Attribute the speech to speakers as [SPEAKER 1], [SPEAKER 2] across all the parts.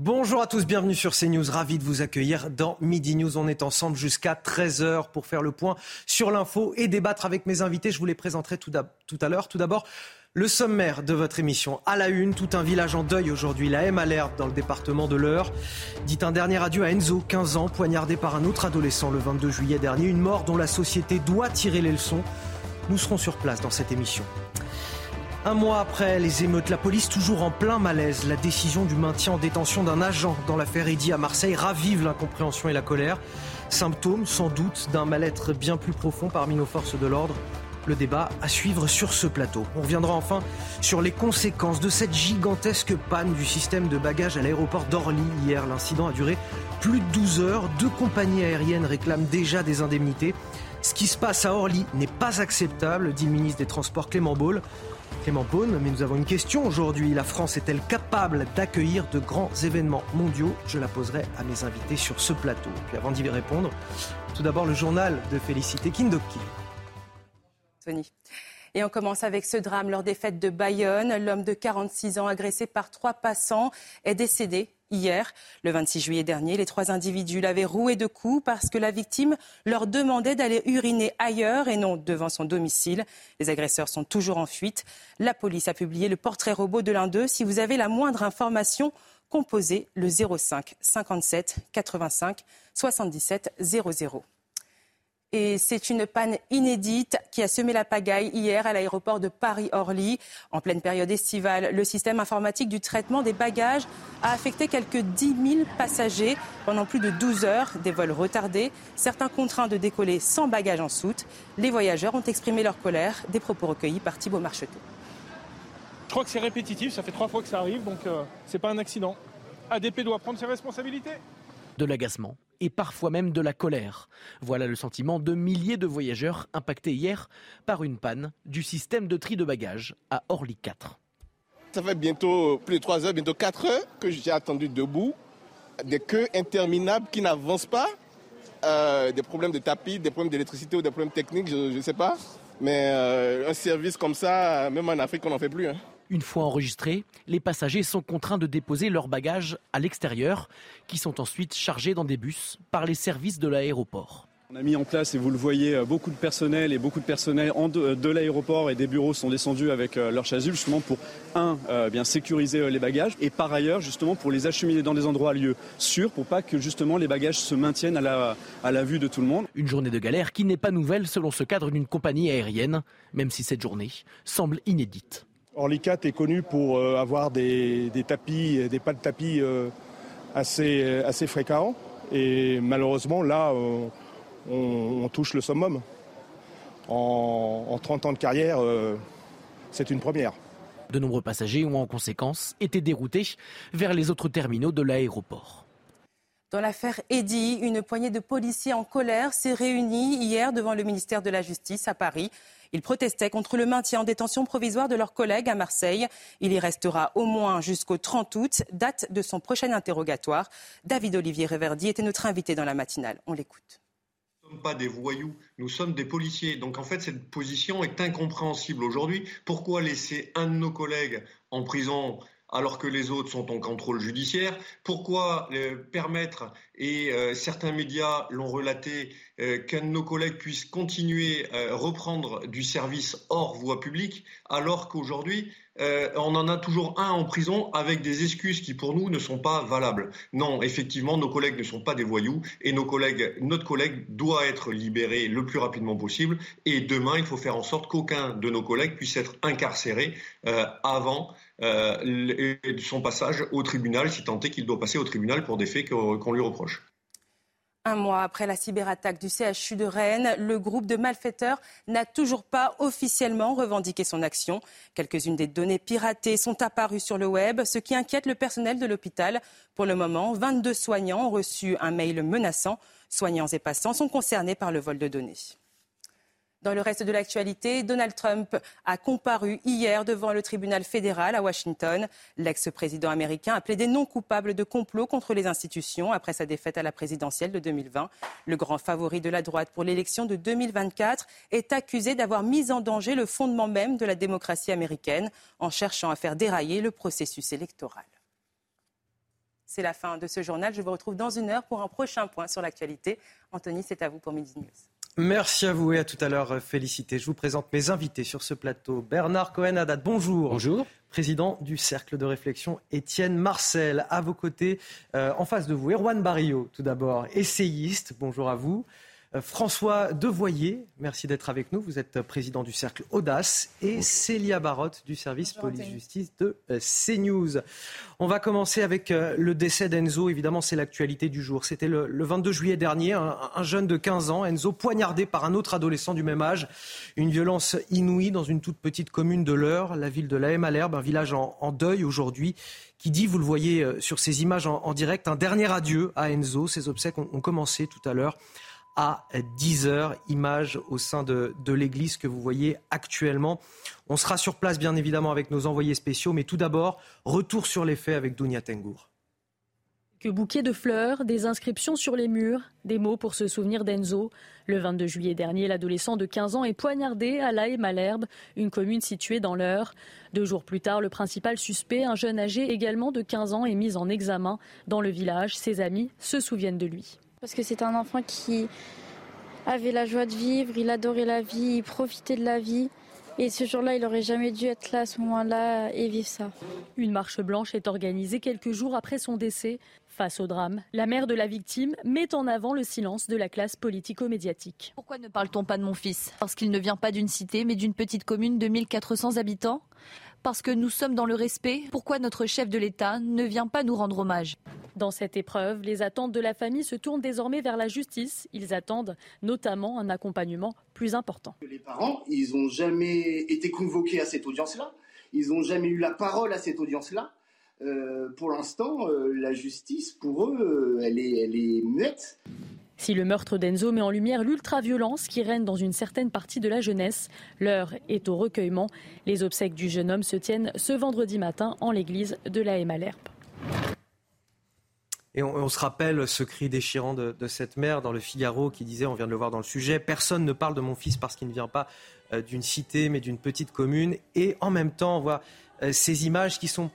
[SPEAKER 1] Bonjour à tous, bienvenue sur CNews. Ravi de vous accueillir dans Midi News. On est ensemble jusqu'à 13h pour faire le point sur l'info et débattre avec mes invités. Je vous les présenterai tout à l'heure. Tout d'abord, le sommaire de votre émission. À la une, tout un village en deuil aujourd'hui. La M alerte dans le département de l'Eure. Dit un dernier adieu à Enzo, 15 ans, poignardé par un autre adolescent le 22 juillet dernier. Une mort dont la société doit tirer les leçons. Nous serons sur place dans cette émission. Un mois après les émeutes, la police toujours en plein malaise. La décision du maintien en détention d'un agent dans l'affaire Eddy à Marseille ravive l'incompréhension et la colère. Symptôme sans doute d'un mal-être bien plus profond parmi nos forces de l'ordre. Le débat à suivre sur ce plateau. On reviendra enfin sur les conséquences de cette gigantesque panne du système de bagages à l'aéroport d'Orly hier. L'incident a duré plus de 12 heures. Deux compagnies aériennes réclament déjà des indemnités. Ce qui se passe à Orly n'est pas acceptable, dit le ministre des Transports Clément Beaune. Mais nous avons une question aujourd'hui. La France est-elle capable d'accueillir de grands événements mondiaux? Je la poserai à mes invités sur ce plateau. Et puis avant d'y répondre, tout d'abord le journal de Félicité Kindoki.
[SPEAKER 2] Tony. Et on commence avec ce drame lors des fêtes de Bayonne. L'homme de 46 ans agressé par trois passants est décédé hier. Le 26 juillet dernier, les trois individus l'avaient roué de coups parce que la victime leur demandait d'aller uriner ailleurs et non devant son domicile. Les agresseurs sont toujours en fuite. La police a publié le portrait robot de l'un d'eux. Si vous avez la moindre information, composez le 05 57 85 77 00. Et c'est une panne inédite qui a semé la pagaille hier à l'aéroport de Paris-Orly. En pleine période estivale, le système informatique du traitement des bagages a affecté quelques 10 000 passagers pendant plus de 12 heures, des vols retardés, certains contraints de décoller sans bagages en soute. Les voyageurs ont exprimé leur colère, des propos recueillis par Thibault Marcheteau.
[SPEAKER 3] Je crois que c'est répétitif, ça fait trois fois que ça arrive, donc euh, c'est pas un accident. ADP doit prendre ses responsabilités.
[SPEAKER 4] De l'agacement et parfois même de la colère. Voilà le sentiment de milliers de voyageurs impactés hier par une panne du système de tri de bagages à Orly 4.
[SPEAKER 5] Ça fait bientôt plus de 3 heures, bientôt 4 heures que j'ai attendu debout. Des queues interminables qui n'avancent pas. Euh, des problèmes de tapis, des problèmes d'électricité ou des problèmes techniques, je ne sais pas. Mais euh, un service comme ça, même en Afrique, on n'en fait plus. Hein.
[SPEAKER 4] Une fois enregistrés, les passagers sont contraints de déposer leurs bagages à l'extérieur, qui sont ensuite chargés dans des bus par les services de l'aéroport.
[SPEAKER 6] On a mis en place, et vous le voyez, euh, beaucoup de personnel et beaucoup de personnel de, l'aéroport et des bureaux sont descendus avec euh, leur chasuble justement pour, un, euh, bien sécuriser les bagages et par ailleurs justement pour les acheminer dans des endroits lieux sûrs pour pas que justement les bagages se maintiennent à la, à la vue de tout le monde.
[SPEAKER 4] Une journée de galère qui n'est pas nouvelle selon ce cadre d'une compagnie aérienne, même si cette journée semble inédite.
[SPEAKER 7] Orlicat est connu pour euh, avoir des, tapis, des pas de tapis euh, assez, fréquents. Et malheureusement, là, euh, on, touche le summum. En 30 ans de carrière, c'est une première.
[SPEAKER 4] De nombreux passagers ont en conséquence été déroutés vers les autres terminaux de l'aéroport.
[SPEAKER 2] Dans l'affaire Eddy, une poignée de policiers en colère s'est réunie hier devant le ministère de la Justice à Paris. Ils protestaient contre le maintien en détention provisoire de leurs collègues à Marseille. Il y restera au moins jusqu'au 30 août, date de son prochain interrogatoire. David Olivier Reverdy était notre invité dans la matinale. On l'écoute.
[SPEAKER 8] Nous ne sommes pas des voyous, nous sommes des policiers. Donc en fait, cette position est incompréhensible aujourd'hui. Pourquoi laisser un de nos collègues en prison alors que les autres sont en contrôle judiciaire Pourquoi euh, permettre, et euh, certains médias l'ont relaté, euh, qu'un de nos collègues puisse continuer à reprendre du service hors voie publique, alors qu'aujourd'hui, on en a toujours un en prison avec des excuses qui pour nous ne sont pas valables. Non, effectivement, nos collègues ne sont pas des voyous et nos collègues, notre collègue doit être libéré le plus rapidement possible. Et demain, il faut faire en sorte qu'aucun de nos collègues puisse être incarcéré avant euh, son passage au tribunal, si tant est qu'il doit passer au tribunal pour des faits qu'on lui reproche.
[SPEAKER 2] Un mois après la cyberattaque du CHU de Rennes, le groupe de malfaiteurs n'a toujours pas officiellement revendiqué son action. Quelques-unes des données piratées sont apparues sur le web, ce qui inquiète le personnel de l'hôpital. Pour le moment, 22 soignants ont reçu un mail menaçant. Soignants et passants sont concernés par le vol de données. Dans le reste de l'actualité, Donald Trump a comparu hier devant le tribunal fédéral à Washington. L'ex-président américain a plaidé non coupable de complot contre les institutions après sa défaite à la présidentielle de 2020. Le grand favori de la droite pour l'élection de 2024 est accusé d'avoir mis en danger le fondement même de la démocratie américaine en cherchant à faire dérailler le processus électoral. C'est la fin de ce journal. Je vous retrouve dans une heure pour un prochain point sur l'actualité. Anthony, c'est à vous pour Midi News.
[SPEAKER 1] Merci à vous et à tout à l'heure, félicité. Je vous présente mes invités sur ce plateau. Bernard Cohen-Haddad, bonjour.
[SPEAKER 9] Bonjour.
[SPEAKER 1] Président du Cercle de réflexion, Étienne Marcel. À vos côtés, euh, en face de vous, Erwan Barrio, tout d'abord, essayiste. Bonjour à vous. Euh, François Devoyer, merci d'être avec nous. Vous êtes président du cercle Audace et Célia Barotte du service police-justice de euh, CNews. On va commencer avec euh, le décès d'Enzo. Évidemment, c'est l'actualité du jour. C'était le, 22 juillet dernier, un, jeune de 15 ans, Enzo, poignardé par un autre adolescent du même âge. Une violence inouïe dans une toute petite commune de l'Eure, la ville de La Malherbe, un village en, deuil aujourd'hui qui dit, vous le voyez sur ces images en, direct, un dernier adieu à Enzo. Ces obsèques ont commencé tout à l'heure à 10h. Image au sein de, l'église que vous voyez actuellement. On sera sur place, bien évidemment, avec nos envoyés spéciaux. Mais tout d'abord, retour sur les faits avec Dounia Tengour.
[SPEAKER 10] Que bouquets de fleurs, des inscriptions sur les murs, des mots pour se souvenir d'Enzo. Le 22 juillet dernier, l'adolescent de 15 ans est poignardé à La Malherbe, une commune située dans l'Eure. Deux jours plus tard, le principal suspect, un jeune âgé également de 15 ans, est mis en examen. Dans le village, ses amis se souviennent de lui.
[SPEAKER 11] Parce que c'est un enfant qui avait la joie de vivre, il adorait la vie, il profitait de la vie. Et ce jour-là, il n'aurait jamais dû être là à ce moment-là et vivre ça.
[SPEAKER 10] Une marche blanche est organisée quelques jours après son décès. Face au drame, la mère de la victime met en avant le silence de la classe politico-médiatique.
[SPEAKER 12] Pourquoi ne parle-t-on pas de mon fils? Parce qu'il ne vient pas d'une cité, mais d'une petite commune de 1400 habitants? Parce que nous sommes dans le respect Pourquoi notre chef de l'État ne vient pas nous rendre hommage?
[SPEAKER 10] Dans cette épreuve, les attentes de la famille se tournent désormais vers la justice. Ils attendent notamment un accompagnement plus important.
[SPEAKER 13] Les parents, ils n'ont jamais été convoqués à cette audience-là. Ils n'ont jamais eu la parole à cette audience-là. Euh, pour l'instant, euh, la justice, pour eux, euh, elle, est, elle est muette.
[SPEAKER 10] Si le meurtre d'Enzo met en lumière l'ultra-violence qui règne dans une certaine partie de la jeunesse, l'heure est au recueillement. Les obsèques du jeune homme se tiennent ce vendredi matin en l'église de la Malherbe.
[SPEAKER 1] Et on, se rappelle ce cri déchirant de, cette mère dans le Figaro qui disait, on vient de le voir dans le sujet, personne ne parle de mon fils parce qu'il ne vient pas euh, d'une cité mais d'une petite commune. Et en même temps, on voit euh, ces images qui sont,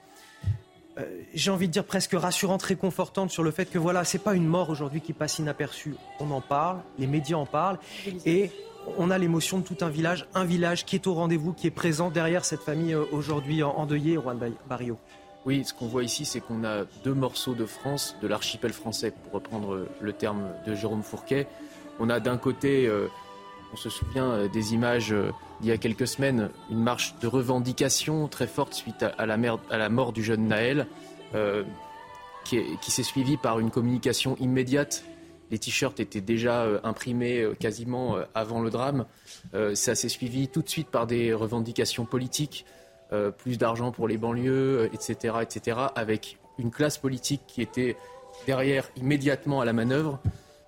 [SPEAKER 1] euh, j'ai envie de dire presque rassurantes, réconfortantes sur le fait que voilà, c'est pas une mort aujourd'hui qui passe inaperçue. On en parle, les médias en parlent et on a l'émotion de tout un village, un village qui est au rendez-vous, qui est présent derrière cette famille aujourd'hui endeuillée, Juan Barrio.
[SPEAKER 9] Oui, ce qu'on voit ici, c'est qu'on a deux morceaux de France, de l'archipel français, pour reprendre le terme de Jérôme Fourquet. On a d'un côté, euh, on se souvient euh, des images euh, d'il y a quelques semaines, une marche de revendication très forte suite à, la, mort du jeune Naël, qui, qui s'est suivie par une communication immédiate. Les t-shirts étaient déjà imprimés quasiment avant le drame. ça s'est suivi tout de suite par des revendications politiques. Euh, plus d'argent pour les banlieues, etc., euh, etc., avec une classe politique qui était derrière immédiatement à la manœuvre.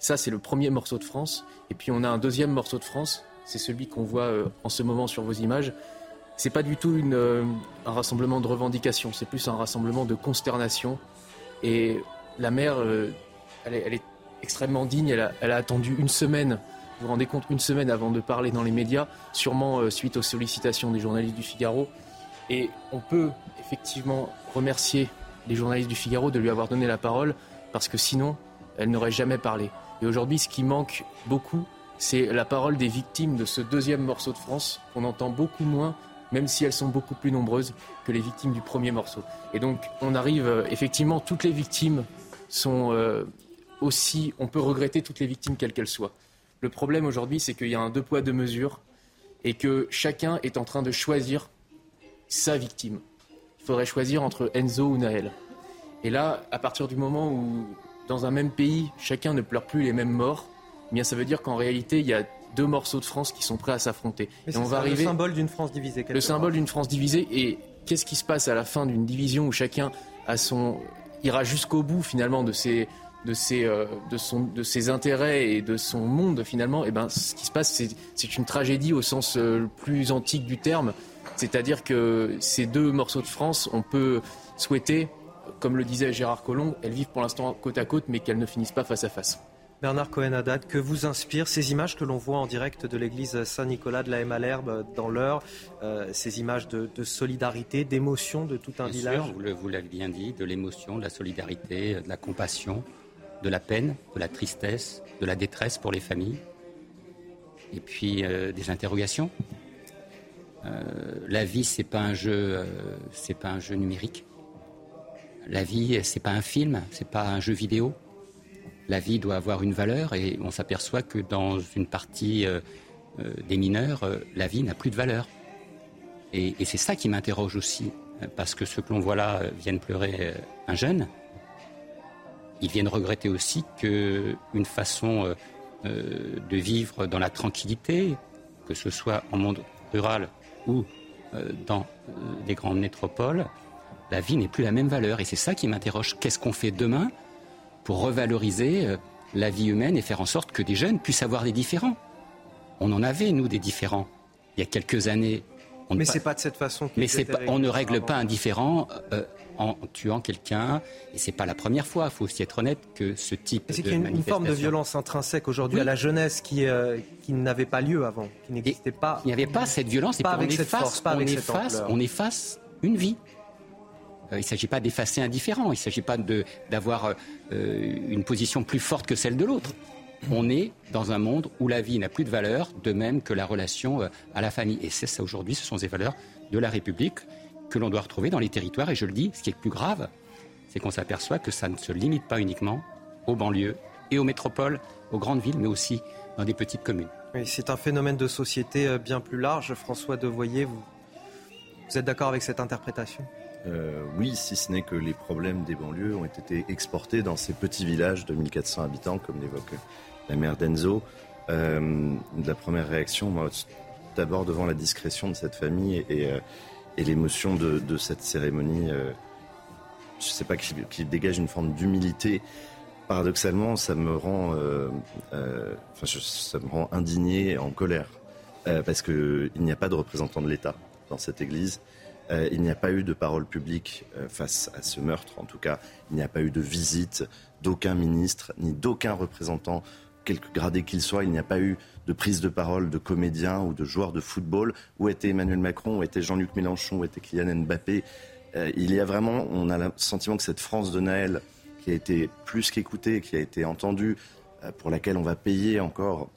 [SPEAKER 9] Ça, c'est le premier morceau de France. Et puis on a un deuxième morceau de France, c'est celui qu'on voit euh, en ce moment sur vos images. C'est pas du tout un rassemblement de revendications, c'est plus un rassemblement de consternation. Et la mère, elle, est, extrêmement digne. Elle a, elle a, attendu une semaine. Vous vous rendez compte, une semaine avant de parler dans les médias, sûrement suite aux sollicitations des journalistes du Figaro. Et on peut effectivement remercier les journalistes du Figaro de lui avoir donné la parole, parce que sinon, elle n'aurait jamais parlé. Et aujourd'hui, ce qui manque beaucoup, c'est la parole des victimes de ce deuxième morceau de France, qu'on entend beaucoup moins, même si elles sont beaucoup plus nombreuses que les victimes du premier morceau. Et donc, on arrive, euh, effectivement, toutes les victimes sont euh, aussi, on peut regretter toutes les victimes quelles qu'elles soient. Le problème aujourd'hui, c'est qu'il y a un deux poids, deux mesures, et que chacun est en train de choisir sa victime. Il faudrait choisir entre Enzo ou Naël. Et là, à partir du moment où, dans un même pays, chacun ne pleure plus les mêmes morts, eh bien ça veut dire qu'en réalité, il y a deux morceaux de France qui sont prêts à s'affronter.
[SPEAKER 1] Et on va arriver le symbole d'une France divisée.
[SPEAKER 9] Le symbole d'une France divisée. Et qu'est-ce qui se passe à la fin d'une division où chacun a son ira jusqu'au bout finalement de ses de ses, euh, de, son, de ses intérêts et de son monde finalement, et eh ben, ce qui se passe, c'est une tragédie au sens euh, le plus antique du terme. C'est-à-dire que ces deux morceaux de France, on peut souhaiter, comme le disait Gérard Collomb, elles vivent pour l'instant côte à côte, mais qu'elles ne finissent pas face à face.
[SPEAKER 1] Bernard Cohen-Haddad, que vous inspirent ces images que l'on voit en direct de l'église Saint-Nicolas de la Malherbe dans l'heure, euh, ces images de, solidarité, d'émotion de tout un village
[SPEAKER 14] Vous l'avez bien dit, de l'émotion, de la solidarité, de la compassion, de la peine, de la tristesse, de la détresse pour les familles, et puis euh, des interrogations. Euh, la vie, c'est pas un jeu, c'est pas un jeu numérique. La vie, c'est pas un film, c'est pas un jeu vidéo la vie doit avoir une valeur et on s'aperçoit que dans une partie euh, euh, des mineurs, euh, la vie n'a plus de valeur. Et, c'est ça qui m'interroge aussi, parce que ceux que l'on voit là viennent pleurer un jeune. Ils viennent regretter aussi qu'une façon de vivre dans la tranquillité, que ce soit en monde rural ou dans les grandes métropoles, la vie n'est plus la même valeur. Et c'est ça qui m'interroge. Qu'est-ce qu'on fait demain pour revaloriser euh, la vie humaine et faire en sorte que des jeunes puissent avoir des différents? On en avait, nous, des différents. Il y a quelques années.
[SPEAKER 1] On mais c'est pas de cette façon.
[SPEAKER 14] Mais pas, on ne règle pas un différent euh, en tuant quelqu'un. Et c'est pas la première fois. Il faut aussi être honnête que ce type de
[SPEAKER 1] C'est qu'il y a une, forme de violence intrinsèque aujourd'hui à la jeunesse qui, euh, qui n'avait pas lieu avant, qui n'existait pas.
[SPEAKER 14] Il n'y avait pas cette violence.
[SPEAKER 1] Pas avec cette force, pas avec
[SPEAKER 14] cette on efface une vie. Euh, il ne s'agit pas d'effacer un différent, il ne s'agit pas d'avoir euh, une position plus forte que celle de l'autre. On est dans un monde où la vie n'a plus de valeur, de même que la relation euh, à la famille. Et c'est ça aujourd'hui, ce sont ces valeurs de la République que l'on doit retrouver dans les territoires. Et je le dis, ce qui est plus grave, c'est qu'on s'aperçoit que ça ne se limite pas uniquement aux banlieues et aux métropoles, aux grandes villes, mais aussi dans des petites communes.
[SPEAKER 1] C'est un phénomène de société bien plus large. François Devoyer, vous êtes d'accord avec cette interprétation?
[SPEAKER 15] Euh, oui, si ce n'est que les problèmes des banlieues ont été exportés dans ces petits villages de 1400 habitants, comme l'évoque la maire d'Enzo. Euh, la première réaction, moi, d'abord devant la discrétion de cette famille et, euh, l'émotion de, cette cérémonie, je ne sais pas, qui, dégage une forme d'humilité. Paradoxalement, ça me rend, ça me rend indigné et en colère, parce qu'il n'y a pas de représentant de l'État dans cette église. Euh, il n'y a pas eu de parole publique euh, face à ce meurtre, en tout cas. Il n'y a pas eu de visite d'aucun ministre ni d'aucun représentant, quelque gradé qu'il soit. Il n'y a pas eu de prise de parole de comédiens ou de joueurs de football. Où était Emmanuel Macron? Où était Jean-Luc Mélenchon? Où était Kylian Mbappé? Euh, Il y a vraiment, on a le sentiment que cette France de Naël, qui a été plus qu'écoutée, qui a été entendue, pour laquelle on va payer encore.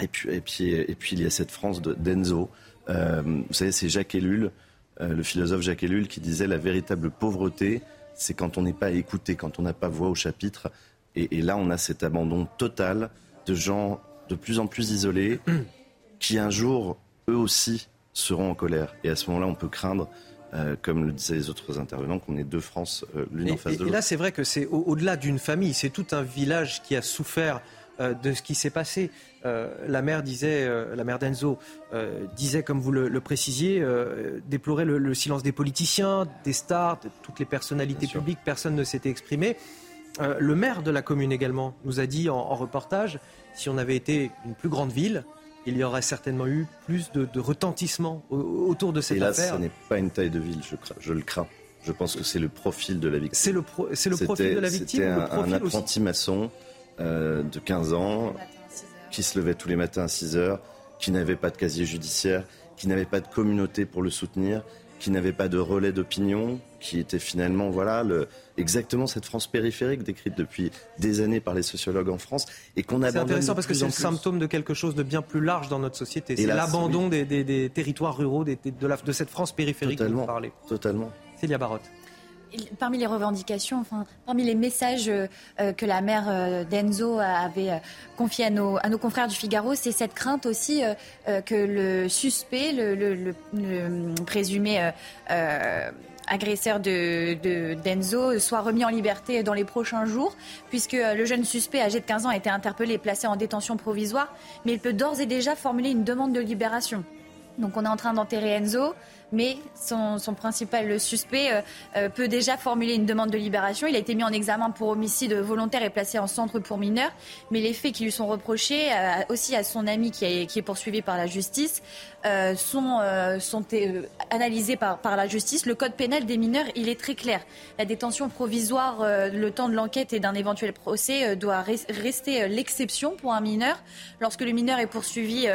[SPEAKER 15] Et puis, et puis, et puis il y a cette France d'Enzo. vous savez, c'est Jacques Ellul le philosophe Jacques Ellul qui disait la véritable pauvreté, c'est quand on n'est pas écouté, quand on n'a pas voix au chapitre. Et, là, on a cet abandon total de gens de plus en plus isolés qui un jour, eux aussi, seront en colère. Et à ce moment-là, on peut craindre euh, comme le disaient les autres intervenants, qu'on est deux France euh, l'une en face de l'autre.
[SPEAKER 1] Et là, c'est vrai que c'est au-delà d'une famille, c'est tout un village qui a souffert euh, de ce qui s'est passé. Euh, la mère disait, euh, la mère d'Enzo disait, comme vous le, précisiez, déplorer le, silence des politiciens, des stars, de toutes les personnalités publiques. Personne ne s'était exprimé. le maire de la commune également nous a dit en, reportage, si on avait été une plus grande ville, il y aurait certainement eu plus de, retentissement autour de cette
[SPEAKER 15] Et là,
[SPEAKER 1] affaire.
[SPEAKER 15] ce n'est pas une taille de ville, je, le crains. Je pense que c'est le profil de la victime.
[SPEAKER 1] C'est le, le profil de la victime.
[SPEAKER 15] C'était un, apprenti maçon euh, de 15 ans qui se levait tous les matins à 6 heures, qui n'avait pas de casier judiciaire, qui n'avait pas de communauté pour le soutenir, qui n'avait pas de relais d'opinion, qui était finalement voilà le, exactement cette France périphérique décrite depuis des années par les sociologues en France et qu'on
[SPEAKER 1] C'est intéressant parce que c'est le symptôme de quelque chose de bien plus large dans notre société. C'est l'abandon des, territoires ruraux, de, de, cette France périphérique
[SPEAKER 15] dont vous
[SPEAKER 1] parlez.
[SPEAKER 15] Totalement.
[SPEAKER 1] Célia Barotte
[SPEAKER 16] parmi les revendications, enfin, parmi les messages euh, euh, que la mère euh, d'Enzo avait confiés à nos, confrères du Figaro, c'est cette crainte aussi que le suspect, le, présumé agresseur de, d'Enzo soit remis en liberté dans les prochains jours, puisque le jeune suspect âgé de 15 ans a été interpellé et placé en détention provisoire, mais il peut d'ores et déjà formuler une demande de libération. Donc on est en train d'enterrer Enzo, mais son, principal suspect euh, euh, peut déjà formuler une demande de libération. Il a été mis en examen pour homicide volontaire et placé en centre pour mineurs. Mais les faits qui lui sont reprochés, aussi à son ami qui est, poursuivi par la justice, sont, analysés par, par la justice. Le code pénal des mineurs, il est très clair. La détention provisoire, le temps de l'enquête et d'un éventuel procès doit rester l'exception pour un mineur. Lorsque le mineur est poursuivi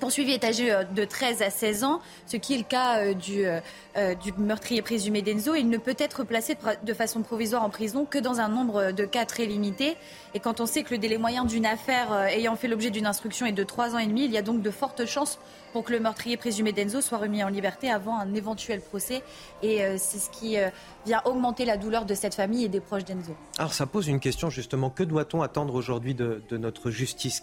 [SPEAKER 16] poursuivi est âgé euh, de 13 à 16 ans, ce qui est le cas euh, du, euh, du meurtrier présumé d'Enzo. Il ne peut être placé de façon provisoire en prison que dans un nombre de cas très limité. Et quand on sait que le délai moyen d'une affaire ayant fait l'objet d'une instruction est de 3 ans et demi, il y a donc de fortes chances pour que le meurtrier présumé d'Enzo soit remis en liberté avant un éventuel procès. Et c'est ce qui vient augmenter la douleur de cette famille et des proches d'Enzo.
[SPEAKER 1] Alors ça pose une question justement. Que doit-on attendre aujourd'hui de, de, notre justice?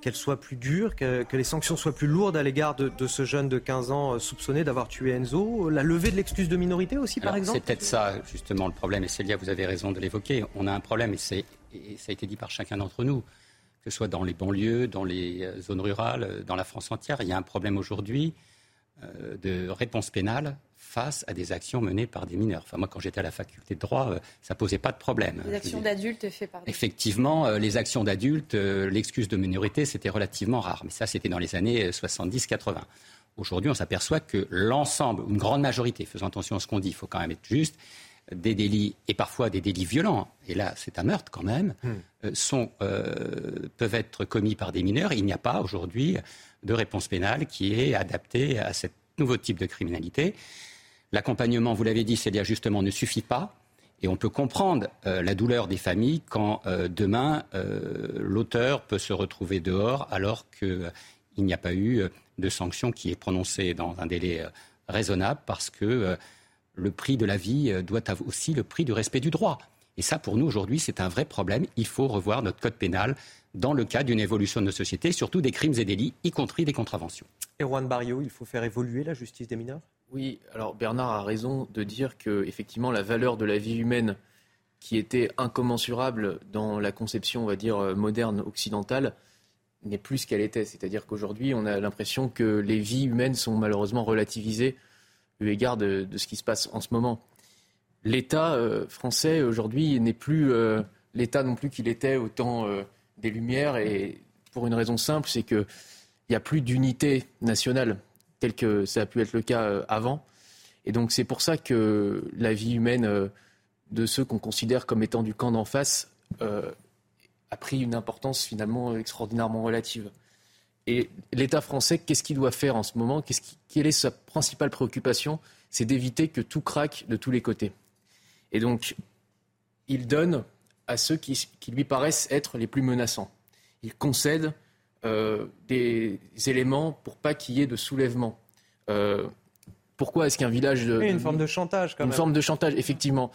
[SPEAKER 1] Qu'elle soit plus dure, que, les sanctions soient plus lourdes à l'égard de, ce jeune de 15 ans euh, soupçonné d'avoir tué Enzo La levée de l'excuse de minorité aussi, par exemple
[SPEAKER 14] C'est peut-être ça, justement, le problème. Et Célia, vous avez raison de l'évoquer. On a un problème, et, et ça a été dit par chacun d'entre nous, que ce soit dans les banlieues, dans les euh, zones rurales, euh, dans la France entière. Il y a un problème aujourd'hui de réponse pénale face à des actions menées par des mineurs. Enfin, moi, quand j'étais à la faculté de droit, euh, ça posait pas de problème.
[SPEAKER 16] Les actions d'adultes faites par des...
[SPEAKER 14] Effectivement, euh, les actions d'adultes, euh, l'excuse de minorité, c'était relativement rare. Mais ça, c'était dans les années 70-80. Aujourd'hui, on s'aperçoit que l'ensemble, une grande majorité, faisant attention à ce qu'on dit, il faut quand même être juste, des délits, et parfois des délits violents, et là c'est un meurtre quand même, hmm. sont, peuvent être commis par des mineurs. Il n'y a pas aujourd'hui de réponse pénale qui est adaptée à ce nouveau type de criminalité. L'accompagnement, vous l'avez dit, c'est-à-dire justement, ne suffit pas. Et on peut comprendre euh, la douleur des familles quand euh, demain euh, l'auteur peut se retrouver dehors alors qu'il n'y a pas eu de sanction qui est prononcée dans un délai raisonnable parce que le prix de la vie doit avoir aussi le prix du respect du droit. Et ça, pour nous, aujourd'hui, c'est un vrai problème. Il faut revoir notre code pénal dans le cadre d'une évolution de nos sociétés, surtout des crimes et délits, y compris des contraventions.
[SPEAKER 1] Erwan Barrio, il faut faire évoluer la justice des mineurs?
[SPEAKER 9] Oui, alors Bernard a raison de dire que effectivement la valeur de la vie humaine qui était incommensurable dans la conception, on va dire, euh, moderne occidentale, n'est plus ce qu'elle était. C'est-à-dire qu'aujourd'hui, on a l'impression que les vies humaines sont malheureusement relativisées eu égard de, ce qui se passe en ce moment. L'État euh, français aujourd'hui n'est plus euh, l'État non plus qu'il était au temps des Lumières, et pour une raison simple, c'est qu'il n'y a plus d'unité nationale tel que ça a pu être le cas euh, avant. Et donc c'est pour ça que la vie humaine euh, de ceux qu'on considère comme étant du camp d'en face euh, a pris une importance finalement extraordinairement relative. Et l'État français, qu'est-ce qu'il doit faire en ce moment? Quelle est sa principale préoccupation? C'est d'éviter que tout craque de tous les côtés. Et donc, il donne à ceux qui lui paraissent être les plus menaçants. Il concède euh, des éléments pour pas qu'il y ait de soulèvement. Euh, pourquoi est-ce qu'un village de,
[SPEAKER 1] une forme de chantage quand
[SPEAKER 9] une forme de chantage effectivement.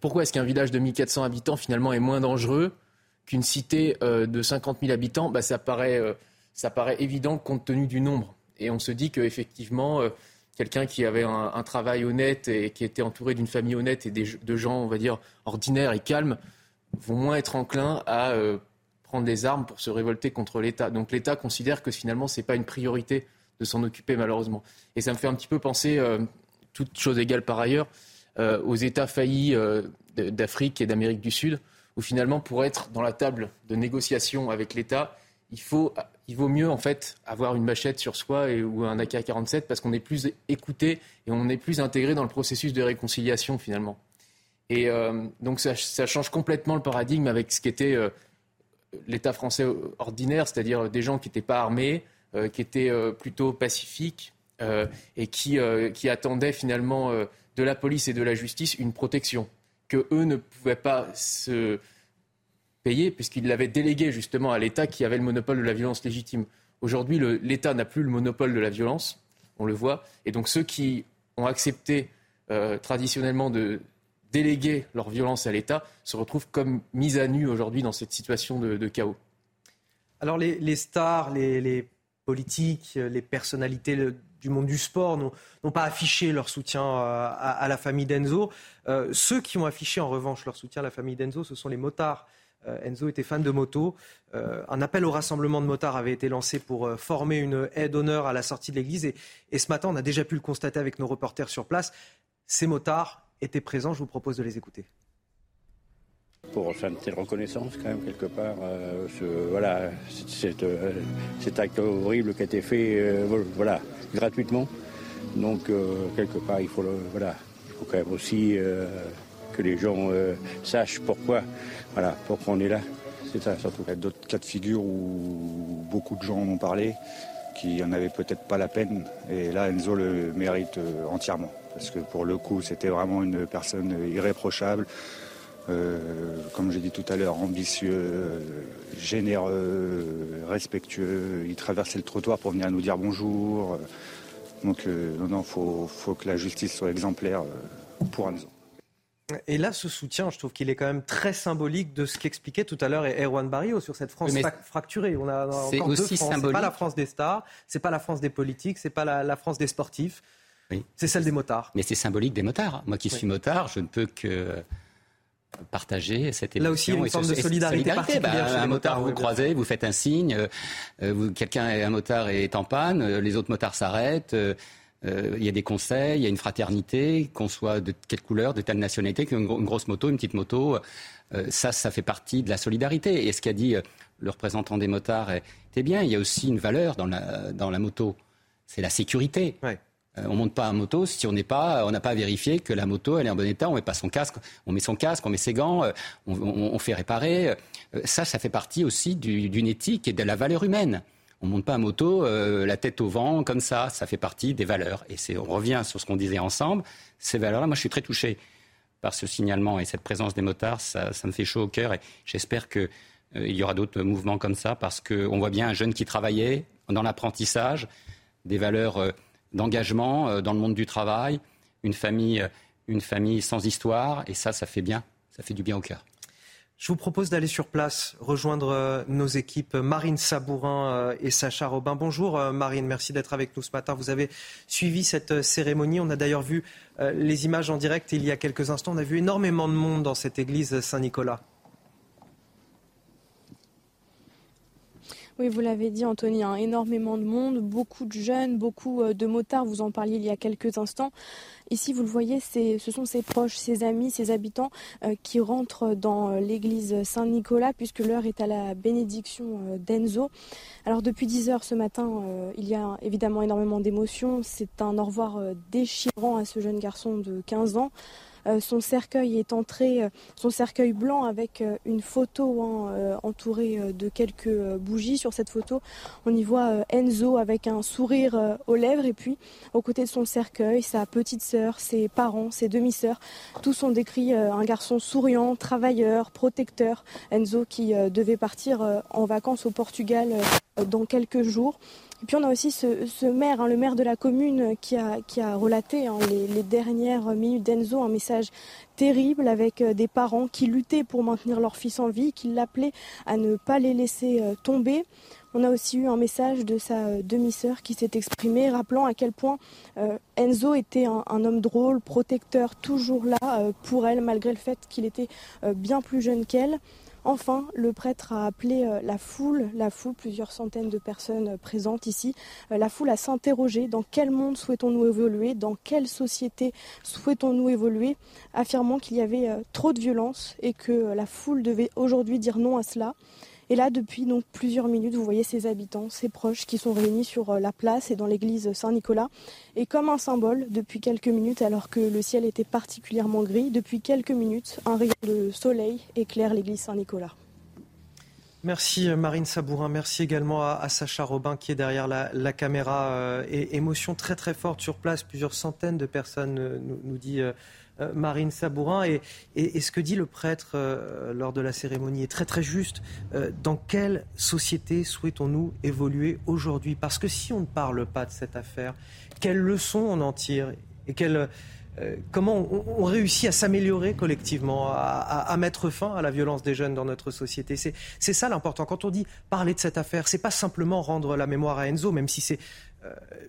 [SPEAKER 9] pourquoi est-ce qu'un village de 1400 habitants finalement est moins dangereux qu'une cité euh, de 50 000 habitants? Bah, ça paraît ça paraît évident compte tenu du nombre. Et on se dit qu'effectivement, quelqu'un qui avait un, travail honnête et qui était entouré d'une famille honnête et de gens, on va dire, ordinaires et calmes, vont moins être enclins à prendre des armes pour se révolter contre l'État. Donc l'État considère que finalement, ce n'est pas une priorité de s'en occuper, malheureusement. Et ça me fait un petit peu penser, euh, toute chose égale par ailleurs, euh, aux États faillis euh, d'Afrique et d'Amérique du Sud, où finalement, pour être dans la table de négociation avec l'État, il, il vaut mieux en fait avoir une machette sur soi ou un AK-47 parce qu'on est plus écouté et on est plus intégré dans le processus de réconciliation finalement. Et donc ça, ça, change complètement le paradigme avec ce qui était l'État français ordinaire, c'est-à-dire des gens qui n'étaient pas armés, euh, qui étaient euh, plutôt pacifiques euh, et qui, qui, attendaient finalement de la police et de la justice une protection que eux ne pouvaient pas se payer puisqu'ils l'avaient délégué justement à l'État qui avait le monopole de la violence légitime. Aujourd'hui, l'État n'a plus le monopole de la violence, on le voit, et donc ceux qui ont accepté traditionnellement de déléguer leur violence à l'État se retrouvent comme mis à nu aujourd'hui dans cette situation de, chaos.
[SPEAKER 1] Alors les, stars, les, politiques, les personnalités du monde du sport n'ont pas affiché leur soutien euh, à, la famille d'Enzo. Euh, ceux qui ont affiché en revanche leur soutien à la famille d'Enzo, ce sont les motards Enzo était fan de moto. un appel au rassemblement de motards avait été lancé pour former une aide d'honneur à la sortie de l'église. Et, ce matin, on a déjà pu le constater avec nos reporters sur place. Ces motards étaient présents. Je vous propose de les écouter
[SPEAKER 17] pour faire une telle reconnaissance quand même quelque part. Euh, voilà, euh, cet acte horrible qui a été fait euh, voilà, gratuitement. Donc quelque part il faut, voilà, il faut quand même aussi que les gens sachent pourquoi, voilà, pourquoi on est là. C'est ça surtout.
[SPEAKER 18] Il y a d'autres cas de figure où beaucoup de gens en ont parlé, qui en avaient peut-être pas la peine. Et là Enzo le mérite entièrement. Parce que pour le coup c'était vraiment une personne irréprochable. Euh, comme j'ai dit tout à l'heure, ambitieux, généreux, respectueux. Il traversait le trottoir pour venir nous dire bonjour. Donc euh, non, non, faut, faut que la justice soit exemplaire euh, pour Anzo.
[SPEAKER 1] Et là, ce soutien, je trouve qu'il est quand même très symbolique de ce qu'expliquait tout à l'heure Erwan Barrio sur cette France fracturée. On a, encore deux France. C'est pas la France des stars, c'est pas la France des politiques, c'est pas la, France des sportifs. C'est celle des motards.
[SPEAKER 14] Mais c'est symbolique des motards. Moi qui suis motard, je ne peux que partager cette
[SPEAKER 1] émotion. Là aussi, une forme de solidarité,
[SPEAKER 14] bah, un motard, vous croisez, vous faites un signe, euh, euh, quelqu'un, un motard est en panne, euh, les autres motards s'arrêtent. il y a des conseils, il y a une fraternité, qu'on soit de quelle couleur, de telle nationalité, qu'une grosse moto, une petite moto, ça, ça fait partie de la solidarité. Et ce qu'a dit le représentant des motards était bien. Il y a aussi une valeur dans la, dans la moto, c'est la sécurité. Euh, on monte pas à moto si on n'est pas, on n'a pas vérifié que la moto elle est en bon état. On met pas son casque, on met son casque, on met ses gants, euh, on, fait réparer. Euh, ça, ça fait partie aussi d'une éthique et de la valeur humaine. On monte pas à moto la tête au vent comme ça. Ça fait partie des valeurs. Et on revient sur ce qu'on disait ensemble. Ces valeurs-là, moi, je suis très touché par ce signalement et cette présence des motards. Ça, me fait chaud au cœur et j'espère qu'il y aura d'autres mouvements comme ça parce qu'on voit bien un jeune qui travaillait dans l'apprentissage, des valeurs d'engagement euh, dans le monde du travail, une famille, euh, une famille sans histoire, et ça, ça fait bien, ça fait du bien au cœur.
[SPEAKER 1] Je vous propose d'aller sur place, rejoindre euh, nos équipes Marine Sabourin et Sacha Robin. Bonjour Marine, merci d'être avec nous ce matin. Vous avez suivi cette cérémonie. On a d'ailleurs vu les images en direct il y a quelques instants. On a vu énormément de monde dans cette église Saint-Nicolas.
[SPEAKER 19] Oui, vous l'avez dit, Anthony, hein, énormément de monde, beaucoup de jeunes, beaucoup euh, de motards. Vous en parliez il y a quelques instants. Ici, vous le voyez, ce sont ses proches, ses amis, ses habitants euh, qui rentrent dans euh, l'église Saint-Nicolas puisque l'heure est à la bénédiction d'Enzo. Alors depuis 10 heures ce matin, il y a évidemment énormément d'émotions. C'est un au revoir déchirant à ce jeune garçon de 15 ans. Euh, son cercueil est entré, euh, son cercueil blanc avec euh, une photo hein, entourée de quelques bougies. Sur cette photo, on y voit Enzo avec un sourire aux lèvres et puis aux côtés de son cercueil, sa petite sœur, ses parents, ses demi-sœurs. Tous ont décrit un garçon souriant, travailleur, protecteur. Enzo qui devait partir en vacances au Portugal dans quelques jours. Et puis on a aussi ce, maire, hein, le maire de la commune, qui a, qui a relaté hein, les, dernières minutes d'Enzo, un message terrible avec euh, des parents qui luttaient pour maintenir leur fils en vie, qui l'appelaient à ne pas les laisser euh, tomber. On a aussi eu un message de sa euh, demi-sœur qui s'est exprimée, rappelant à quel point Enzo était un, homme drôle, protecteur, toujours là pour elle, malgré le fait qu'il était bien plus jeune qu'elle. Enfin, le prêtre a appelé euh, la foule, la foule, plusieurs centaines de personnes euh, présentes ici, euh, la foule à s'interroger. Dans quel monde souhaitons-nous évoluer, dans quelle société souhaitons-nous évoluer, affirmant qu'il y avait trop de violence et que la foule devait aujourd'hui dire non à cela. Et là, depuis donc plusieurs minutes, vous voyez ces habitants, ces proches qui sont réunis sur euh, la place et dans l'église Saint-Nicolas. Et comme un symbole, depuis quelques minutes, alors que le ciel était particulièrement gris, depuis quelques minutes, un rayon de soleil éclaire l'église Saint-Nicolas.
[SPEAKER 1] Merci euh, Marine Sabourin, merci également à, Sacha Robin qui est derrière la, caméra. Euh, et émotion très très forte sur place, plusieurs centaines de personnes nous, dit euh, Marine Sabourin. Et, ce que dit le prêtre euh, lors de la cérémonie est très très juste. Euh, dans quelle société souhaitons-nous évoluer aujourd'hui? Parce que si on ne parle pas de cette affaire, quelles leçons on en tire? Et comment on, réussit à s'améliorer collectivement, à, mettre fin à la violence des jeunes dans notre société? C'est ça l'important. Quand on dit parler de cette affaire, c'est pas simplement rendre la mémoire à Enzo, même si c'est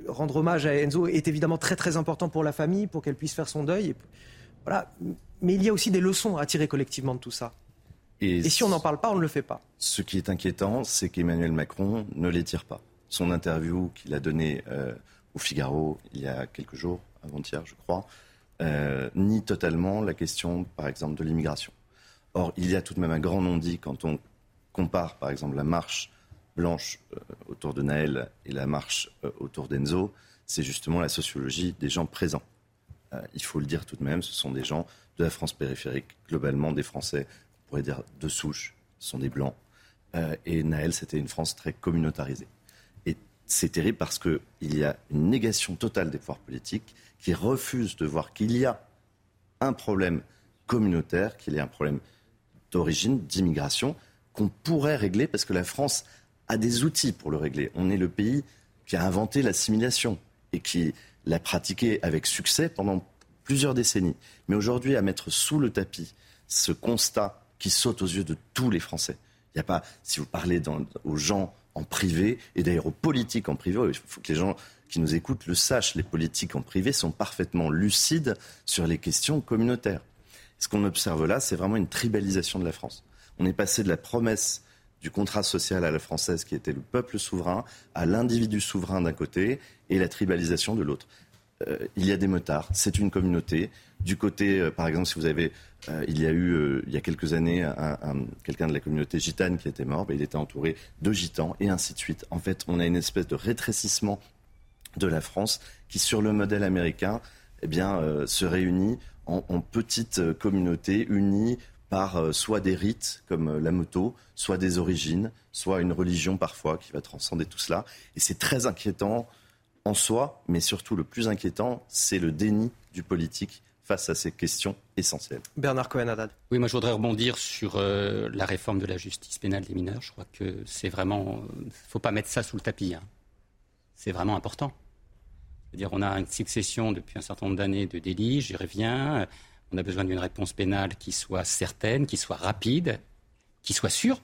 [SPEAKER 1] rendre hommage à Enzo est évidemment très très important pour la famille, pour qu'elle puisse faire son deuil. Voilà. Mais il y a aussi des leçons à tirer collectivement de tout ça. Et, si on n'en parle pas, on ne le fait pas.
[SPEAKER 15] Ce qui est inquiétant, c'est qu'Emmanuel Macron ne les tire pas. Son interview qu'il a donnée euh, au Figaro il y a quelques jours, avant-hier je crois, euh, nie totalement la question, par exemple, de l'immigration. Or, il y a tout de même un grand non-dit quand on compare, par exemple, la marche blanche euh, autour de Naël et la marche autour d'Enzo, c'est justement la sociologie des gens présents. Il faut le dire tout de même, ce sont des gens de la France périphérique, globalement des Français, on pourrait dire de souche, ce sont des blancs. et Naël, c'était une France très communautarisée c'est terrible parce qu'il y a une négation totale des pouvoirs politiques qui refusent de voir qu'il y a un problème communautaire, qu'il y a un problème d'origine, d'immigration, qu'on pourrait régler parce que la France a des outils pour le régler. On est le pays qui a inventé l'assimilation et qui l'a pratiqué avec succès pendant plusieurs décennies. Mais aujourd'hui, à mettre sous le tapis ce constat qui saute aux yeux de tous les Français. Il n'y a pas, si vous parlez aux gens en privé et d'ailleurs aux politiques en privé. Il faut que les gens qui nous écoutent le sachent. Les politiques en privé sont parfaitement lucides sur les questions communautaires. Ce qu'on observe là, c'est vraiment une tribalisation de la France. On est passé de la promesse du contrat social à la française qui était le peuple souverain à l'individu souverain d'un côté et la tribalisation de l'autre. Euh, il y a des motards, c'est une communauté. Du côté, euh, par exemple, si vous avez, euh, il y a eu il y a quelques années quelqu'un de la communauté gitane qui était mort, ben, il était entouré de gitans et ainsi de suite. En fait, on a une espèce de rétrécissement de la France qui, sur le modèle américain, eh bien, se réunit en, en petites communautés unies par soit des rites comme la moto, soit des origines, soit une religion parfois qui va transcender tout cela. Et c'est très inquiétant en soi, mais surtout le plus inquiétant, c'est le déni du politique face à ces questions essentielles.
[SPEAKER 1] Bernard Cohen-Haddad.
[SPEAKER 14] Oui, moi je voudrais rebondir sur euh, la réforme de la justice pénale des mineurs. Je crois que c'est vraiment. Il ne faut pas mettre ça sous le tapis. Hein. C'est vraiment important. C'est-à-dire, on a une succession depuis un certain nombre d'années de délits, j'y reviens. On a besoin d'une réponse pénale qui soit certaine, qui soit rapide, qui soit sûre.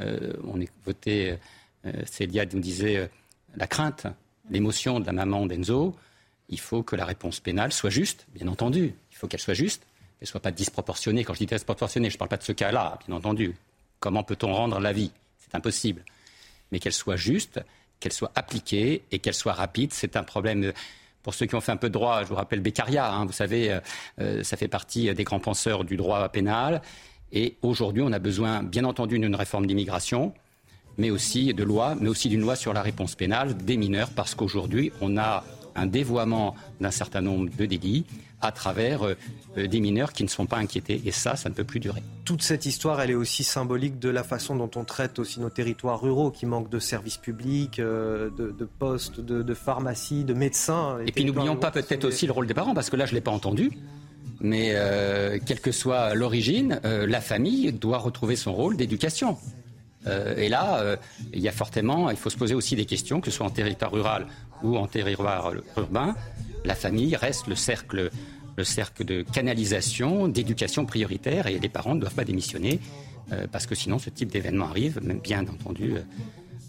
[SPEAKER 14] Euh, on est voté, euh, Célia nous disait euh, la crainte l'émotion de la maman d'Enzo, il faut que la réponse pénale soit juste, bien entendu. Il faut qu'elle soit juste, qu'elle ne soit pas disproportionnée. Quand je dis disproportionnée, je ne parle pas de ce cas-là, bien entendu. Comment peut-on rendre la vie? C'est impossible. Mais qu'elle soit juste, qu'elle soit appliquée et qu'elle soit rapide, c'est un problème. Pour ceux qui ont fait un peu de droit, je vous rappelle Beccaria, hein, vous savez, euh, euh, ça fait partie des grands penseurs du droit pénal. Et aujourd'hui, on a besoin, bien entendu, d'une réforme d'immigration mais aussi de loi, mais aussi d'une loi sur la réponse pénale des mineurs, parce qu'aujourd'hui, on a un dévoiement d'un certain nombre de délits à travers euh, des mineurs qui ne sont pas inquiétés. Et ça, ça ne peut plus durer.
[SPEAKER 1] Toute cette histoire, elle est aussi symbolique de la façon dont on traite aussi nos territoires ruraux qui manquent de services publics, euh, de, postes, de, pharmacies, de médecins.
[SPEAKER 14] Et puis n'oublions pas peut-être aussi le rôle des parents, parce que là, je ne l'ai pas entendu. Mais euh, quelle que soit l'origine, la famille doit retrouver son rôle d'éducation. Euh, et là, euh, il y a fortement, il faut se poser aussi des questions, que ce soit en territoire rural ou en territoire urbain. La famille reste le cercle, le cercle de canalisation, d'éducation prioritaire, et les parents ne doivent pas démissionner, euh, parce que sinon ce type d'événement arrive, même bien entendu.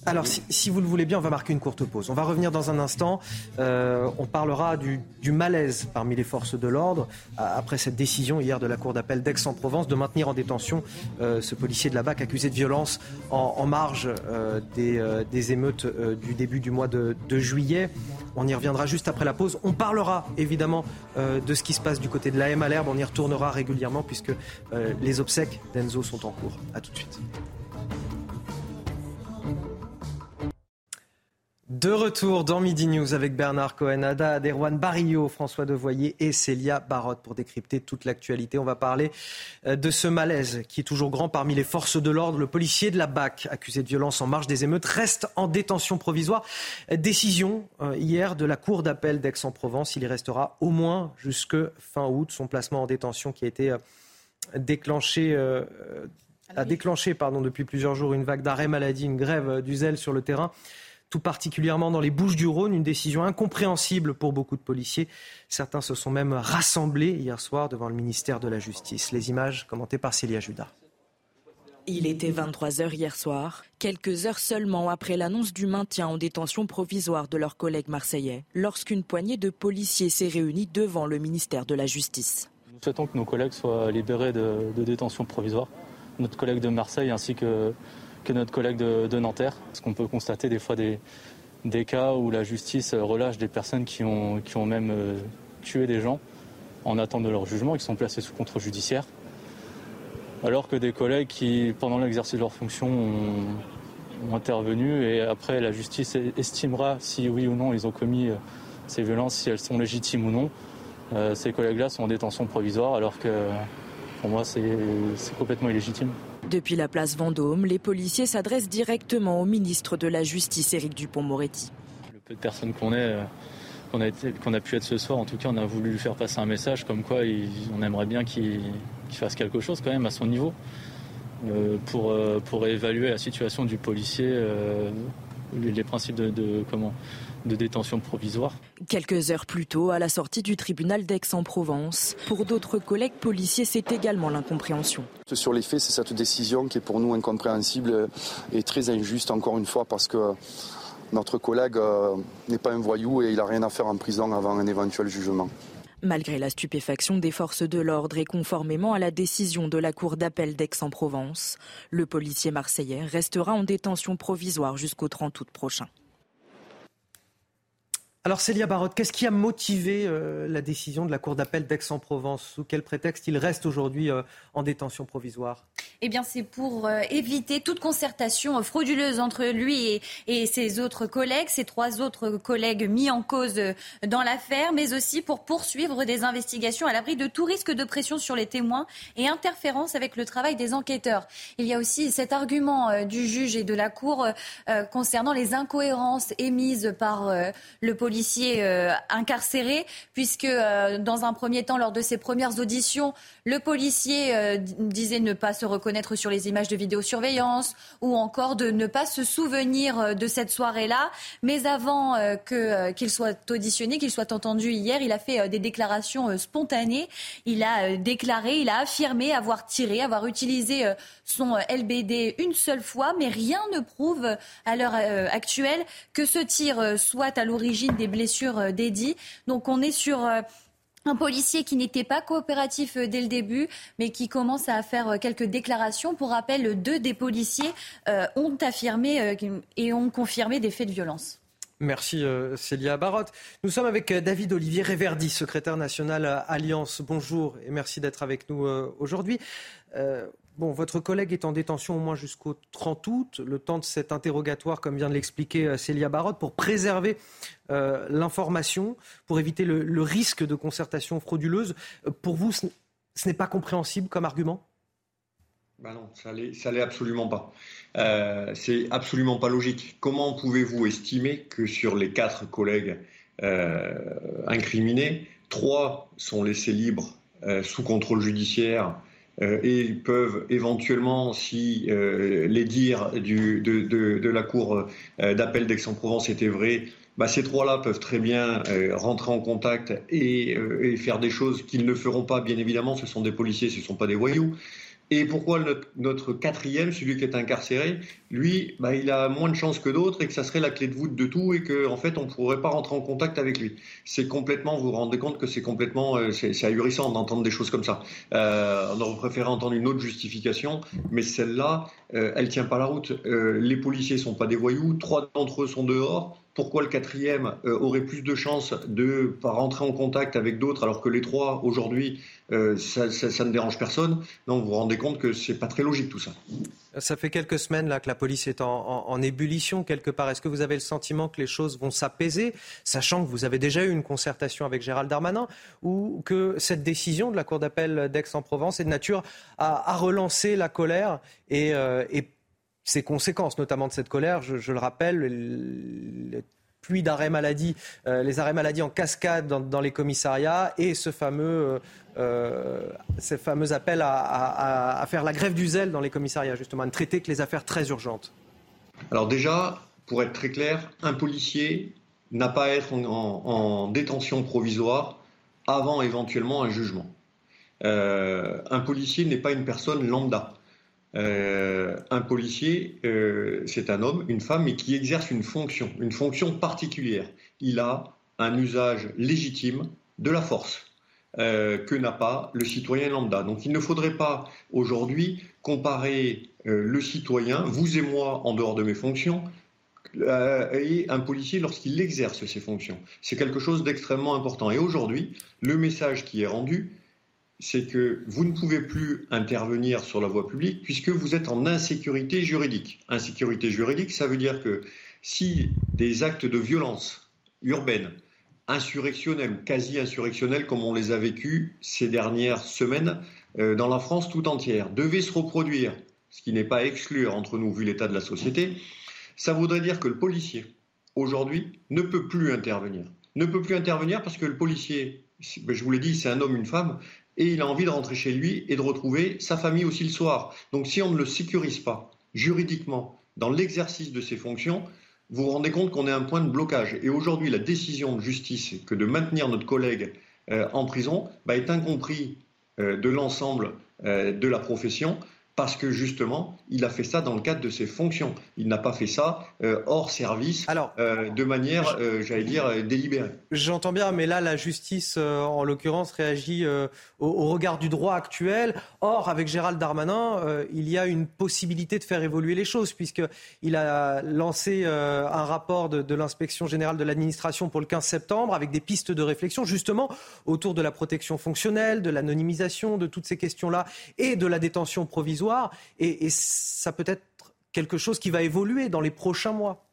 [SPEAKER 1] Alors, si, vous le voulez bien, on va marquer une courte pause. On va revenir dans un instant. Euh, on parlera du, malaise parmi les forces de l'ordre après cette décision hier de la Cour d'appel d'Aix-en-Provence de maintenir en détention euh, ce policier de la BAC accusé de violence en, marge euh, des, émeutes du début du mois de, juillet. On y reviendra juste après la pause. On parlera évidemment de ce qui se passe du côté de l'AM à l'herbe. On y retournera régulièrement puisque les obsèques d'Enzo sont en cours. A tout de suite. De retour dans Midi News avec Bernard Cohen, Ada Erwan Barillot, François Devoyer et Célia Barotte pour décrypter toute l'actualité. On va parler euh, de ce malaise qui est toujours grand parmi les forces de l'ordre. Le policier de la BAC, accusé de violence en marge des émeutes, reste en détention provisoire. Décision euh, hier de la Cour d'appel d'Aix-en-Provence. Il y restera au moins jusque fin août. Son placement en détention qui a été euh, déclenché a déclenché pardon, depuis plusieurs jours une vague d'arrêt maladie, une grève du zèle sur le terrain tout particulièrement dans les Bouches du Rhône, une décision incompréhensible pour beaucoup de policiers. Certains se sont même rassemblés hier soir devant le ministère de la Justice. Les images commentées par Célia Judas.
[SPEAKER 20] Il était 23h hier soir, quelques heures seulement après l'annonce du maintien en détention provisoire de leurs collègues marseillais, lorsqu'une poignée de policiers s'est réunie devant le ministère de la Justice.
[SPEAKER 21] Nous souhaitons que nos collègues soient libérés de, de détention provisoire notre collègue de Marseille ainsi que, que notre collègue de, Nanterre. Parce qu'on peut constater des fois des, cas où la justice relâche des personnes qui ont, même euh, tué des gens en attente de leur jugement, qui sont placés sous contrôle judiciaire. Alors que des collègues qui, pendant l'exercice de leur fonction, ont, ont intervenu et après la justice estimera si oui ou non ils ont commis euh, ces violences, si elles sont légitimes ou non. Euh, ces collègues-là sont en détention provisoire alors que pour moi c'est complètement illégitime.
[SPEAKER 20] Depuis la place Vendôme, les policiers s'adressent directement au ministre de la Justice, Éric Dupont-Moretti.
[SPEAKER 21] Le peu de personnes qu'on est, euh, qu'on a, pu être ce soir, en tout cas, on a voulu lui faire passer un message comme quoi on aimerait bien qu'il fasse quelque chose quand même à son niveau euh, pour, euh, pour évaluer la situation du policier, les, les principes de, de- comment, de détention provisoire.
[SPEAKER 20] Quelques heures plus tôt, à la sortie du tribunal d'Aix-en-Provence, pour d'autres collègues policiers, c'est également l'incompréhension.
[SPEAKER 22] Sur les faits, c'est cette décision qui est pour nous incompréhensible et très injuste, encore une fois, parce que notre collègue euh, n'est pas un voyou et il n'a rien à faire en prison avant un éventuel jugement.
[SPEAKER 20] Malgré la stupéfaction des forces de l'ordre et conformément à la décision de la Cour d'appel d'Aix-en-Provence, le policier marseillais restera en détention provisoire jusqu'au 30 août prochain.
[SPEAKER 1] Alors Célia Barotte, qu'est-ce qui a motivé euh, la décision de la Cour d'appel d'Aix-en-Provence? Sous quel prétexte il reste aujourd'hui euh, en détention provisoire?
[SPEAKER 16] Eh bien, c'est pour euh, éviter toute concertation euh, frauduleuse entre lui et, et ses autres collègues, ses trois autres collègues mis en cause euh, dans l'affaire, mais aussi pour poursuivre des investigations à l'abri de tout risque de pression sur les témoins et interférence avec le travail des enquêteurs. Il y a aussi cet argument euh, du juge et de la Cour concernant les incohérences émises par le policier euh, incarcéré, puisque euh, dans un premier temps, lors de ses premières auditions, le policier euh, disait ne pas se reconnaître sur les images de vidéosurveillance ou encore de ne pas se souvenir euh, de cette soirée-là. Mais avant que, qu'il soit auditionné, qu'il soit entendu hier, il a fait des déclarations spontanées. Il a déclaré, il a affirmé avoir tiré, avoir utilisé son LBD une seule fois, mais rien ne prouve à l'heure actuelle que ce tir soit à l'origine des blessures euh, d'Eddie. Donc on est sur euh, un policier qui n'était pas coopératif euh, dès le début, mais qui commence à faire quelques déclarations. Pour rappel, deux des policiers ont affirmé et ont confirmé des faits de violence.
[SPEAKER 1] Merci Célia Barotte. Nous sommes avec David Olivier Réverdi, secrétaire national Alliance. Bonjour et merci d'être avec nous aujourd'hui. Votre collègue est en détention au moins jusqu'au 30 août, le temps de cet interrogatoire, comme vient de l'expliquer euh, Célia Barotte, pour préserver euh, l'information, pour éviter le, risque de concertation frauduleuse. Euh, Pour vous, ce n'est pas compréhensible comme argument?
[SPEAKER 8] Ben non, ça ça l'est absolument pas. Euh, c'est absolument pas logique. Comment pouvez-vous estimer que sur les quatre collègues incriminés, trois sont laissés libres sous contrôle judiciaire euh, et peuvent éventuellement, si euh, les dires de, la Cour euh, d'appel d'Aix-en-Provence étaient vrais, bah, ces trois-là peuvent très bien rentrer en contact et faire des choses qu'ils ne feront pas, bien évidemment. Ce sont des policiers, ce ne sont pas des voyous. Et pourquoi notre, notre quatrième, celui qui est incarcéré, lui, bah, il a moins de chances que d'autres et que ça serait la clé de voûte de tout et qu'en en fait, on ne pourrait pas rentrer en contact avec lui. C'est complètement, vous vous rendez compte que c'est complètement, euh, c'est ahurissant d'entendre des choses comme ça. Euh, on aurait préféré entendre une autre justification, mais celle-là, euh, elle tient pas la route. Euh, les policiers sont pas des voyous, trois d'entre eux sont dehors. Pourquoi le quatrième euh, aurait plus de chances de rentrer en contact avec d'autres alors que les trois aujourd'hui euh, ça, ne dérange personne Non, vous vous rendez compte que c'est pas très logique tout ça.
[SPEAKER 1] Ça fait quelques semaines là, que la police est en, ébullition quelque part. Est-ce que vous avez le sentiment que les choses vont s'apaiser, sachant que vous avez déjà eu une concertation avec Gérald Darmanin, ou que cette décision de la Cour d'appel d'Aix-en-Provence est de nature à, relancer la colère et, euh, et ses conséquences, notamment de cette colère, je, le rappelle, le- pluie d'arrêts maladie, euh, les arrêts maladie en cascade dans, les commissariats et ce fameux, euh, euh, appels à, faire la grève du zèle dans les commissariats, justement, à ne traiter que les affaires très urgentes.
[SPEAKER 8] Alors déjà, pour être très clair, un policier n'a pas à être en, en- en détention provisoire avant éventuellement un jugement. Un policier n'est pas une personne lambda. Euh, un policier, euh, c'est un homme, une femme, mais qui exerce une fonction, une fonction particulière. Il a un usage légitime de la force. que n'a pas le citoyen lambda. Donc il ne faudrait pas aujourd'hui comparer le citoyen, vous et moi en dehors de mes fonctions, et un policier lorsqu'il exerce ses fonctions. C'est quelque chose d'extrêmement important. Et aujourd'hui, le message qui est rendu, c'est que vous ne pouvez plus intervenir sur la voie publique puisque vous êtes en insécurité juridique. Insécurité juridique, ça veut dire que si des actes de violence urbaine, insurrectionnels ou quasi-insurrectionnels, comme on les a vécus ces dernières semaines euh, dans la France tout entière, devaient se reproduire, ce qui n'est pas exclu entre nous vu l'état de la société, ça voudrait dire que le policier, aujourd'hui, ne peut plus intervenir. Ne peut plus intervenir parce que le policier, ben, je vous l'ai dit, c'est un homme, une femme, et il a envie de rentrer chez lui et de retrouver sa famille aussi le soir. Donc si on ne le sécurise pas juridiquement dans l'exercice de ses fonctions, vous vous rendez compte qu'on est à un point de blocage. Et aujourd'hui, la décision de justice que de maintenir notre collègue euh, en prison bah, est incompris euh, de l'ensemble euh, de la profession parce que justement, il a fait ça dans le cadre de ses fonctions. Il n'a pas fait ça euh, hors service, euh, de manière, euh, j'allais dire, délibérée.
[SPEAKER 1] J'entends bien, mais là, la justice, en l'occurrence, réagit au, regard du droit actuel. Or, avec Gérald Darmanin, il y a une possibilité de faire évoluer les choses, puisqu'il a lancé un rapport de, de l'inspection générale de l'administration pour le 15 septembre, avec des pistes de réflexion, justement, autour de la protection fonctionnelle, de l'anonymisation, de toutes ces questions-là, et de la détention provisoire et, ça peut être quelque chose qui va évoluer dans les prochains mois.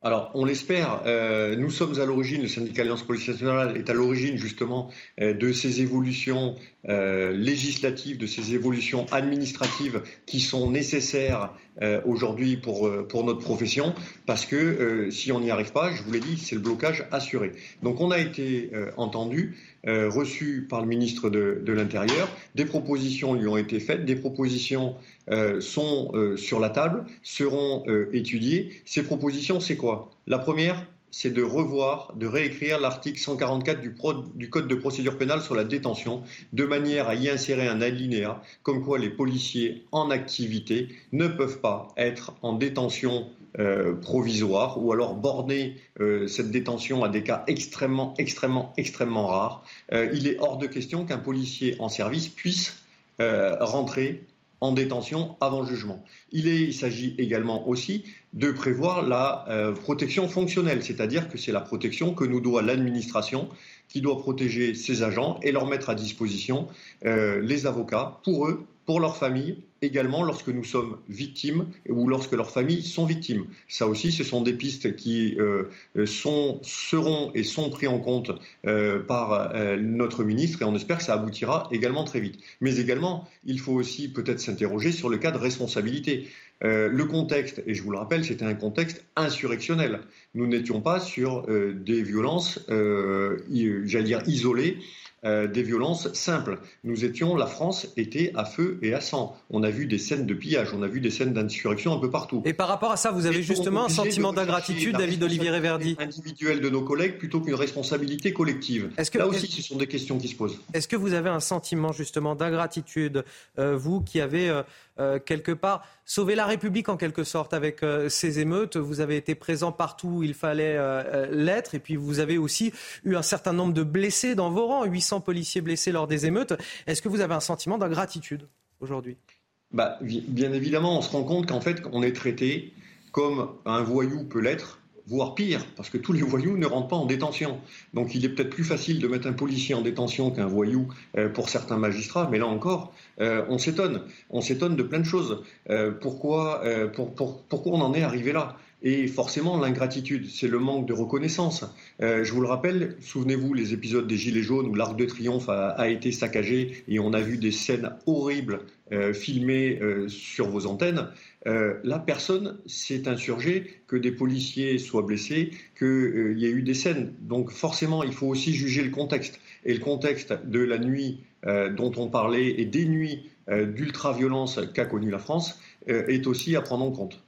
[SPEAKER 8] Alors, on l'espère. Euh, nous sommes à l'origine, le syndicat Alliance Police Nationale est à l'origine justement euh, de ces évolutions euh, législatives, de ces évolutions administratives qui sont nécessaires aujourd'hui pour, pour notre profession, parce que si on n'y arrive pas, je vous l'ai dit, c'est le blocage assuré. Donc, on a été entendu. Euh, reçu par le ministre de, l'Intérieur. Des propositions lui ont été faites, des propositions euh, sont euh, sur la table, seront étudiées. Ces propositions, c'est quoi? La première, c'est de revoir, de réécrire l'article 144 du, Code de procédure pénale sur la détention, de manière à y insérer un alinéa comme quoi les policiers en activité ne peuvent pas être en détention euh, provisoire ou alors borner euh, cette détention à des cas extrêmement, extrêmement, extrêmement rares. Euh, il est hors de question qu'un policier en service puisse rentrer en détention avant jugement. Il s'agit également aussi de prévoir la protection fonctionnelle, c'est-à-dire que c'est la protection que nous doit l'administration qui doit protéger ses agents et leur mettre à disposition les avocats pour eux pour leur famille, également lorsque nous sommes victimes ou lorsque leurs familles sont victimes. Ça aussi, ce sont des pistes qui euh, seront et sont pris en compte euh, par euh, notre ministre et on espère que ça aboutira également très vite. Mais également, il faut aussi peut-être s'interroger sur le cas de responsabilité. Le contexte, et je vous le rappelle, c'était un contexte insurrectionnel. Nous n'étions pas sur des violences, j'allais dire, isolées euh, des violences simples. Nous étions, la France était à feu et à sang. On a vu des scènes de pillage, on a vu des scènes d'insurrection un peu partout.
[SPEAKER 1] Et par rapport à ça, vous avez justement un sentiment d'ingratitude, David Olivier Réverdi
[SPEAKER 8] Individuel de nos collègues plutôt qu'une responsabilité collective. Que, Là aussi, ce sont des questions qui se posent.
[SPEAKER 1] Est-ce que vous avez un sentiment justement d'ingratitude, euh, vous qui avez euh, quelque part. Sauvé la République en quelque sorte avec ces émeutes. Vous avez été présent partout où il fallait l'être, et puis vous avez aussi eu un certain nombre de blessés dans vos rangs, 800 policiers blessés lors des émeutes. Est-ce que vous avez un sentiment d'ingratitude aujourd'hui?
[SPEAKER 8] Bah, Bien évidemment, on se rend compte qu'en fait, on est traité comme un voyou peut l'être, voire pire, parce que tous les voyous ne rentrent pas en détention. Donc il est peut-être plus facile de mettre un policier en détention qu'un voyou euh, pour certains magistrats, mais là encore, euh, on s'étonne. On s'étonne de plein de choses. Euh, pourquoi, pourquoi on en est arrivé là? Et forcément, l'ingratitude, c'est le manque de reconnaissance. Je vous le rappelle, souvenez-vous les épisodes des Gilets jaunes où l'Arc de Triomphe a, été saccagé et on a vu des scènes horribles filmées sur vos antennes. La personne s'est insurgée, que des policiers soient blessés, qu'il y ait eu des scènes. Donc forcément, il faut aussi juger le contexte. Et le contexte de la nuit dont on parlait et des nuits d'ultra-violence qu'a connue la France est aussi à prendre en compte.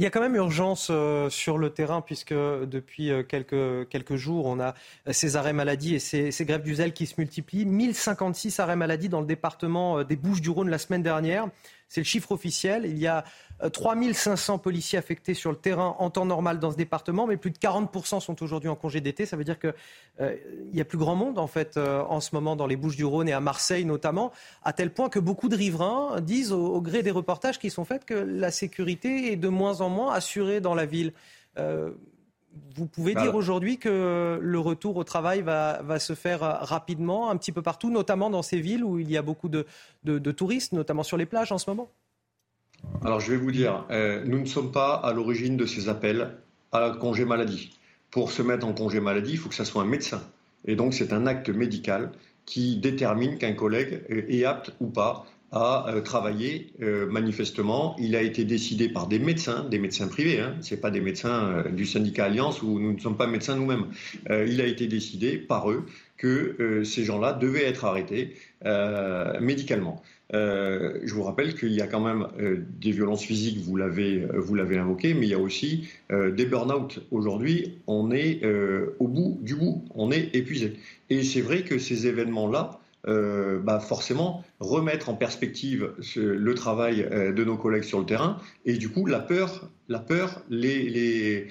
[SPEAKER 1] Il y a quand même urgence euh, sur le terrain puisque depuis euh, quelques, jours, on a ces arrêts maladie et ces, grèves du zèle qui se multiplient. 1056 arrêts maladie dans le département euh, des Bouches-du-Rhône la semaine dernière. C'est le chiffre officiel. Il y a 3500 policiers affectés sur le terrain en temps normal dans ce département, mais plus de 40% sont aujourd'hui en congé d'été. Ça veut dire qu'il euh, y a plus grand monde en fait euh, en ce moment dans les Bouches-du-Rhône et à Marseille notamment, à tel point que beaucoup de riverains disent au, gré des reportages qui sont faits que la sécurité est de moins en moins assurée dans la ville. Euh, vous pouvez dire aujourd'hui que le retour au travail va, se faire rapidement, un petit peu partout, notamment dans ces villes où il y a beaucoup de touristes, notamment sur les plages en ce moment?
[SPEAKER 8] Alors je vais vous dire, euh, nous ne sommes pas à l'origine de ces appels à congé maladie. Pour se mettre en congé maladie, il faut que ça soit un médecin. Et donc c'est un acte médical qui détermine qu'un collègue est apte ou pas à euh, travailler. Euh, manifestement, il a été décidé par des médecins, des médecins privés, hein, ce pas des médecins du syndicat Alliance où nous ne sommes pas médecins nous-mêmes. il a été décidé par eux que ces gens-là devaient être arrêtés médicalement. Euh, je vous rappelle qu'il y a quand même euh, des violences physiques, vous l'avez, euh, vous l'avez invoqué, mais il y a aussi des burn-out. Aujourd'hui, on est au bout du bout, on est épuisé. Et c'est vrai que ces événements-là, bah forcément, remettre en perspective le travail de nos collègues sur le terrain, et du coup, la peur, la peur les,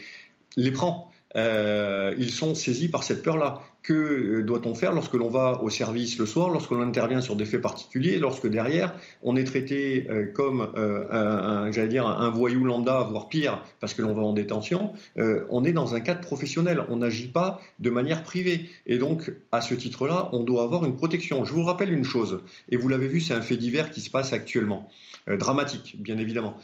[SPEAKER 8] prend. ils sont saisis par cette peur-là. Que euh, doit-on faire lorsque l'on va au service le soir, lorsque l'on intervient sur des faits particuliers, lorsque derrière on est traité euh, comme euh, un, j'allais dire un voyou lambda, voire pire, parce que l'on va en détention On est dans un cadre professionnel, on n'agit pas de manière privée, et donc à ce titre-là, on doit avoir une protection. Je vous rappelle une chose, et vous l'avez vu, c'est un fait divers qui se passe actuellement, dramatique, bien évidemment.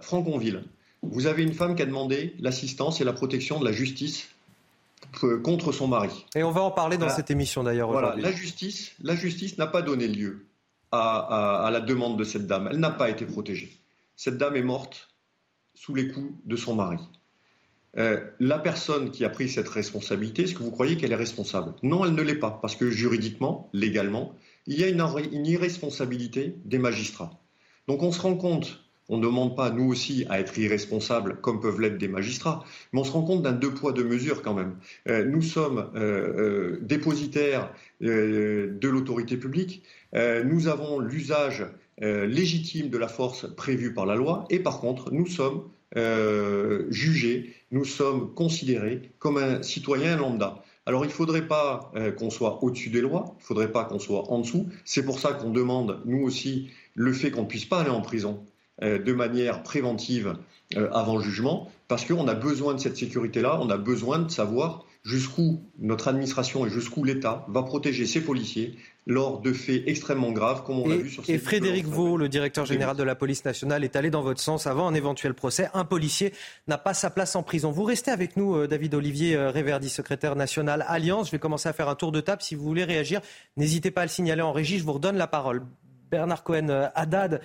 [SPEAKER 8] Franconville, vous avez une femme qui a demandé l'assistance et la protection de la justice contre son mari.
[SPEAKER 1] Et on va en parler dans cette émission d'ailleurs
[SPEAKER 8] voilà, La justice, la justice n'a pas donné lieu à, la demande de cette dame. Elle n'a pas été protégée. Cette dame est morte sous les coups de son mari. Euh, la personne qui a pris cette responsabilité, est-ce que vous croyez qu'elle est responsable? Non, elle ne l'est pas, parce que juridiquement, légalement, il y a une irresponsabilité des magistrats. Donc on se rend compte on ne demande pas, nous aussi, à être irresponsables comme peuvent l'être des magistrats, mais on se rend compte d'un deux poids, deux mesures quand même. Euh, nous sommes euh, euh, dépositaires de l'autorité publique, nous avons l'usage légitime de la force prévue par la loi, et par contre, nous sommes jugés, nous sommes considérés comme un citoyen lambda. Alors il ne faudrait pas qu'on soit au-dessus des lois, il ne faudrait pas qu'on soit en dessous. C'est pour ça qu'on demande, nous aussi, le fait qu'on ne puisse pas aller en prison de manière préventive euh, avant jugement, parce qu'on a besoin de cette sécurité-là, on a besoin de savoir jusqu'où notre administration et jusqu'où l'État va protéger ses policiers lors de faits extrêmement graves, comme on l'a vu sur ces
[SPEAKER 1] Et Frédéric Vaux, le directeur général de la police nationale, est allé dans votre sens avant un éventuel procès. Un policier n'a pas sa place en prison. Vous restez avec nous, euh, David Olivier Réverdi, secrétaire national Alliance. Je vais commencer à faire un tour de table. Si vous voulez réagir, n'hésitez pas à le signaler en régie. Je vous redonne la parole. Bernard Cohen, Haddad,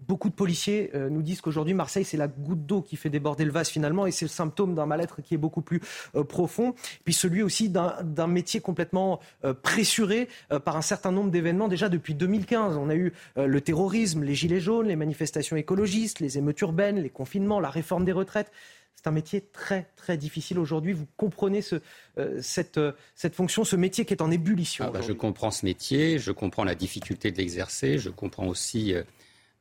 [SPEAKER 1] Beaucoup de policiers euh, nous disent qu'aujourd'hui, Marseille, c'est la goutte d'eau qui fait déborder le vase finalement, et c'est le symptôme d'un mal-être qui est beaucoup plus euh, profond. Puis celui aussi d'un métier complètement euh, pressuré par un certain nombre d'événements déjà depuis 2015. On a eu le terrorisme, les gilets jaunes, les manifestations écologistes, les émeutes urbaines, les confinements, la réforme des retraites. C'est un métier très très difficile aujourd'hui. Vous comprenez ce, cette, cette, fonction, ce métier qui est en ébullition.
[SPEAKER 14] Ah bah, je comprends ce métier, je comprends la difficulté de l'exercer, je comprends aussi euh,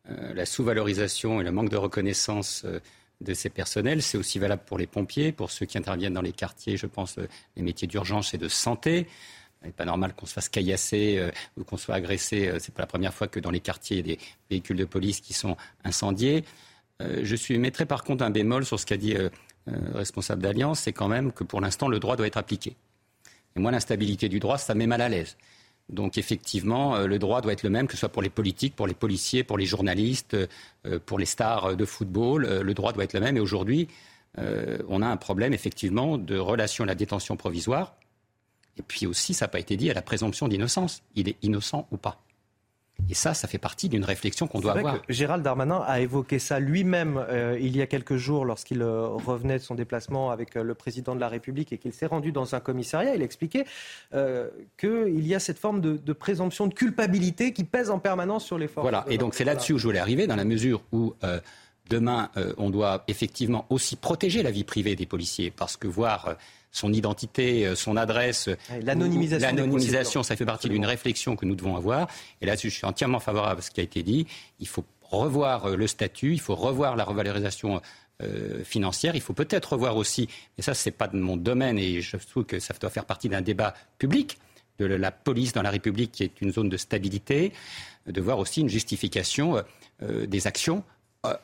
[SPEAKER 14] la sous-valorisation et le manque de reconnaissance euh, de ces personnels. C'est aussi valable pour les pompiers, pour ceux qui interviennent dans les quartiers, je pense, euh, les métiers d'urgence et de santé. Il n'est pas normal qu'on se fasse caillasser ou qu'on soit agressé. Ce n'est pas la première fois que dans les quartiers, il y a des véhicules de police qui sont incendiés. je suis mettrai par contre un bémol sur ce qu'a dit le responsable d'Alliance, c'est quand même que pour l'instant, le droit doit être appliqué. Et moi, l'instabilité du droit, ça met mal à l'aise. Donc effectivement, euh, le droit doit être le même, que ce soit pour les politiques, pour les policiers, pour les journalistes, euh, pour les stars de football. Euh, le droit doit être le même. Et aujourd'hui, on a un problème effectivement de relation à la détention provisoire. Et puis aussi, ça n'a pas été dit, à la présomption d'innocence. Il est innocent ou pas. Et ça, ça fait partie d'une réflexion qu'on doit avoir.
[SPEAKER 1] Gérald Darmanin a évoqué ça lui-même euh, il y a quelques jours lorsqu'il euh, revenait de son déplacement avec euh, le président de la République et qu'il s'est rendu dans un commissariat. Il expliquait qu'il y a cette forme de, présomption de culpabilité qui pèse en permanence sur les forces.
[SPEAKER 14] Voilà, et donc c'est là-dessus où je voulais arriver, dans la mesure où demain, on doit effectivement aussi protéger la vie privée des policiers, parce que voir son identité, son adresse.
[SPEAKER 1] L'anonymisation.
[SPEAKER 14] L'anonymisation, ça fait partie d'une réflexion que nous devons avoir. Et là-dessus, je suis entièrement favorable à ce qui a été dit. Il faut revoir le statut, il faut revoir la revalorisation financière. Il faut peut-être revoir aussi, et ça, ce n'est pas de mon domaine, et je trouve que ça doit faire partie d'un débat public, de la police dans la République, qui est une zone de stabilité, de voir aussi une justification des actions euh,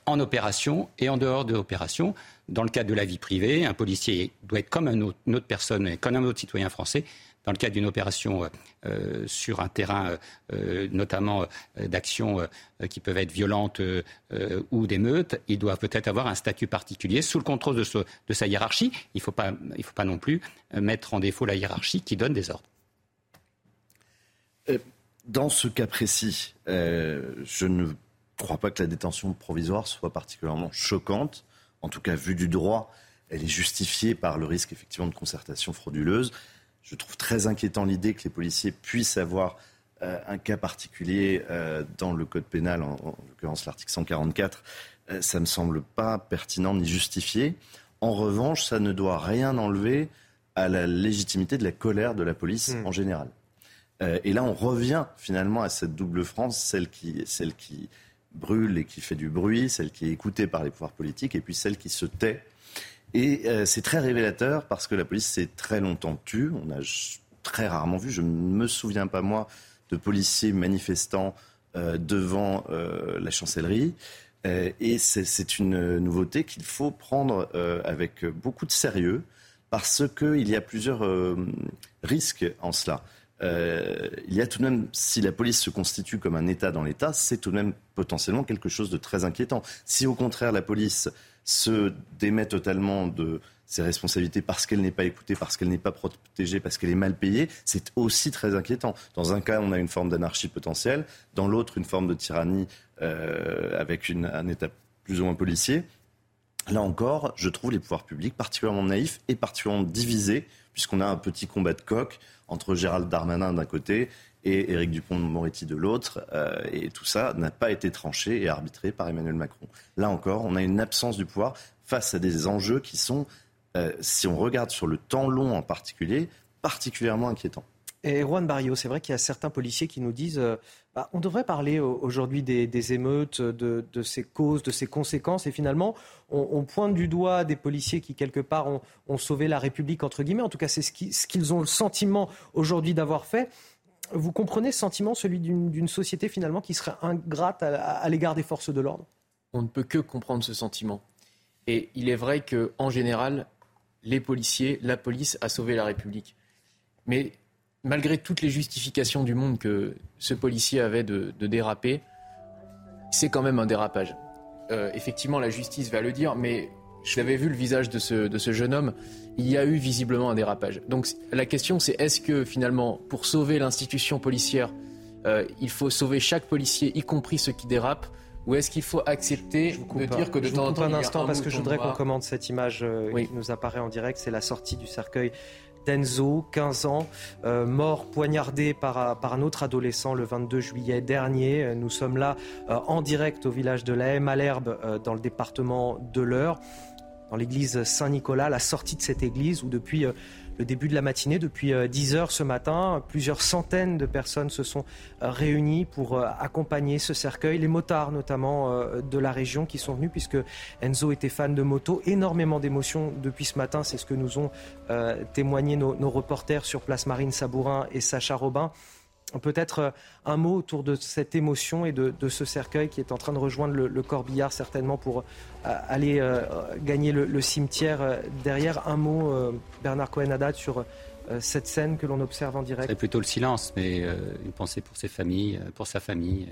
[SPEAKER 14] en opération et en dehors de l'opération. Dans le cadre de la vie privée, un policier doit être comme une autre personne, comme un autre citoyen français. Dans le cadre d'une opération euh, sur un terrain, euh, notamment d'actions qui peuvent être violentes ou d'émeutes, il doit peut-être avoir un statut particulier sous le contrôle de, sa hiérarchie. Il ne faut, pas non plus mettre en défaut la hiérarchie qui donne des ordres.
[SPEAKER 15] Dans ce cas précis, je ne ne crois pas que la détention provisoire soit particulièrement choquante. En tout cas, vu du droit, elle est justifiée par le risque effectivement de concertation frauduleuse. Je trouve très inquiétant l'idée que les policiers puissent avoir euh, un cas particulier euh, dans le code pénal, en, l'occurrence l'article 144. Euh, ça ne me semble pas pertinent ni justifié. En revanche, ça ne doit rien enlever à la légitimité de la colère de la police hmm. en général. et là, on revient finalement à cette double France, celle qui, celle qui brûle et qui fait du bruit, celle qui est écoutée par les pouvoirs politiques, et puis celle qui se tait. Et euh, c'est très révélateur parce que la police s'est très longtemps tue. On a très rarement vu, je ne me souviens pas moi, de policiers manifestants euh, devant euh, la chancellerie. et c'est une nouveauté qu'il faut prendre avec beaucoup de sérieux parce qu'il y a plusieurs risques en cela. Euh, il y a tout de même, si la police se constitue comme un État dans l'État, c'est tout de même potentiellement quelque chose de très inquiétant. Si au contraire la police se démet totalement de ses responsabilités parce qu'elle n'est pas écoutée, parce qu'elle n'est pas protégée, parce qu'elle est mal payée, c'est aussi très inquiétant. Dans un cas, on a une forme d'anarchie potentielle, dans l'autre, une forme de tyrannie euh, avec un État plus ou moins policier. Là encore, je trouve les pouvoirs publics particulièrement naïfs et particulièrement divisés, puisqu'on a un petit combat de coq entre Gérald Darmanin d'un côté et Éric Dupont-Moretti de l'autre. Euh, et tout ça n'a pas été tranché et arbitré par Emmanuel Macron. Là encore, on a une absence du pouvoir face à des enjeux qui sont, euh, si on regarde sur le temps long en particulier, particulièrement inquiétants.
[SPEAKER 1] Et Juan Barrio, c'est vrai qu'il y a certains policiers qui nous disent euh, bah, on devrait parler aujourd'hui des, émeutes, de, ces causes, de ces conséquences. Et finalement, on, pointe du doigt des policiers qui, quelque part, ont, sauvé la République, entre guillemets. En tout cas, c'est ce qu'ils ont le sentiment aujourd'hui d'avoir fait. Vous comprenez ce sentiment, celui d'une société, finalement, qui serait ingrate à, l'égard des forces de l'ordre?
[SPEAKER 9] On ne peut que comprendre ce sentiment. Et il est vrai qu'en général, les policiers, la police a sauvé la République. Mais malgré toutes les justifications du monde que ce policier avait de, déraper, c'est quand même un dérapage. Euh, effectivement, la justice va le dire, mais je l'avais vu le visage de ce, de ce jeune homme, il y a eu visiblement un dérapage. Donc la question c'est est-ce que finalement, pour sauver l'institution policière, euh, il faut sauver chaque policier, y compris ceux qui dérapent ou est-ce qu'il faut accepter de dire que de temps en temps...
[SPEAKER 1] un instant parce que je voudrais qu'on commente cette image euh, qui nous apparaît en direct. C'est la sortie du cercueil Denzo, 15 ans, euh, mort poignardé par, par, un autre adolescent le 22 juillet dernier. Nous sommes là euh, en direct au village de la Malherbe, euh, dans le département de l'Eure, dans l'église Saint-Nicolas, la sortie de cette église où depuis le début de la matinée. Depuis 10 euh, heures ce matin, plusieurs centaines de personnes se sont euh, réunies pour euh, accompagner ce cercueil. Les motards notamment de la région qui sont venus puisque Enzo était fan de moto. Énormément d'émotions depuis ce matin, c'est ce que nous ont témoigné nos, nos reporters sur place Marine Sabourin et Sacha Robin. Peut-être euh, un mot autour de cette émotion et de, ce cercueil qui est en train de rejoindre le, corbillard certainement pour euh, aller euh, gagner le, cimetière derrière. Un mot, Bernard Cohen-Haddad, sur cette scène que l'on observe en direct.
[SPEAKER 14] C'est plutôt le silence, mais une pensée pour ses familles, pour sa famille,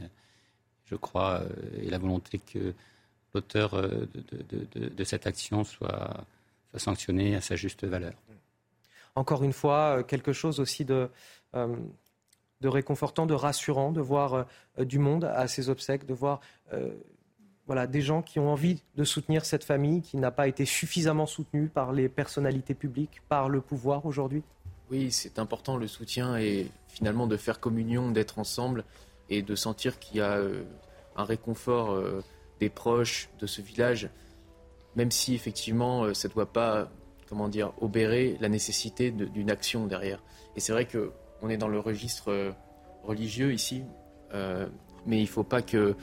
[SPEAKER 14] je crois, et la volonté que l'auteur de, cette action soit, soit sanctionné à sa juste valeur.
[SPEAKER 1] Encore une fois, quelque chose aussi de de réconfortant, de rassurant, de voir euh, du monde à ses obsèques, de voir euh, voilà, des gens qui ont envie de soutenir cette famille qui n'a pas été suffisamment soutenue par les personnalités publiques, par le pouvoir aujourd'hui?
[SPEAKER 9] Oui, c'est important le soutien et finalement de faire communion, d'être ensemble et de sentir qu'il y a euh, un réconfort des proches de ce village, même si effectivement ça ne doit pas comment dire, obérer la nécessité d'une action derrière. Et c'est vrai qu'on est dans le registre religieux ici, mais il ne faut pas que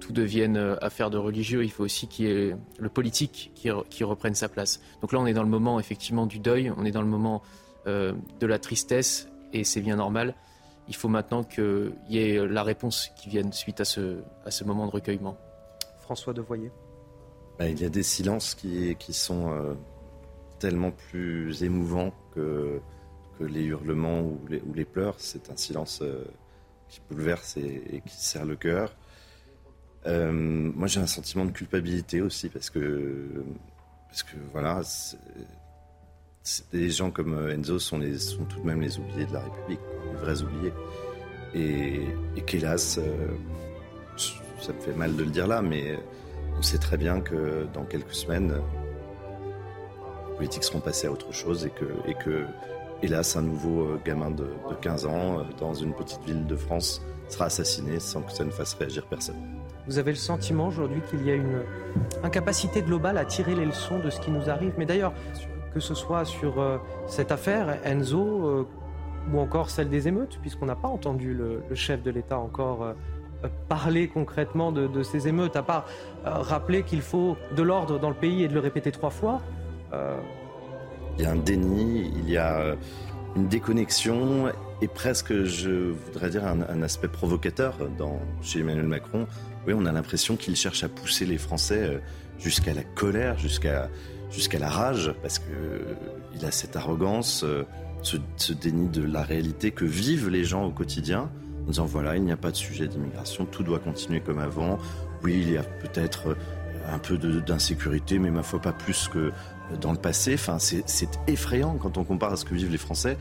[SPEAKER 9] tout devienne affaire de religieux. Il faut aussi qu'il y ait le politique qui, qui, reprenne sa place. Donc là, on est dans le moment effectivement du deuil, on est dans le moment de la tristesse, et c'est bien normal il faut maintenant qu'il y ait la réponse qui vienne suite à ce, à ce moment de recueillement.
[SPEAKER 1] François Devoyer.
[SPEAKER 15] Bah, il y a des silences qui, qui sont euh, tellement plus émouvants que, que les hurlements ou les, pleurs. C'est un silence euh, qui bouleverse et, qui serre le cœur. Euh, moi, j'ai un sentiment de culpabilité aussi parce que, parce que voilà, des gens comme Enzo sont, les, sont tout de même les oubliés de la République les vrais oubliés. Et, qu'hélas, euh, ça me fait mal de le dire là, mais on sait très bien que dans quelques semaines, les politiques seront passés à autre chose et que, et que hélas, un nouveau euh, gamin de, 15 ans euh, dans une petite ville de France sera assassiné sans que ça ne fasse réagir personne.
[SPEAKER 1] Vous avez le sentiment aujourd'hui qu'il y a une incapacité globale à tirer les leçons de ce qui nous arrive. Mais d'ailleurs, que ce soit sur cette affaire, Enzo, ou encore celle des émeutes, puisqu'on n'a pas entendu le, chef de l'État encore euh, euh, parler concrètement de, ces émeutes, à part euh, rappeler qu'il faut de l'ordre dans le pays et de le répéter trois fois.
[SPEAKER 15] Il y a un déni, il y a une déconnexion et presque, je voudrais dire, un, aspect provocateur dans, chez Emmanuel Macron. Oui, on a l'impression qu'il cherche à pousser les Français jusqu'à la colère, jusqu'à la rage, parce qu'il a cette arrogance ce, déni de la réalité que vivent les gens au quotidien, en disant voilà, il n'y a pas de sujet d'immigration, tout doit continuer comme avant. Oui, il y a peut-être euh, un peu d'insécurité, mais ma foi pas plus que dans le passé. Enfin, c'est effrayant quand on compare à ce que vivent les Français.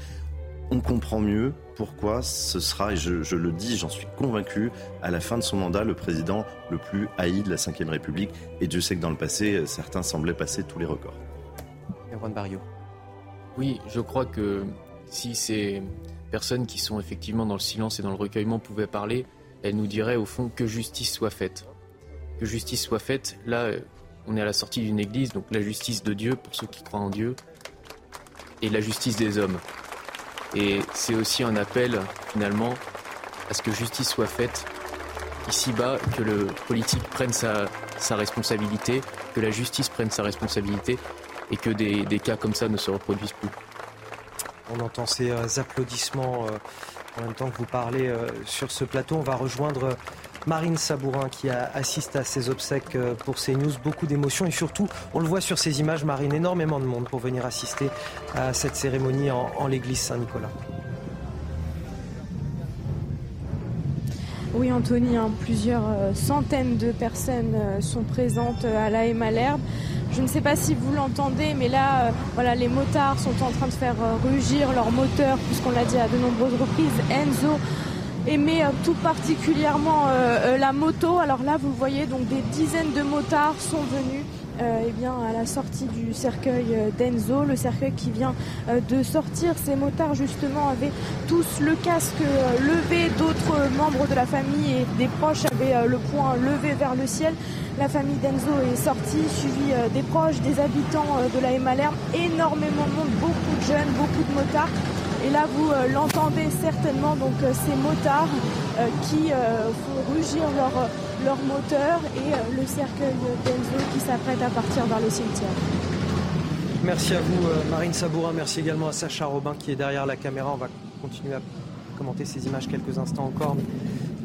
[SPEAKER 15] On comprend mieux pourquoi ce sera, et je, le dis, j'en suis convaincu, à la fin de son mandat, le président le plus haï de la Ve République. Et Dieu sait que dans le passé, certains semblaient passer tous les records.
[SPEAKER 1] Erwan Barrio.
[SPEAKER 9] Oui, je crois que si ces personnes qui sont effectivement dans le silence et dans le recueillement pouvaient parler, elles nous diraient au fond que justice soit faite. Que justice soit faite, là, on est à la sortie d'une église, donc la justice de Dieu pour ceux qui croient en Dieu, et la justice des hommes. Et c'est aussi un appel, finalement, à ce que justice soit faite ici-bas, que le politique prenne sa, sa responsabilité, que la justice prenne sa responsabilité et que des, cas comme ça ne se reproduisent plus.
[SPEAKER 1] On entend ces euh, applaudissements euh, en même temps que vous parlez euh, sur ce plateau. On va rejoindre Marine Sabourin qui a assisté à ces obsèques pour CNews. Beaucoup d'émotions et surtout, on le voit sur ces images, Marine, énormément de monde pour venir assister à cette cérémonie en, l'église Saint-Nicolas.
[SPEAKER 19] Oui, Anthony, hein, plusieurs centaines de personnes sont présentes à la Malherbe. Je ne sais pas si vous l'entendez, mais là, euh, voilà, les motards sont en train de faire euh, rugir leur moteur, puisqu'on l'a dit à de nombreuses reprises. Enzo aimait euh, tout particulièrement la moto. Alors là, vous voyez, donc des dizaines de motards sont venus euh, eh bien, à la sortie du cercueil euh, d'Enzo, le cercueil qui vient euh, de sortir. Ces motards, justement, avaient tous le casque levé. D'autres membres de la famille et des proches avaient le poing levé vers le ciel. La famille d'Enzo est sortie, suivie des proches, des habitants de la Malherbe. Énormément de monde, beaucoup de jeunes, beaucoup de motards. Et là, vous l'entendez certainement, donc ces motards qui font rugir leur leur moteur et euh, le cercueil d'Enzo qui s'apprête à partir vers le cimetière.
[SPEAKER 1] Merci à vous euh, Marine Sabourin, merci également à Sacha Robin qui est derrière la caméra. On va continuer à commenter ces images quelques instants encore.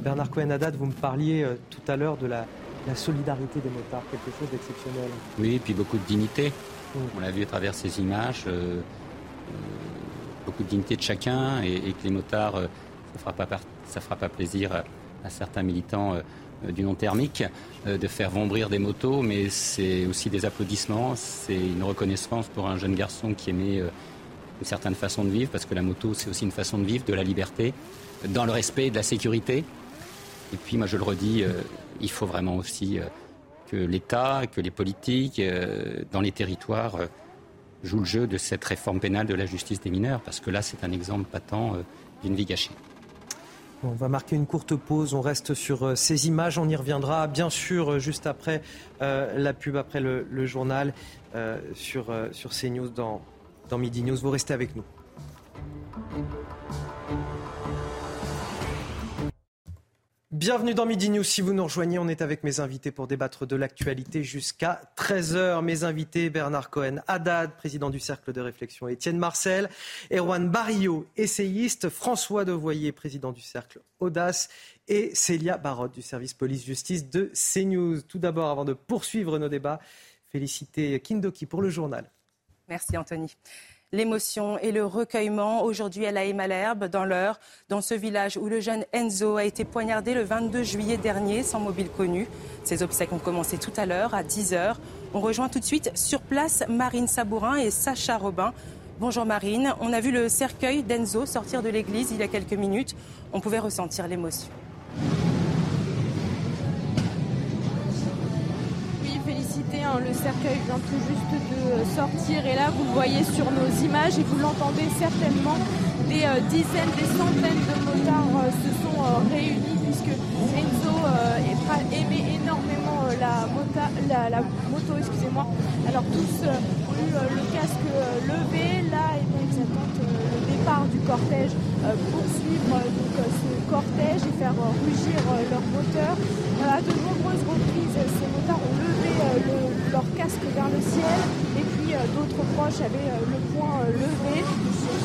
[SPEAKER 1] Bernard Cohen-Haddad, vous me parliez euh, tout à l'heure de la, solidarité des motards, quelque chose d'exceptionnel.
[SPEAKER 14] Oui, et puis beaucoup de dignité. On l'a vu à travers ces images. Beaucoup de dignité de chacun et, que les motards, ça ne fera, pas, ça fera pas plaisir à certains militants euh, du non thermique, euh, de faire vombrir des motos, mais c'est aussi des applaudissements, c'est une reconnaissance pour un jeune garçon qui aimait euh, une certaine façon de vivre, parce que la moto, c'est aussi une façon de vivre, de la liberté, dans le respect de la sécurité. Et puis, moi, je le redis, il faut vraiment aussi que l'État, que les politiques, dans les territoires, jouent le jeu de cette réforme pénale de la justice des mineurs, parce que là, c'est un exemple patent d'une vie gâchée.
[SPEAKER 1] On va marquer une courte pause, on reste sur euh, ces images, on y reviendra bien sûr euh, juste après euh, la pub, après le, journal sur, sur CNews dans, dans Midi News. Vous restez avec nous. Bienvenue dans Midi News. Si vous nous rejoignez, on est avec mes invités pour débattre de l'actualité jusqu'à 13h. Mes invités, Bernard Cohen, Haddad, président du Cercle de réflexion, Étienne Marcel, Erwan Barillot, essayiste, François Devoyer, président du Cercle Audace, et Célia Barotte du service police-justice de CNews. Tout d'abord, avant de poursuivre nos débats, féliciter Kindoki pour le journal.
[SPEAKER 2] Merci Anthony l'émotion et le recueillement aujourd'hui à la Malherbe, dans l'heure, dans ce village où le jeune Enzo a été poignardé le 22 juillet dernier sans mobile connu. Ces obsèques ont commencé tout à l'heure à 10h. On rejoint tout de suite sur place Marine Sabourin et Sacha Robin. Bonjour Marine, on a vu le cercueil d'Enzo sortir de l'église il y a quelques minutes. On pouvait ressentir l'émotion.
[SPEAKER 19] Hein, le cercueil vient tout juste de sortir et là vous le voyez sur nos images et vous l'entendez certainement. Des euh, dizaines, des centaines de motards euh, se sont euh, réunis puisque Enzo aimait énormément la, moto, excusez-moi. Alors tous ont eu le casque levé. Là, et bien, ils attendent le du cortège pour suivre ce cortège et faire rugir leur moteur. à de nombreuses reprises, ces motards ont levé leur casque vers le ciel et puis d'autres proches avaient le poing levé.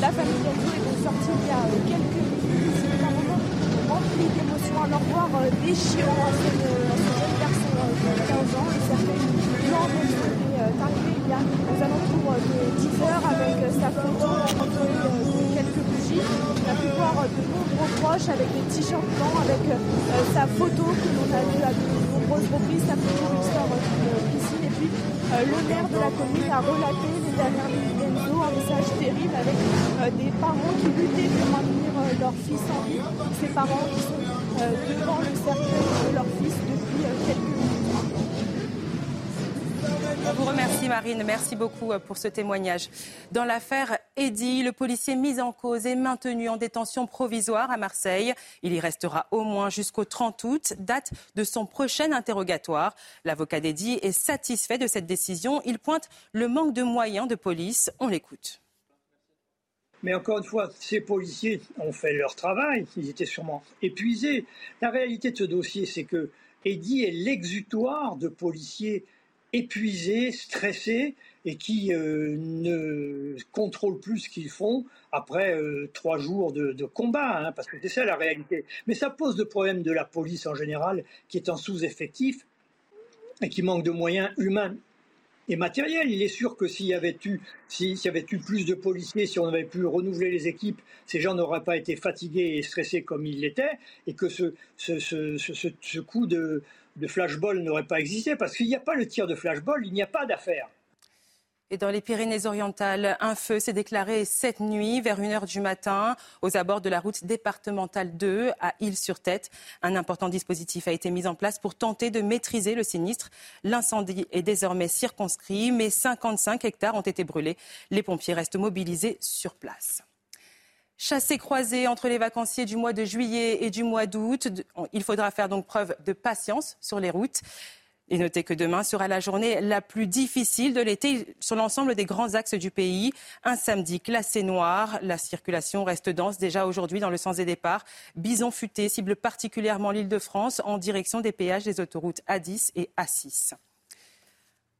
[SPEAKER 19] La famille d'Enzo est donc sortie il y a quelques minutes. C'est un moment rempli d'émotions à leur voir déchirant à ce jeune garçon de 15 ans. Le cercueil blanc est arrivé il y a aux alentours de 10 heures avec sa photo De nombreux proches avec des t-shirts blancs, avec sa photo que l'on a vue à de nombreuses reprises, sa photo sort d'une piscine. Et puis le maire de la commune a relaté les dernières minutes d'Enzo, un message terrible avec des parents qui luttaient pour maintenir leur fils en vie. Ces parents qui sont devant le cercueil de leur fils depuis quelques
[SPEAKER 2] on vous remercie Marine, merci beaucoup euh, pour ce témoignage. Dans l'affaire Eddy, le policier mis en cause est maintenu en détention provisoire à Marseille. Il y restera au moins jusqu'au 30 août, date de son prochain interrogatoire. L'avocat d'Eddy est satisfait de cette décision. Il pointe le manque de moyens de police. On l'écoute.
[SPEAKER 23] Mais encore une fois, ces policiers ont fait leur travail, ils étaient sûrement épuisés. La réalité de ce dossier, c'est que Eddy est l'exutoire de policiers épuisés, stressés et qui euh, ne contrôlent plus ce qu'ils font après euh, trois jours de, combat, hein, parce que c'est ça la réalité. Mais ça pose le problème de la police en général, qui est en sous-effectif et qui manque de moyens humains et matériels. Il est sûr que s'il y avait eu, y avait eu plus de policiers, si on avait pu renouveler les équipes, ces gens n'auraient pas été fatigués et stressés comme ils l'étaient, et que ce coup de, de flashball n'aurait pas existé, parce qu'il n'y a pas le tir de flashball, il n'y a pas d'affaire.
[SPEAKER 2] Et dans les Pyrénées-Orientales, un feu s'est déclaré cette nuit vers 1h du matin aux abords de la route départementale 2 à Île-sur-Tête. Un important dispositif a été mis en place pour tenter de maîtriser le sinistre. L'incendie est désormais circonscrit, mais 55 hectares ont été brûlés. Les pompiers restent mobilisés sur place. Chassé croisé entre les vacanciers du mois de juillet et du mois d'août. Il faudra faire donc preuve de patience sur les routes. Et notez que demain sera la journée la plus difficile de l'été sur l'ensemble des grands axes du pays. Un samedi classé noir. La circulation reste dense déjà aujourd'hui dans le sens des départs. Bison futé cible particulièrement l'île de France en direction des péages des autoroutes A10 et A6.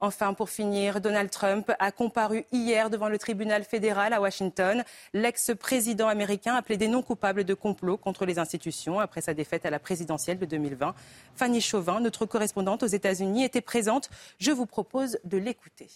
[SPEAKER 2] Enfin, pour finir, Donald Trump a comparu hier devant le tribunal fédéral à Washington. L'ex-président américain a plaidé non coupable de complot contre les institutions après sa défaite à la présidentielle de 2020. Fanny Chauvin, notre correspondante aux États-Unis, était présente. Je vous propose de l'écouter.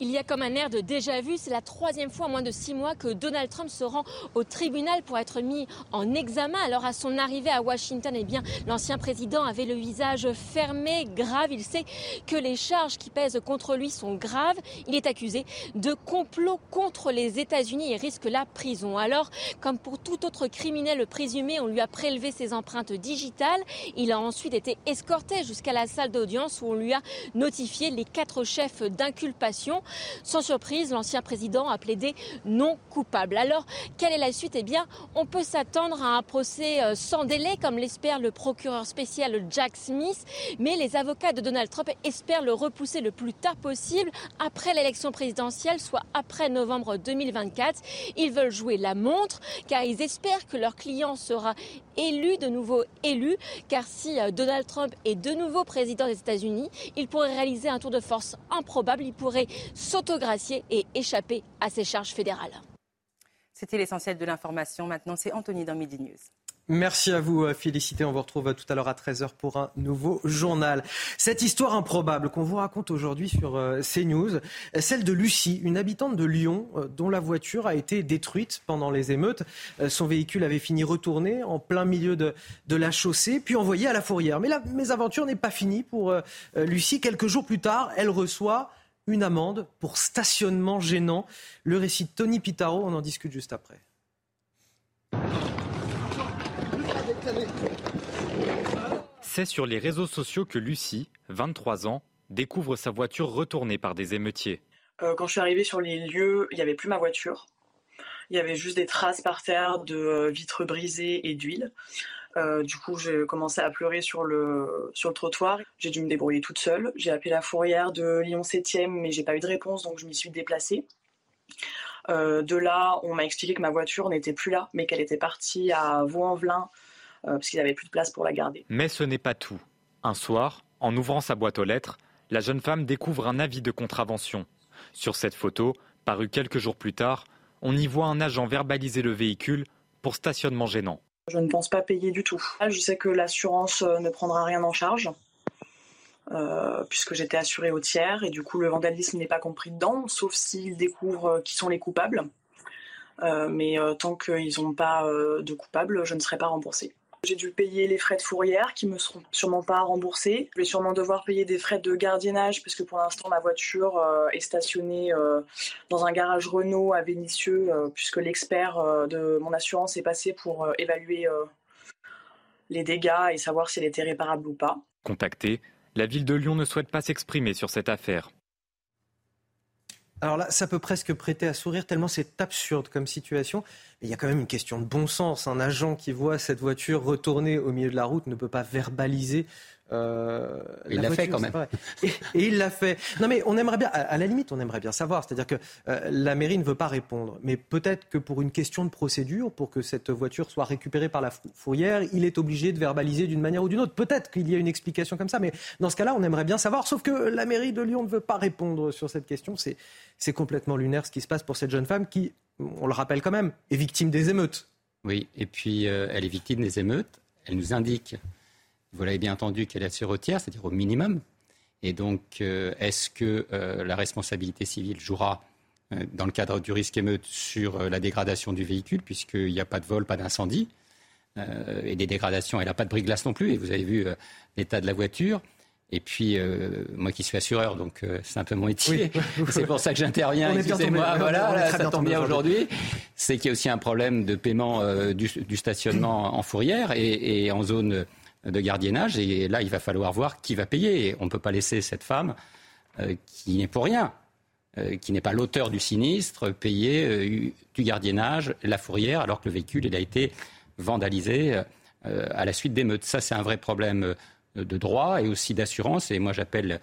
[SPEAKER 24] Il y a comme un air de déjà vu. C'est la troisième fois en moins de six mois que Donald Trump se rend au tribunal pour être mis en examen. Alors à son arrivée à Washington, eh bien, l'ancien président avait le visage fermé, grave. Il sait que les charges qui pèsent contre lui sont graves. Il est accusé de complot contre les États-Unis et risque la prison. Alors, comme pour tout autre criminel présumé, on lui a prélevé ses empreintes digitales. Il a ensuite été escorté jusqu'à la salle d'audience où on lui a notifié les quatre chefs d'inculpation Sans surprise, l'ancien président a plaidé non coupable. Alors, quelle est la suite? Eh bien, on peut s'attendre à un procès euh, sans délai, comme l'espère le procureur spécial Jack Smith. Mais les avocats de Donald Trump espèrent le repousser le plus tard possible, après l'élection présidentielle, soit après novembre 2024. Ils veulent jouer la montre, car ils espèrent que leur client sera élu, de nouveau élu, car si euh, Donald Trump est de nouveau président des États-Unis, il pourrait réaliser un tour de force improbable, il pourrait s'autogracier et échapper à ses charges fédérales.
[SPEAKER 2] C'était l'essentiel de l'information. Maintenant, c'est Anthony dans Midi News.
[SPEAKER 1] Merci à vous, euh, Félicité. On vous retrouve euh, tout à l'heure à 13h pour un nouveau journal. Cette histoire improbable qu'on vous raconte aujourd'hui sur euh, CNews, celle de Lucie, une habitante de Lyon dont la voiture a été détruite pendant les émeutes. Son véhicule avait fini retourné en plein milieu de, de la chaussée, puis envoyé à la fourrière. Mais la mésaventure n'est pas finie pour Lucie. Quelques jours plus tard, elle reçoit une amende pour stationnement gênant. Le récit de Tony Pitaro, on en discute juste après.
[SPEAKER 25] C'est sur les réseaux sociaux que Lucie, 23 ans, découvre sa voiture retournée par des émeutiers.
[SPEAKER 26] Euh, quand je suis arrivée sur les lieux, il n'y avait plus ma voiture. Il y avait juste des traces par terre de euh, vitres brisées et d'huile. Euh, du coup, j'ai commencé à pleurer sur le, sur le trottoir. J'ai dû me débrouiller toute seule. J'ai appelé la fourrière de Lyon 7e, mais j'ai pas eu de réponse, donc je m'y suis déplacée. de là, on m'a expliqué que ma voiture n'était plus là, mais qu'elle était partie à Vaux-en-Velin euh, parce qu'il n'avait plus de place pour la garder.
[SPEAKER 25] Mais ce n'est pas tout. Un soir, en ouvrant sa boîte aux lettres, la jeune femme découvre un avis de contravention. Sur cette photo, parue quelques jours plus tard, on y voit un agent verbaliser le véhicule pour stationnement gênant.
[SPEAKER 26] Je ne pense pas payer du tout. Je sais que l'assurance euh, ne prendra rien en charge. Euh, puisque j'étais assurée au tiers et du coup le vandalisme n'est pas compris dedans, sauf s'ils découvrent qui sont les coupables. mais tant qu'ils n'ont pas de coupables, je ne serai pas remboursée. J'ai dû payer les frais de fourrière qui me seront sûrement pas remboursés. Je vais sûrement devoir payer des frais de gardiennage parce que pour l'instant ma voiture euh, est stationnée euh, dans un garage Renault à Vénissieux euh, puisque l'expert de mon assurance est passé pour évaluer les dégâts et savoir si elle était réparable ou pas.
[SPEAKER 25] Contacté, la ville de Lyon ne souhaite pas s'exprimer sur cette affaire.
[SPEAKER 1] Alors là, ça peut presque prêter à sourire tellement c'est absurde comme situation. Mais il y a quand même une question de bon sens. Un agent qui voit cette voiture retourner au milieu de la route ne peut pas verbaliser
[SPEAKER 14] euh, il l'a fait quand même.
[SPEAKER 1] Et, il l'a fait. Non mais on aimerait bien, à, la limite, on aimerait bien savoir. C'est-à-dire que euh, la mairie ne veut pas répondre. Mais peut-être que pour une question de procédure, pour que cette voiture soit récupérée par la fourrière, il est obligé de verbaliser d'une manière ou d'une autre. Peut-être qu'il y a une explication comme ça. Mais dans ce cas-là, on aimerait bien savoir. Sauf que la mairie de Lyon ne veut pas répondre sur cette question. C'est, c'est complètement lunaire ce qui se passe pour cette jeune femme qui, on le rappelle quand même, est victime des émeutes.
[SPEAKER 14] Oui, et puis euh, elle est victime des émeutes. Elle nous indique vous l'avez bien entendu, qu'elle est sur tiers, c'est-à-dire au minimum. Et donc, euh, est-ce que euh, la responsabilité civile jouera euh, dans le cadre du risque émeute sur la dégradation du véhicule, puisqu'il n'y a pas de vol, pas d'incendie, et des dégradations, elle n'a pas de bris-glace non plus, et vous avez vu l'état de la voiture. Et puis, moi qui suis assureur, donc c'est un peu mon métier, c'est pour ça que j'interviens, excusez-moi, voilà, ça tombe bien aujourd'hui, c'est qu'il y a aussi un problème de paiement du, stationnement en fourrière et en zone de gardiennage. Et là, il va falloir voir qui va payer. on ne peut pas laisser cette femme, euh, qui n'est pour rien, euh, qui n'est pas l'auteur du sinistre, payer euh, du gardiennage, la fourrière, alors que le véhicule a été vandalisé à la suite d'émeutes. Ça, c'est un vrai problème de droit et aussi d'assurance. Et moi, j'appelle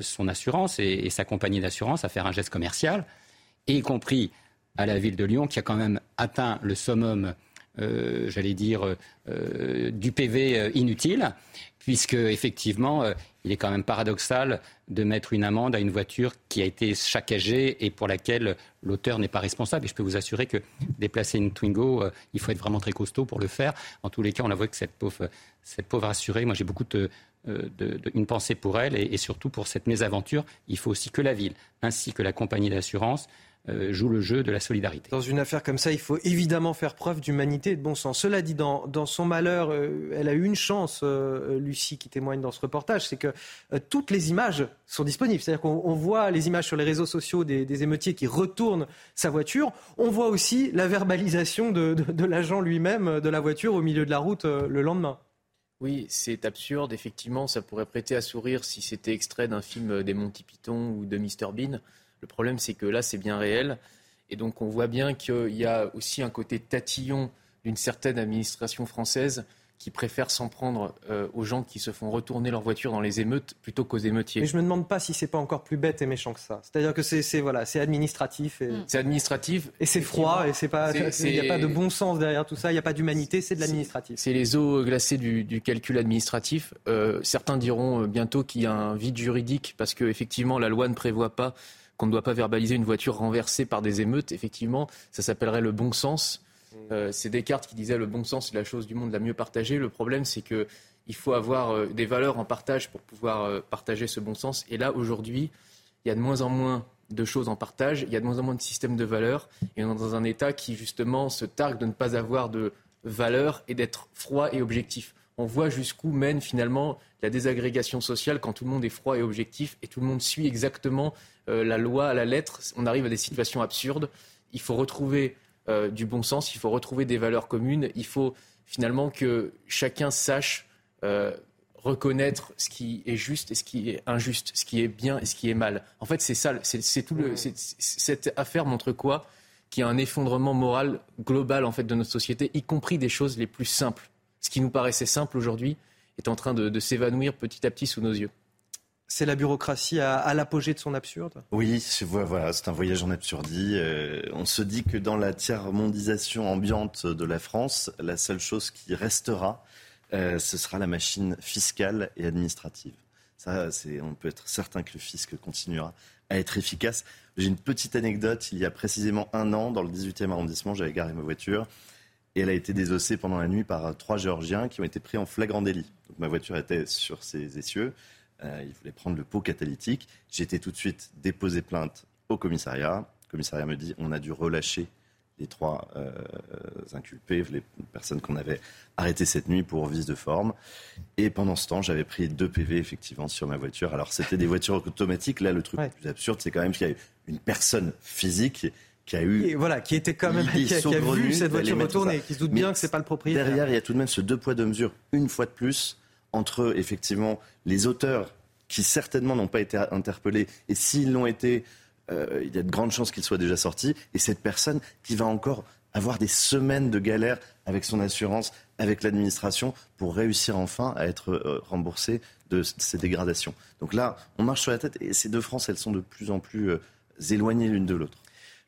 [SPEAKER 14] son assurance et, sa compagnie d'assurance à faire un geste commercial, y compris à la ville de Lyon, qui a quand même atteint le summum j'allais dire, euh, du PV euh, inutile, puisque effectivement, il est quand même paradoxal de mettre une amende à une voiture qui a été saccagée et pour laquelle l'auteur n'est pas responsable. Et je peux vous assurer que déplacer une Twingo, il faut être vraiment très costaud pour le faire. En tous les cas, on a vu que cette pauvre, cette pauvre assurée, moi j'ai beaucoup une pensée pour elle et, surtout pour cette mésaventure. Il faut aussi que la ville ainsi que la compagnie d'assurance euh, joue le jeu de la solidarité.
[SPEAKER 1] Dans une affaire comme ça, il faut évidemment faire preuve d'humanité et de bon sens. Cela dit, dans, dans son malheur, euh, elle a eu une chance, euh, Lucie, qui témoigne dans ce reportage, c'est que toutes les images sont disponibles. C'est-à-dire qu'on voit les images sur les réseaux sociaux des, des, émeutiers qui retournent sa voiture. On voit aussi la verbalisation de, de, de l'agent lui-même de la voiture au milieu de la route le lendemain.
[SPEAKER 9] Oui, c'est absurde. Effectivement, ça pourrait prêter à sourire si c'était extrait d'un film des Monty Python ou de Mr Bean. Le problème, c'est que là, c'est bien réel. Et donc, on voit bien qu'il y a aussi un côté tatillon d'une certaine administration française qui préfèrent s'en prendre euh, aux gens qui se font retourner leur voiture dans les émeutes plutôt qu'aux émeutiers.
[SPEAKER 1] Mais je me demande pas si c'est pas encore plus bête et méchant que ça. C'est-à-dire que c'est voilà, c'est administratif. Et...
[SPEAKER 9] C'est administratif.
[SPEAKER 1] Et c'est froid et c'est pas. Il n'y a pas de bon sens derrière tout ça. Il n'y a pas d'humanité. C'est de l'administratif.
[SPEAKER 9] C'est les eaux glacées du, du calcul administratif. Euh, certains diront euh, bientôt qu'il y a un vide juridique parce que effectivement la loi ne prévoit pas qu'on ne doit pas verbaliser une voiture renversée par des émeutes. Effectivement, ça s'appellerait le bon sens. Euh, c'est Descartes qui disait le bon sens est la chose du monde la mieux partagée. Le problème, c'est qu'il faut avoir euh, des valeurs en partage pour pouvoir euh, partager ce bon sens. Et là, aujourd'hui, il y a de moins en moins de choses en partage, il y a de moins en moins de systèmes de valeurs, et on est dans un État qui, justement, se targue de ne pas avoir de valeurs et d'être froid et objectif. On voit jusqu'où mène finalement la désagrégation sociale quand tout le monde est froid et objectif et tout le monde suit exactement la loi à la lettre. On arrive à des situations absurdes. Il faut retrouver euh, du bon sens, il faut retrouver des valeurs communes, il faut finalement que chacun sache euh, reconnaître ce qui est juste et ce qui est injuste, ce qui est bien et ce qui est mal. En fait, c'est ça, c'est tout le, cette affaire montre quoi? Qu'il y a un effondrement moral global en fait de notre société, y compris des choses les plus simples. Ce qui nous paraissait simple aujourd'hui est en train de s'évanouir petit à petit sous nos yeux.
[SPEAKER 1] C'est la bureaucratie à, l'apogée de son absurde?
[SPEAKER 15] Oui, voilà, c'est un voyage en absurdie. Euh, on se dit que dans la tiers-mondisation ambiante de la France, la seule chose qui restera, euh, ce sera la machine fiscale et administrative. Ça, on peut être certain que le fisc continuera à être efficace. J'ai une petite anecdote. Il y a précisément un an, dans le 18e arrondissement, j'avais garé ma voiture et elle a été désossée pendant la nuit par trois Géorgiens qui ont été pris en flagrant délit. Donc ma voiture était sur ses essieux. Euh, il voulait prendre le pot catalytique. J'ai été tout de suite déposé plainte au commissariat. Le commissariat me dit on a dû relâcher les trois euh, inculpés, les personnes qu'on avait arrêtées cette nuit pour vice de forme. Et pendant ce temps, j'avais pris deux PV effectivement sur ma voiture. Alors c'était des voitures automatiques. Là, le truc le plus absurde, c'est quand même qu'il y a une personne physique qui a eu
[SPEAKER 1] et voilà qui était quand même qui a, vu cette voiture retourner, qui se doute bien que c'est pas le propriétaire.
[SPEAKER 15] Derrière, il y a tout de même ce deux poids deux mesures. Une fois de plus, entre effectivement les auteurs qui certainement n'ont pas été interpellés et s'ils l'ont été, euh, il y a de grandes chances qu'ils soient déjà sortis et cette personne qui va encore avoir des semaines de galère avec son assurance, avec l'administration pour réussir enfin à être euh, remboursé de ces dégradations. Donc là, on marche sur la tête et ces deux France, elles sont de plus en plus euh, éloignées l'une de l'autre.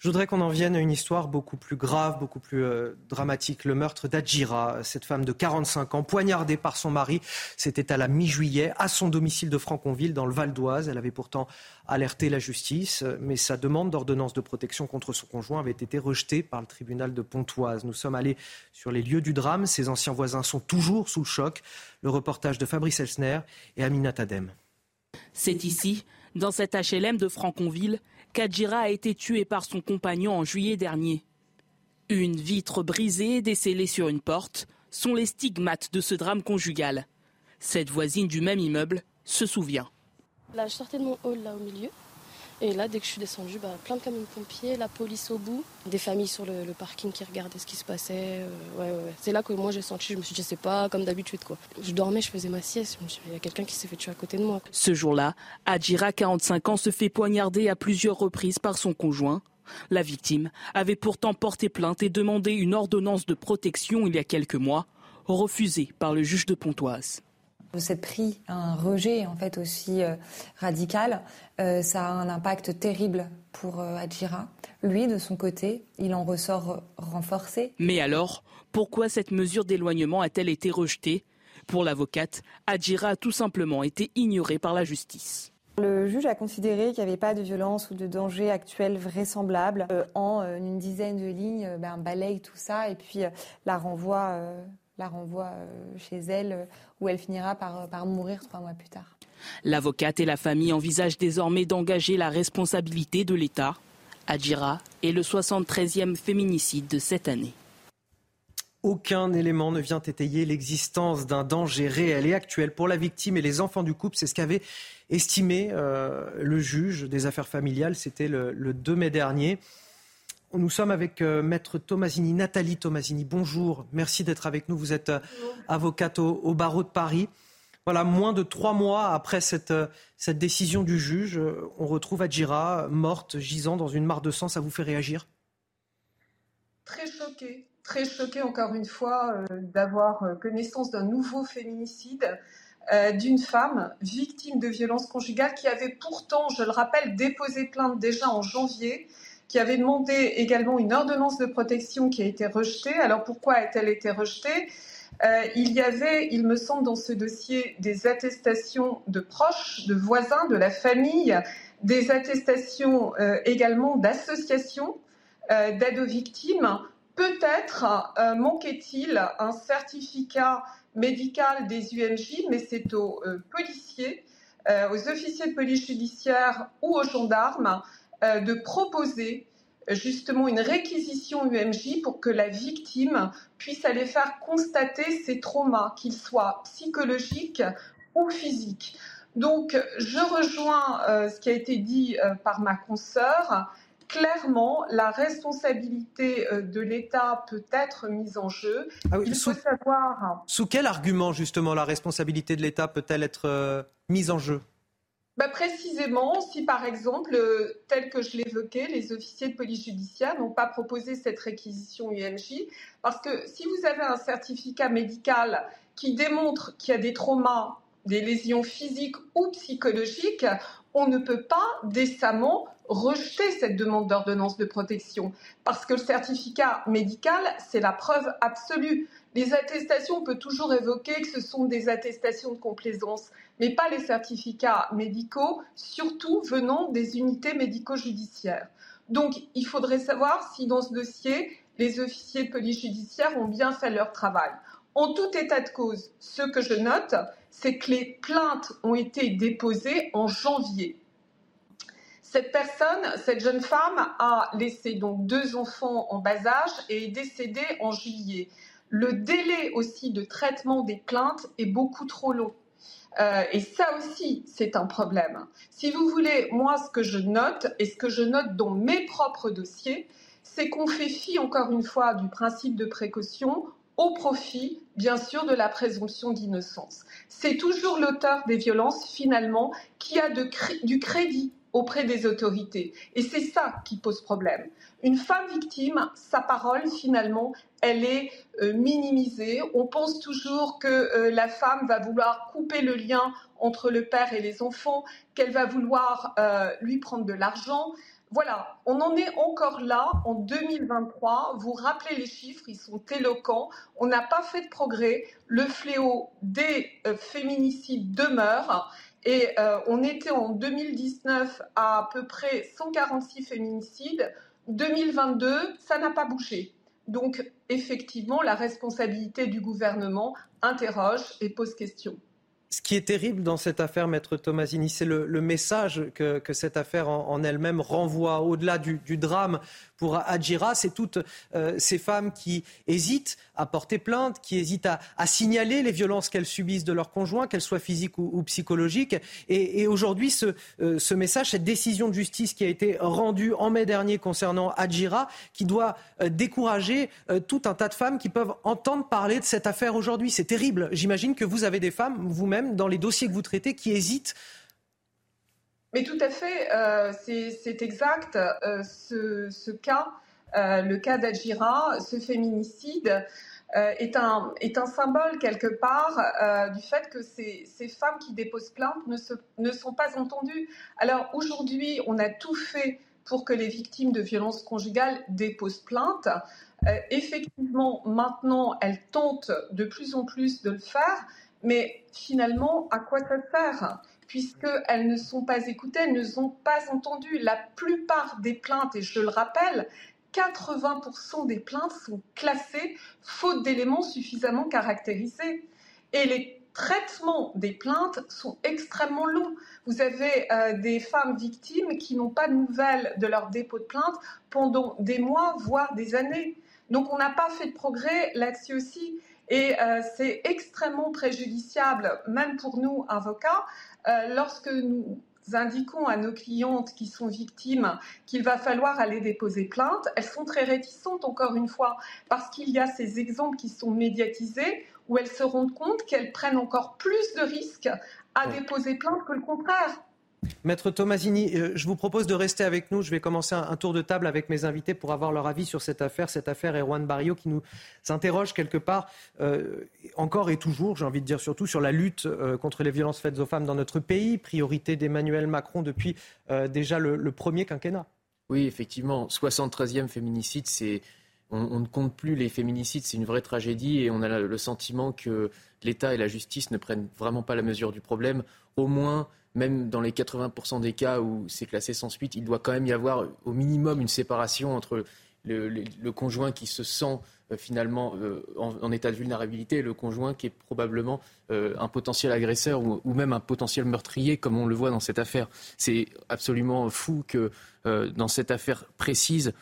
[SPEAKER 1] Je voudrais qu'on en vienne à une histoire beaucoup plus grave, beaucoup plus euh, dramatique. Le meurtre d'Adjira, cette femme de 45 ans, poignardée par son mari. C'était à la mi-juillet, à son domicile de Franconville, dans le Val d'Oise. Elle avait pourtant alerté la justice, mais sa demande d'ordonnance de protection contre son conjoint avait été rejetée par le tribunal de Pontoise. Nous sommes allés sur les lieux du drame. Ses anciens voisins sont toujours sous le choc. Le reportage de Fabrice Elsner et Aminat Adem.
[SPEAKER 27] C'est ici, dans cet HLM de Franconville, Kadjira a été tué par son compagnon en juillet dernier. Une vitre brisée décellée sur une porte sont les stigmates de ce drame conjugal. Cette voisine du même immeuble se souvient.
[SPEAKER 28] Là, je de mon hall là au milieu. Et là, dès que je suis descendue, bah, plein de camions de pompiers, la police au bout, des familles sur le, parking qui regardaient ce qui se passait. Euh, C'est là que moi j'ai senti, je me suis dit, c'est pas comme d'habitude quoi. Je dormais, je faisais ma sieste, je me suis dit, il y a quelqu'un qui s'est fait tuer à côté de moi.
[SPEAKER 27] Ce jour-là, Adjira, 45 ans, se fait poignarder à plusieurs reprises par son conjoint. La victime avait pourtant porté plainte et demandé une ordonnance de protection il y a quelques mois, refusée par le juge de Pontoise.
[SPEAKER 29] Cette pris un rejet en fait aussi euh, radical, euh, ça a un impact terrible pour euh, Adjira. Lui, de son côté, il en ressort renforcé.
[SPEAKER 27] Mais alors, pourquoi cette mesure d'éloignement a-t-elle été rejetée? Pour l'avocate, Adjira a tout simplement été ignorée par la justice.
[SPEAKER 29] Le juge a considéré qu'il n'y avait pas de violence ou de danger actuel vraisemblable. en une dizaine de lignes, ben, balaye tout ça et puis la renvoie la renvoie euh, chez elle, euh, où elle finira par, euh, par mourir trois mois plus tard.
[SPEAKER 27] L'avocate et la famille envisagent désormais d'engager la responsabilité de l'État. Adjira est le 73e féminicide de cette année.
[SPEAKER 1] Aucun élément ne vient étayer l'existence d'un danger réel et actuel pour la victime et les enfants du couple. C'est ce qu'avait estimé le juge des affaires familiales. C'était le, le 2 mai dernier. Nous sommes avec euh, Maître Tomasini, Nathalie Tomasini. Bonjour, merci d'être avec nous. Vous êtes avocate au, barreau de Paris. Voilà, moins de trois mois après cette, cette décision du juge, on retrouve Adjira morte, gisant dans une mare de sang. Ça vous fait réagir?
[SPEAKER 30] Très choquée, très choquée encore une fois d'avoir connaissance d'un nouveau féminicide. Euh, d'une femme victime de violences conjugales qui avait pourtant, je le rappelle, déposé plainte déjà en janvier, qui avait demandé également une ordonnance de protection qui a été rejetée. Alors pourquoi a-t-elle été rejetée? Euh, il y avait, il me semble, dans ce dossier des attestations de proches, de voisins, de la famille, des attestations euh, également d'associations d'aide aux victimes. Peut-être manquait-il un certificat médical des UMJ, mais c'est aux euh, policiers, euh, aux officiers de police judiciaire ou aux gendarmes euh, de proposer justement une réquisition UMJ pour que la victime puisse aller faire constater ses traumas, qu'ils soient psychologiques ou physiques. Donc, je rejoins ce qui a été dit par ma consoeur clairement, la responsabilité euh, de l'État peut être mise en jeu.
[SPEAKER 1] Ah Il faut savoir. Sous quel argument, justement, la responsabilité de l'État peut-elle être euh, mise en jeu?
[SPEAKER 30] Bah précisément, si par exemple, euh, tel que je l'évoquais, les officiers de police judiciaire n'ont pas proposé cette réquisition UMJ, parce que si vous avez un certificat médical qui démontre qu'il y a des traumas, des lésions physiques ou psychologiques, on ne peut pas décemment rejeter cette demande d'ordonnance de protection parce que le certificat médical, c'est la preuve absolue. Les attestations, on peut toujours évoquer que ce sont des attestations de complaisance, mais pas les certificats médicaux, surtout venant des unités médico-judiciaires. Donc, il faudrait savoir si dans ce dossier, les officiers de police judiciaire ont bien fait leur travail. En tout état de cause, ce que je note, c'est que les plaintes ont été déposées en janvier. Cette personne, cette jeune femme, a laissé donc deux enfants en bas âge et est décédée en juillet. Le délai aussi de traitement des plaintes est beaucoup trop long. Euh, et ça aussi, c'est un problème. Si vous voulez, moi, ce que je note et ce que je note dans mes propres dossiers, c'est qu'on fait fi, encore une fois, du principe de précaution au profit, bien sûr, de la présomption d'innocence. C'est toujours l'auteur des violences, finalement, qui a du crédit auprès des autorités. Et c'est ça qui pose problème. Une femme victime, sa parole, finalement, elle est euh, minimisée. On pense toujours que euh, la femme va vouloir couper le lien entre le père et les enfants, qu'elle va vouloir euh, lui prendre de l'argent. Voilà, on en est encore là en 2023. Vous rappelez les chiffres, ils sont éloquents. On n'a pas fait de progrès. Le fléau des féminicides demeure. Et euh, on était en 2019 à à peu près 146 féminicides. 2022, ça n'a pas bougé. Donc, effectivement, la responsabilité du gouvernement interroge et pose question.
[SPEAKER 1] Ce qui est terrible dans cette affaire, Maître Tomasini, c'est le, message que, cette affaire en, elle-même renvoie au-delà du, drame pour Adjira. C'est toutes euh, ces femmes qui hésitent à porter plainte, qui hésitent à, signaler les violences qu'elles subissent de leur conjoint, qu'elles soient physiques ou, psychologiques. Et, aujourd'hui, euh, ce, message, cette décision de justice qui a été rendue en mai dernier concernant Adjira, qui doit euh, décourager tout un tas de femmes qui peuvent entendre parler de cette affaire aujourd'hui. C'est terrible. J'imagine que vous avez des femmes, vous-même, dans les dossiers que vous traitez qui hésitent
[SPEAKER 30] mais tout à fait, euh, c'est exact. Euh, ce, cas, euh, le cas d'Ajira, ce féminicide, est, un, est un symbole quelque part du fait que ces, ces, femmes qui déposent plainte ne, ne sont pas entendues. Alors aujourd'hui, on a tout fait pour que les victimes de violences conjugales déposent plainte. effectivement, maintenant, elles tentent de plus en plus de le faire. Mais finalement, à quoi ça sert? Puisqu'elles ne sont pas écoutées, elles ne sont pas entendues. La plupart des plaintes, et je le rappelle, 80% des plaintes sont classées faute d'éléments suffisamment caractérisés. Et les traitements des plaintes sont extrêmement longs. Vous avez euh, des femmes victimes qui n'ont pas de nouvelles de leur dépôt de plainte pendant des mois, voire des années. Donc on n'a pas fait de progrès là-dessus aussi. Et euh, c'est extrêmement préjudiciable, même pour nous, avocats, euh, lorsque nous indiquons à nos clientes qui sont victimes qu'il va falloir aller déposer plainte, elles sont très réticentes, encore une fois, parce qu'il y a ces exemples qui sont médiatisés où elles se rendent compte qu'elles prennent encore plus de risques à déposer plainte que le contraire.
[SPEAKER 1] Maître Tomasini, euh, je vous propose de rester avec nous. Je vais commencer un, tour de table avec mes invités pour avoir leur avis sur cette affaire. Cette affaire Erwan Barrio qui nous interroge quelque part, euh, encore et toujours, j'ai envie de dire surtout, sur la lutte euh, contre les violences faites aux femmes dans notre pays, priorité d'Emmanuel Macron depuis déjà le, premier quinquennat.
[SPEAKER 9] Oui, effectivement, 73e féminicide, c'est on, ne compte plus les féminicides, c'est une vraie tragédie et on a le sentiment que l'État et la justice ne prennent vraiment pas la mesure du problème. Au moins, même dans les 80% des cas où c'est classé sans suite, il doit quand même y avoir au minimum une séparation entre le, conjoint qui se sent euh, finalement euh, en, état de vulnérabilité et le conjoint qui est probablement euh, un potentiel agresseur ou, même un potentiel meurtrier, comme on le voit dans cette affaire. C'est absolument fou que dans cette affaire précise,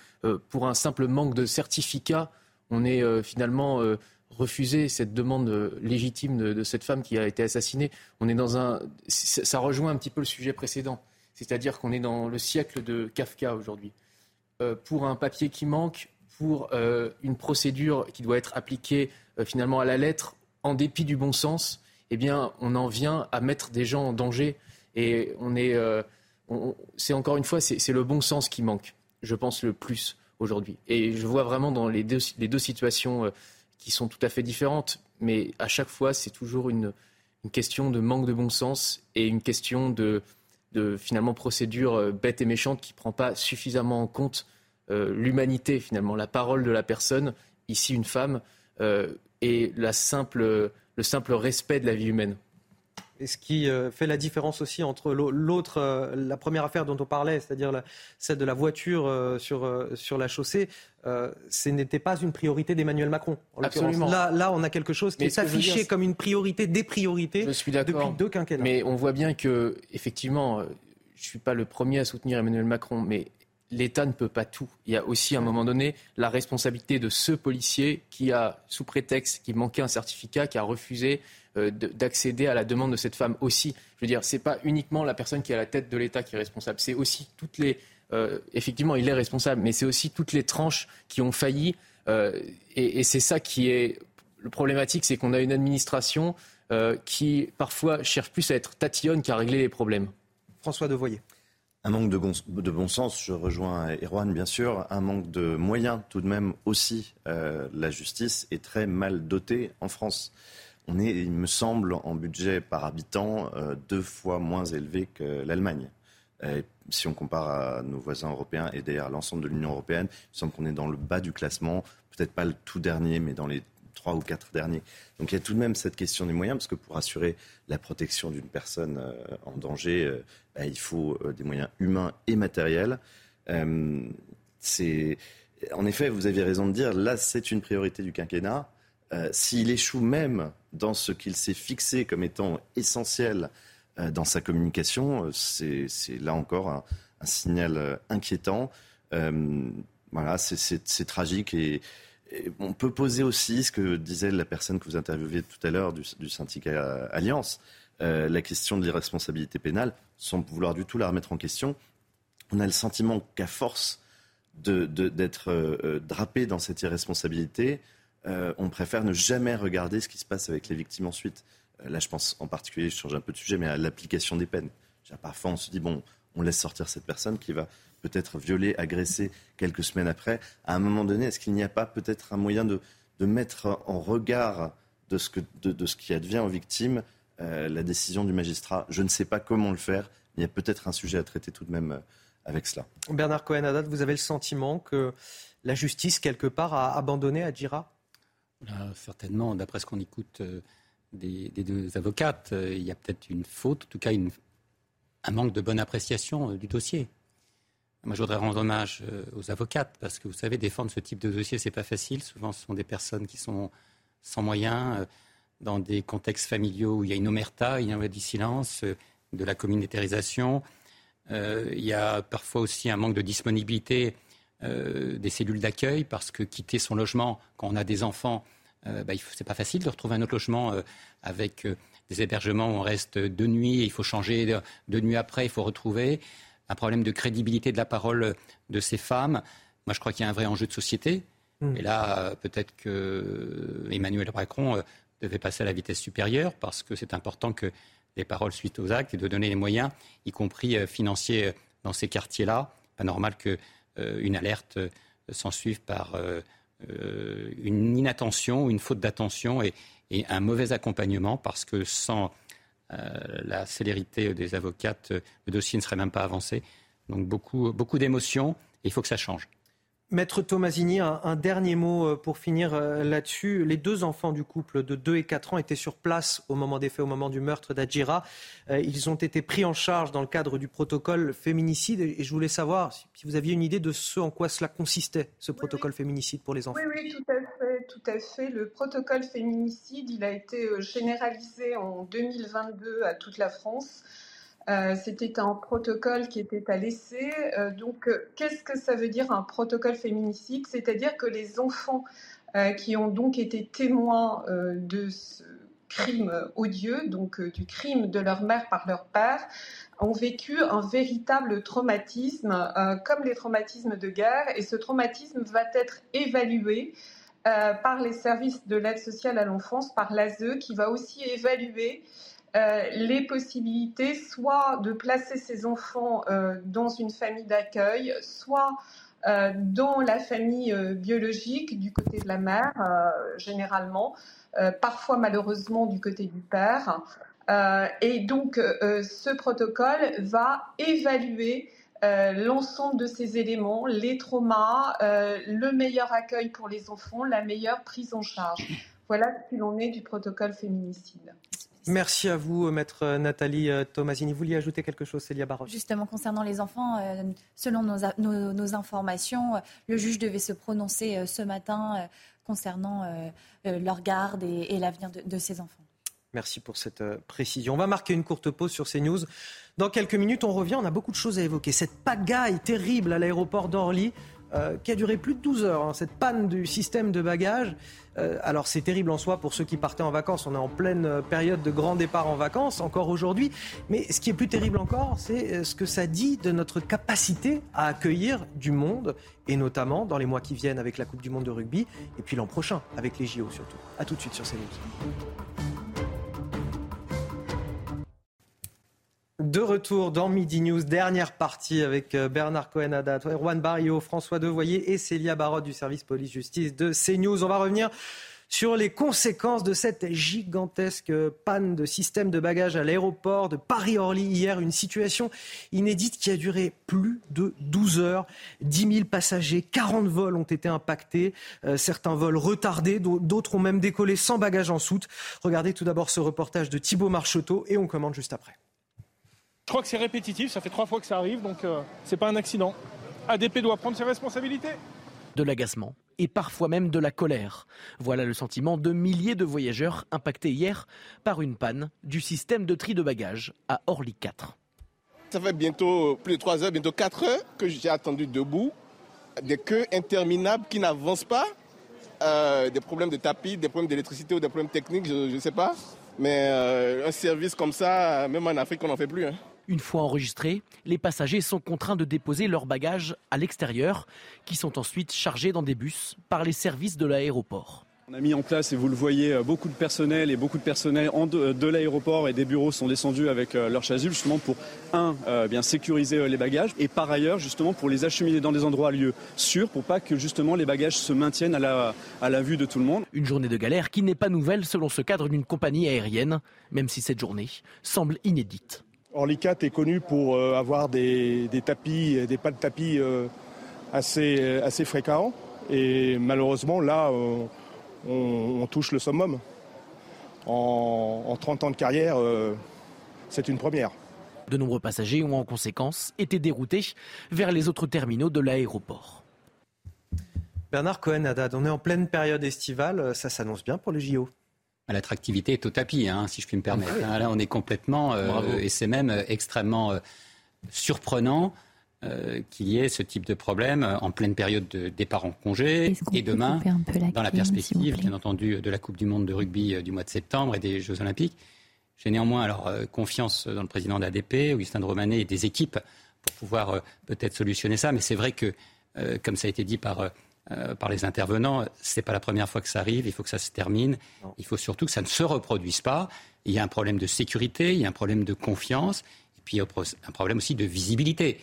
[SPEAKER 9] pour un simple manque de certificat, on ait finalement refusé cette demande légitime de, cette femme qui a été assassinée. On est dans un, ça rejoint un petit peu le sujet précédent, c'est-à-dire qu'on est dans le siècle de Kafka aujourd'hui. Euh, pour un papier qui manque, pour euh, une procédure qui doit être appliquée euh, finalement à la lettre, en dépit du bon sens, eh bien, on en vient à mettre des gens en danger. Et on est, c'est encore une fois, c'est le bon sens qui manque, je pense le plus aujourd'hui. Et je vois vraiment dans les deux situations qui sont tout à fait différentes, mais à chaque fois, c'est toujours une, question de manque de bon sens et une question de, finalement procédure euh, bête et méchante qui ne prend pas suffisamment en compte euh, l'humanité, finalement, la parole de la personne, ici une femme, euh, et le simple respect de la vie humaine.
[SPEAKER 1] Et ce qui euh, fait la différence aussi entre l'autre, euh, la première affaire dont on parlait, c'est-à-dire celle de la voiture euh, sur, sur la chaussée, ce n'était pas une priorité d'Emmanuel Macron.
[SPEAKER 9] Absolument.
[SPEAKER 1] Là, là, on a quelque chose qui est affiché comme une priorité des priorités
[SPEAKER 9] je suis
[SPEAKER 1] depuis deux quinquennats.
[SPEAKER 9] Mais on voit bien que, effectivement, je ne suis pas le premier à soutenir Emmanuel Macron, mais l'État ne peut pas tout. Il y a aussi, à un moment donné, la responsabilité de ce policier qui a, sous prétexte qu'il manquait un certificat, qui a refusé euh, d'accéder à la demande de cette femme aussi. Je veux dire, c'est pas uniquement la personne qui est à la tête de l'État qui est responsable, c'est aussi toutes les. Euh, effectivement, il est responsable, mais c'est aussi toutes les tranches qui ont failli. Euh, et, c'est ça qui est le problématique, c'est qu'on a une administration qui parfois cherche plus à être tatillonne qu'à régler les problèmes.
[SPEAKER 1] François Devoyer.
[SPEAKER 15] Un manque de bon, sens, je rejoins Erwan bien sûr, un manque de moyens tout de même aussi. la justice est très mal dotée en France on est, il me semble, en budget par habitant euh, deux fois moins élevé que l'Allemagne. si on compare à nos voisins européens et d'ailleurs l'ensemble de l'Union européenne, il me semble qu'on est dans le bas du classement, peut-être pas le tout dernier, mais dans les trois ou quatre derniers. Donc il y a tout de même cette question des moyens, parce que pour assurer la protection d'une personne euh, en danger, euh, bah, il faut des moyens humains et matériels. c'est en effet, vous avez raison de dire, là, c'est une priorité du quinquennat. Euh, s'il échoue même dans ce qu'il s'est fixé comme étant essentiel euh, dans sa communication, euh, c'est là encore un, signal inquiétant. voilà, c'est tragique et, on peut poser aussi ce que disait la personne que vous interviewez tout à l'heure du, syndicat Alliance, la question de l'irresponsabilité pénale, sans vouloir du tout la remettre en question. On a le sentiment qu'à force d'être drapé dans cette irresponsabilité, euh, on préfère ne jamais regarder ce qui se passe avec les victimes ensuite. Euh, là, je pense en particulier, je change un peu de sujet, mais à l'application des peines. Parfois, on se dit, bon, on laisse sortir cette personne qui va peut-être violer, agresser quelques semaines après. À un moment donné, est-ce qu'il n'y a pas peut-être un moyen de, mettre en regard de ce, qui advient aux victimes euh, la décision du magistrat? Je ne sais pas comment le faire. Il y a peut-être un sujet à traiter tout de même avec cela.
[SPEAKER 1] Bernard Cohen-Haddad, vous avez le sentiment que la justice, quelque part, a abandonné Adjira?
[SPEAKER 14] Certainement, d'après ce qu'on écoute euh, des, deux avocates, euh, il y a peut-être une faute, en tout cas un manque de bonne appréciation euh, du dossier. Moi, je voudrais rendre hommage aux avocates parce que vous savez, défendre ce type de dossier, c'est pas facile. Souvent, ce sont des personnes qui sont sans moyens, dans des contextes familiaux où il y a une omerta, il y a un silence, de la communautarisation. il y a parfois aussi un manque de disponibilité euh, des cellules d'accueil parce que quitter son logement quand on a des enfants, euh, bah, c'est pas facile de retrouver un autre logement euh, avec des hébergements où on reste deux nuits, il faut changer deux nuits après, il faut retrouver. Un problème de crédibilité de la parole de ces femmes. Moi, je crois qu'il y a un vrai enjeu de société. Hmm. Et là, peut-être que Emmanuel Macron devait passer à la vitesse supérieure parce que c'est important que les paroles suite aux actes et de donner les moyens, y compris euh, financiers, euh, dans ces quartiers-là. Pas normal qu'une euh, alerte s'en suive par une inattention, une faute d'attention et, un mauvais accompagnement parce que sans la célérité des avocates, le dossier ne serait même pas avancé. Donc beaucoup, beaucoup d'émotions et il faut que ça change.
[SPEAKER 1] Maître Tomasini, un, dernier mot euh, pour finir euh, là-dessus. Les deux enfants du couple de 2 et 4 ans étaient sur place au moment des faits, au moment du meurtre d'Adjira. Euh, ils ont été pris en charge dans le cadre du protocole féminicide. Et je voulais savoir si vous aviez une idée de ce en quoi cela consistait, ce protocole féminicide pour les enfants.
[SPEAKER 30] Oui, oui, tout à fait, tout à fait. Le protocole féminicide, il a été généralisé en 2022 à toute la France. Euh, c'était un protocole qui était à l'essai. Euh, donc, euh, qu'est-ce que ça veut dire un protocole féminicide? C'est-à-dire que les enfants qui ont donc été témoins de ce crime odieux, donc du crime de leur mère par leur père, ont vécu un véritable traumatisme, comme les traumatismes de guerre, et ce traumatisme va être évalué par les services de l'aide sociale à l'enfance, par l'ASE, qui va aussi évaluer euh, les possibilités soit de placer ces enfants euh, dans une famille d'accueil, soit euh, dans la famille biologique du côté de la mère, généralement, parfois malheureusement du côté du père. et donc, ce protocole va évaluer l'ensemble de ces éléments, les traumas, le meilleur accueil pour les enfants, la meilleure prise en charge. Voilà ce qu'il en est du protocole féminicide.
[SPEAKER 1] Merci à vous, maître Nathalie euh, Tomasini. Vous vouliez ajouter quelque chose, Célia Baroche
[SPEAKER 16] Justement, concernant les enfants, euh, selon nos, informations, euh, le juge devait se prononcer ce matin concernant leur garde et, l'avenir de, ces enfants.
[SPEAKER 1] Merci pour cette précision. On va marquer une courte pause sur CNews. Dans quelques minutes, on revient. On a beaucoup de choses à évoquer. Cette pagaille terrible à l'aéroport d'Orly. Euh, qui a duré plus de 12 heures, hein, cette panne du système de bagages. Euh, alors c'est terrible en soi pour ceux qui partaient en vacances. On est en pleine euh, période de grand départ en vacances, encore aujourd'hui. Mais ce qui est plus terrible encore, c'est ce que ça dit de notre capacité à accueillir du monde, et notamment dans les mois qui viennent avec la Coupe du Monde de rugby, et puis l'an prochain avec les JO surtout. A tout de suite sur CNews. De retour dans Midi News, dernière partie avec euh, Bernard Cohen-Haddad, Erwan Barrio, François Devoyer et Célia Barotte du service police-justice de CNews. On va revenir sur les conséquences de cette gigantesque panne de système de bagages à l'aéroport de Paris-Orly hier. Une situation inédite qui a duré plus de 12 heures. 10 000 passagers, 40 vols ont été impactés, euh, certains vols retardés, d'autres ont même décollé sans bagages en soute. Regardez tout d'abord ce reportage de Thibault Marcheteau et on commande juste après.
[SPEAKER 3] Je crois que c'est répétitif, ça fait trois fois que ça arrive, donc euh, c'est pas un accident. ADP doit prendre ses responsabilités.
[SPEAKER 4] De l'agacement et parfois même de la colère. Voilà le sentiment de milliers de voyageurs impactés hier par une panne du système de tri de bagages à Orly 4.
[SPEAKER 5] Ça fait bientôt plus de 3 heures, bientôt 4 heures que j'ai attendu debout. Des queues interminables qui n'avancent pas. Euh, des problèmes de tapis, des problèmes d'électricité ou des problèmes techniques, je ne sais pas. Mais euh, un service comme ça, même en Afrique, on n'en fait plus. Hein.
[SPEAKER 4] Une fois enregistrés, les passagers sont contraints de déposer leurs bagages à l'extérieur, qui sont ensuite chargés dans des bus par les services de l'aéroport.
[SPEAKER 6] On a mis en place, et vous le voyez, euh, beaucoup de personnel et beaucoup de personnel de, l'aéroport et des bureaux sont descendus avec euh, leurs chasubles justement pour, un, euh, bien sécuriser les bagages et par ailleurs justement pour les acheminer dans des endroits lieux sûrs pour pas que justement les bagages se maintiennent à la, à la vue de tout le monde.
[SPEAKER 4] Une journée de galère qui n'est pas nouvelle selon ce cadre d'une compagnie aérienne, même si cette journée semble inédite.
[SPEAKER 7] Orlicat est connu pour euh, avoir des, tapis, des pas de tapis euh, assez, assez fréquents. Et malheureusement, là, euh, on, touche le summum. En, en 30 ans de carrière, c'est une première.
[SPEAKER 4] De nombreux passagers ont en conséquence été déroutés vers les autres terminaux de l'aéroport.
[SPEAKER 1] Bernard Cohen-Haddad, on est en pleine période estivale, ça s'annonce bien pour les JO
[SPEAKER 14] L'attractivité est au tapis, hein, si je puis me permettre. Ah là, on est complètement, euh, et c'est même euh, extrêmement euh, surprenant qu'il y ait ce type de problème en pleine période de départ en congé et demain, dans la perspective, bien entendu, de la Coupe du Monde de rugby du mois de septembre et des Jeux Olympiques. J'ai néanmoins alors confiance dans le président d'ADP, Augustin de Romanet, et des équipes pour pouvoir peut-être solutionner ça. Mais c'est vrai que, comme ça a été dit par euh, par les intervenants. Ce n'est pas la première fois que ça arrive, il faut que ça se termine. Il faut surtout que ça ne se reproduise pas. Il y a un problème de sécurité, il y a un problème de confiance, et puis il y a un problème aussi de visibilité.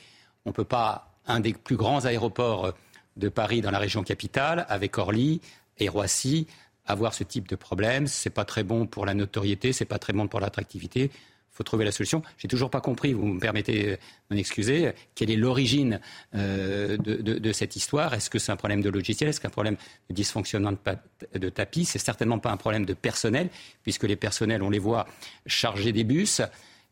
[SPEAKER 14] On ne peut pas, un des plus grands aéroports de Paris dans la région capitale, avec Orly et Roissy, avoir ce type de problème. Ce n'est pas très bon pour la notoriété, ce n'est pas très bon pour l'attractivité faut trouver la solution. J'ai toujours pas compris, vous me permettez de m'en excuser, quelle est l'origine euh, de, cette histoire. Est-ce que c'est un problème de logiciel? Est-ce qu'un problème de dysfonctionnement de, de tapis? C'est certainement pas un problème de personnel, puisque les personnels, on les voit charger des bus.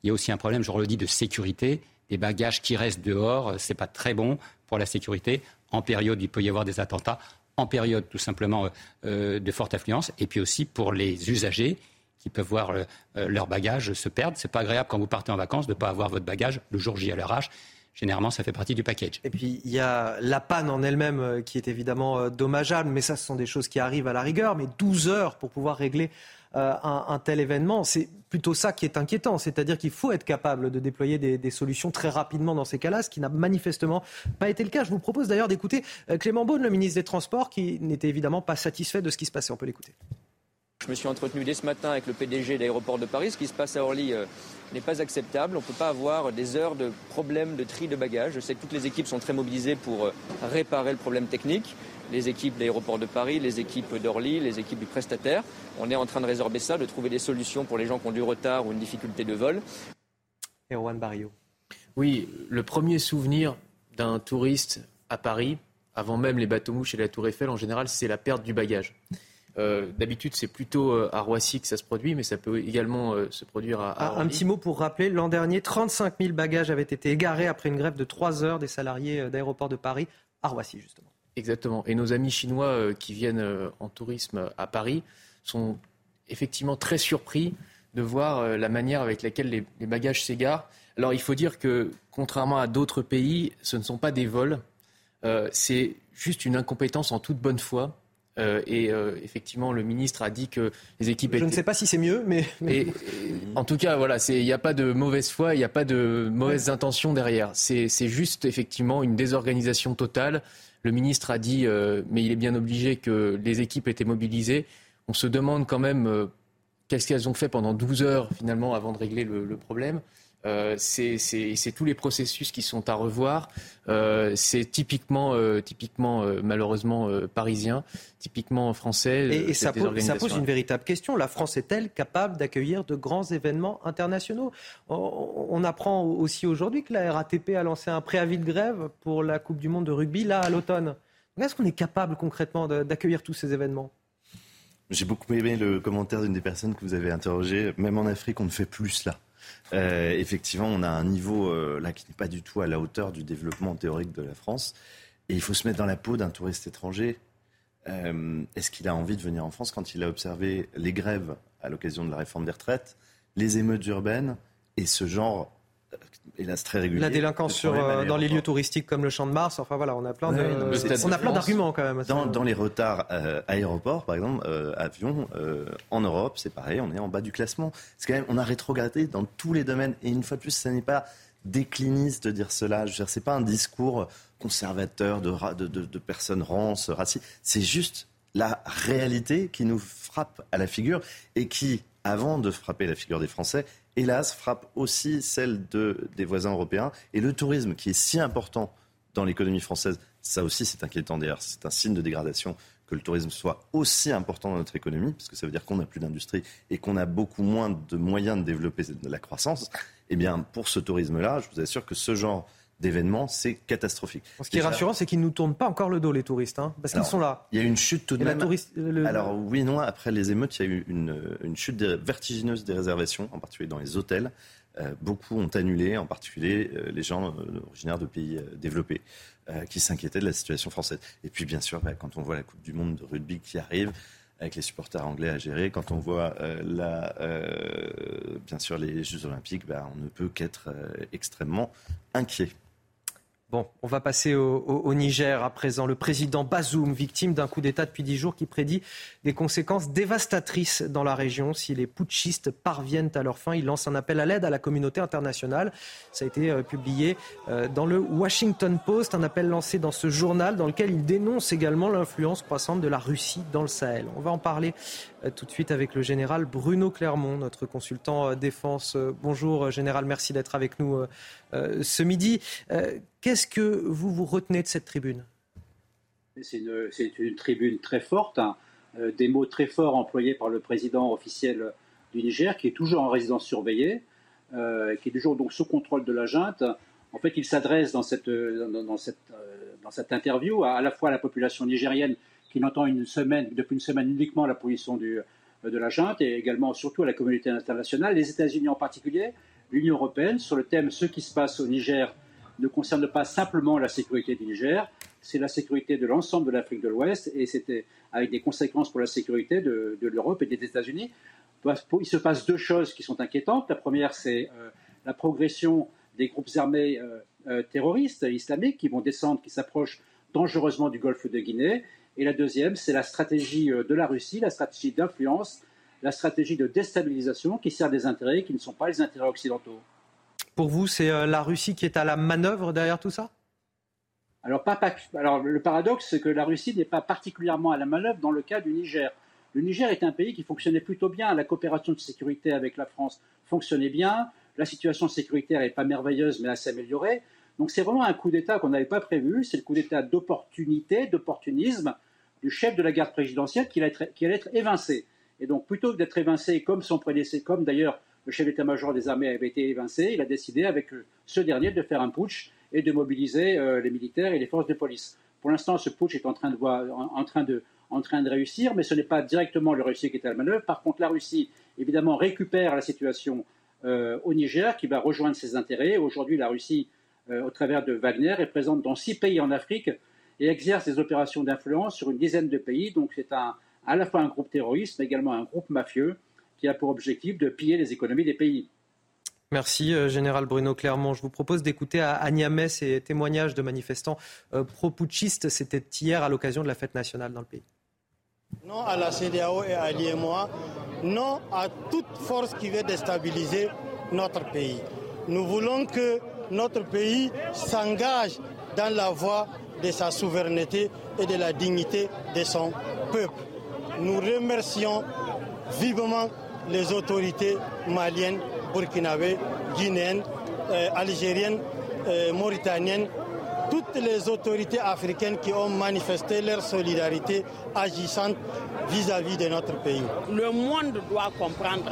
[SPEAKER 14] Il y a aussi un problème, je le dis, de sécurité. Des bagages qui restent dehors, c'est pas très bon pour la sécurité. En période, il peut y avoir des attentats. En période, tout simplement, euh, de forte affluence. Et puis aussi pour les usagers qui peuvent voir euh, euh, leur bagage se perdre. C'est pas agréable quand vous partez en vacances de ne pas avoir votre bagage le jour J à l'arrache. Généralement, ça fait partie du package.
[SPEAKER 1] Et puis, il y a la panne en elle-même euh, qui est évidemment dommageable, mais ça, ce sont des choses qui arrivent à la rigueur. Mais 12 heures pour pouvoir régler un, tel événement, c'est plutôt ça qui est inquiétant. C'est-à-dire qu'il faut être capable de déployer des, des solutions très rapidement dans ces cas-là, ce qui n'a manifestement pas été le cas. Je vous propose d'ailleurs d'écouter Clément Beaune, le ministre des Transports, qui n'était évidemment pas satisfait de ce qui se passait. On peut l'écouter.
[SPEAKER 31] Je me suis entretenu dès ce matin avec le PDG de l'aéroport de Paris. Ce qui se passe à Orly euh, n'est pas acceptable. On ne peut pas avoir des heures de problèmes de tri de bagages. Je sais que toutes les équipes sont très mobilisées pour euh, réparer le problème technique. Les équipes de l'aéroport de Paris, les équipes d'Orly, les équipes du prestataire. On est en train de résorber ça, de trouver des solutions pour les gens qui ont du retard ou une difficulté de vol.
[SPEAKER 1] Erwan Barrio.
[SPEAKER 9] Oui, le premier souvenir d'un touriste à Paris, avant même les bateaux mouches et la tour Eiffel, en général, c'est la perte du bagage. Euh, d'habitude, c'est plutôt euh, à Roissy que ça se produit, mais ça peut également euh, se produire à,
[SPEAKER 1] à ah, Un petit mot pour rappeler, l'an dernier, 35 000 bagages avaient été égarés après une grève de 3 heures des salariés d'aéroport de Paris à Roissy, justement.
[SPEAKER 9] Exactement. Et nos amis chinois qui viennent en tourisme à Paris sont effectivement très surpris de voir la manière avec laquelle les, les bagages s'égarent. Alors, il faut dire que, contrairement à d'autres pays, ce ne sont pas des vols. c'est juste une incompétence en toute bonne foi euh, et euh, effectivement, le ministre a dit que les équipes.
[SPEAKER 1] Je ne sais pas si c'est mieux, mais.
[SPEAKER 9] en tout cas, voilà, il n'y a pas de mauvaise foi, il n'y a pas de mauvaises intentions derrière. C'est juste effectivement une désorganisation totale. Le ministre a dit, euh, mais il est bien obligé que les équipes étaient mobilisées. On se demande quand même qu'est-ce qu'elles ont fait pendant 12 heures finalement avant de régler le problème. Euh, c'est tous les processus qui sont à revoir. Euh, c'est typiquement, euh, typiquement malheureusement parisien, typiquement français.
[SPEAKER 1] Et, ça, pose, ça, pose, une véritable question. La France est-elle capable d'accueillir de grands événements internationaux? On, apprend aussi aujourd'hui que la RATP a lancé un préavis de grève pour la Coupe du Monde de rugby là à l'automne. Est-ce qu'on est capable concrètement d'accueillir tous ces événements?
[SPEAKER 15] J'ai beaucoup aimé le commentaire d'une des personnes que vous avez interrogées. Même en Afrique, on ne fait plus cela. Euh, effectivement, on a un niveau euh, là qui n'est pas du tout à la hauteur du développement théorique de la France. Et il faut se mettre dans la peau d'un touriste étranger. Euh, est-ce qu'il a envie de venir en France quand il a observé les grèves à l'occasion de la réforme des retraites, les émeutes urbaines et ce genre hélas très régulier.
[SPEAKER 1] La délinquance sur, euh, dans les lieux touristiques comme le Champ de Mars, enfin voilà, on a plein de, on a plein d'arguments quand même.
[SPEAKER 15] Dans, dans les retards euh, aéroports, par exemple, euh, avions, en Europe, c'est pareil, on est en bas du classement. C'est quand même, on a rétrogradé dans tous les domaines. Et une fois de plus, ce n'est pas décliniste de dire cela. Je veux c'est pas un discours conservateur de, de, de, de personnes rances, racistes. C'est juste la réalité qui nous frappe à la figure et qui, avant de frapper la figure des Français, hélas, frappe aussi celle de, des voisins européens. Et le tourisme, qui est si important dans l'économie française, ça aussi c'est inquiétant d'ailleurs, c'est un signe de dégradation que le tourisme soit aussi important dans notre économie, parce que ça veut dire qu'on n'a plus d'industrie et qu'on a beaucoup moins de moyens de développer la croissance. Eh bien, pour ce tourisme-là, je vous assure que ce genre d'événements, c'est catastrophique.
[SPEAKER 1] Ce qui est rassurant, c'est qu'ils ne nous tournent pas encore le dos, les touristes, hein, parce qu'ils sont là.
[SPEAKER 15] Il y a une chute tout de même. Alors oui, non, après les émeutes, il y a eu une, une chute vertigineuse des réservations, en particulier dans les hôtels. Euh, beaucoup ont annulé, en particulier euh, les gens euh, originaires de pays développés, qui s'inquiétaient de la situation française. Et puis bien sûr, bah, quand on voit la Coupe du Monde de rugby qui arrive, avec les supporters anglais à gérer. Quand on voit la, bien sûr les Jeux Olympiques, bah, on ne peut qu'être extrêmement inquiet.
[SPEAKER 1] Bon, on va passer au, Niger à présent. Le président Bazoum, victime d'un coup d'État depuis dix jours, qui prédit des conséquences dévastatrices dans la région si les putschistes parviennent à leur fin. Il lance un appel à l'aide à la communauté internationale. Ça a été euh, publié euh, dans le Washington Post, un appel lancé dans ce journal dans lequel il dénonce également l'influence croissante de la Russie dans le Sahel. On va en parler tout de suite avec le général Bruno Clermont, notre consultant défense. Bonjour général, merci d'être avec nous ce midi. Qu'est-ce que vous vous retenez de cette tribune?
[SPEAKER 32] C'est une, tribune très forte, hein. euh, des mots très forts employés par le président officiel du Niger, qui est toujours en résidence surveillée, euh, qui est toujours donc sous contrôle de la junte. En fait, il s'adresse euh, dans cette interview à, la fois à la population nigérienne qui n'entend depuis une semaine uniquement la position du, de la junte et également surtout à la communauté internationale, les États-Unis en particulier, l'Union européenne, sur le thème ce qui se passe au Niger ne concerne pas simplement la sécurité du Niger, c'est la sécurité de l'ensemble de l'Afrique de l'Ouest et c'était avec des conséquences pour la sécurité de, l'Europe et des États-Unis. Il se passe deux choses qui sont inquiétantes. La première, c'est euh, la progression des groupes armés euh, euh, terroristes islamiques qui vont descendre, qui s'approchent dangereusement du golfe de Guinée. Et la deuxième, c'est la stratégie de la Russie, la stratégie d'influence, la stratégie de déstabilisation qui sert des intérêts qui ne sont pas les intérêts occidentaux.
[SPEAKER 1] Pour vous, c'est euh, la Russie qui est à la manœuvre derrière tout ça?
[SPEAKER 32] Alors, alors, le paradoxe, c'est que la Russie n'est pas particulièrement à la manœuvre dans le cas du Niger. Le Niger est un pays qui fonctionnait plutôt bien. La coopération de sécurité avec la France fonctionnait bien. La situation sécuritaire n'est pas merveilleuse, mais assez améliorée. Donc c'est vraiment un coup d'État qu'on n'avait pas prévu. C'est le coup d'État d'opportunité, d'opportunisme du chef de la garde présidentielle qui allait, être, évincé. Et donc plutôt que d'être évincé comme son prédécesseur, comme d'ailleurs le chef d'état-major des armées avait été évincé, il a décidé avec euh, ce dernier de faire un putsch et de mobiliser euh, les militaires et les forces de police. Pour l'instant, ce putsch est en train, de, réussir, mais ce n'est pas directement la Russie qui est à la manœuvre. Par contre, la Russie, évidemment, récupère la situation euh, au Niger, qui va rejoindre ses intérêts. Aujourd'hui, la Russie, au travers de Wagner, est présente dans six pays en Afrique et exerce des opérations d'influence sur une dizaine de pays. Donc, c'est à la fois un groupe terroriste, mais également un groupe mafieux qui a pour objectif de piller les économies des pays.
[SPEAKER 1] Merci, euh, Général Bruno Clermont. Je vous propose d'écouter à Niamey ces témoignages de manifestants euh, pro-putschistes. C'était hier à l'occasion de la fête nationale dans le pays.
[SPEAKER 33] Non à la CDAO et à l'IMOA, non à toute force qui veut déstabiliser notre pays. Nous voulons que notre pays s'engage dans la voie de sa souveraineté et de la dignité de son peuple. Nous remercions vivement les autorités maliennes, burkinabées, guinéennes, euh, algériennes, euh, mauritaniennes, toutes les autorités africaines qui ont manifesté leur solidarité agissante vis-à-vis de notre pays.
[SPEAKER 34] Le monde doit comprendre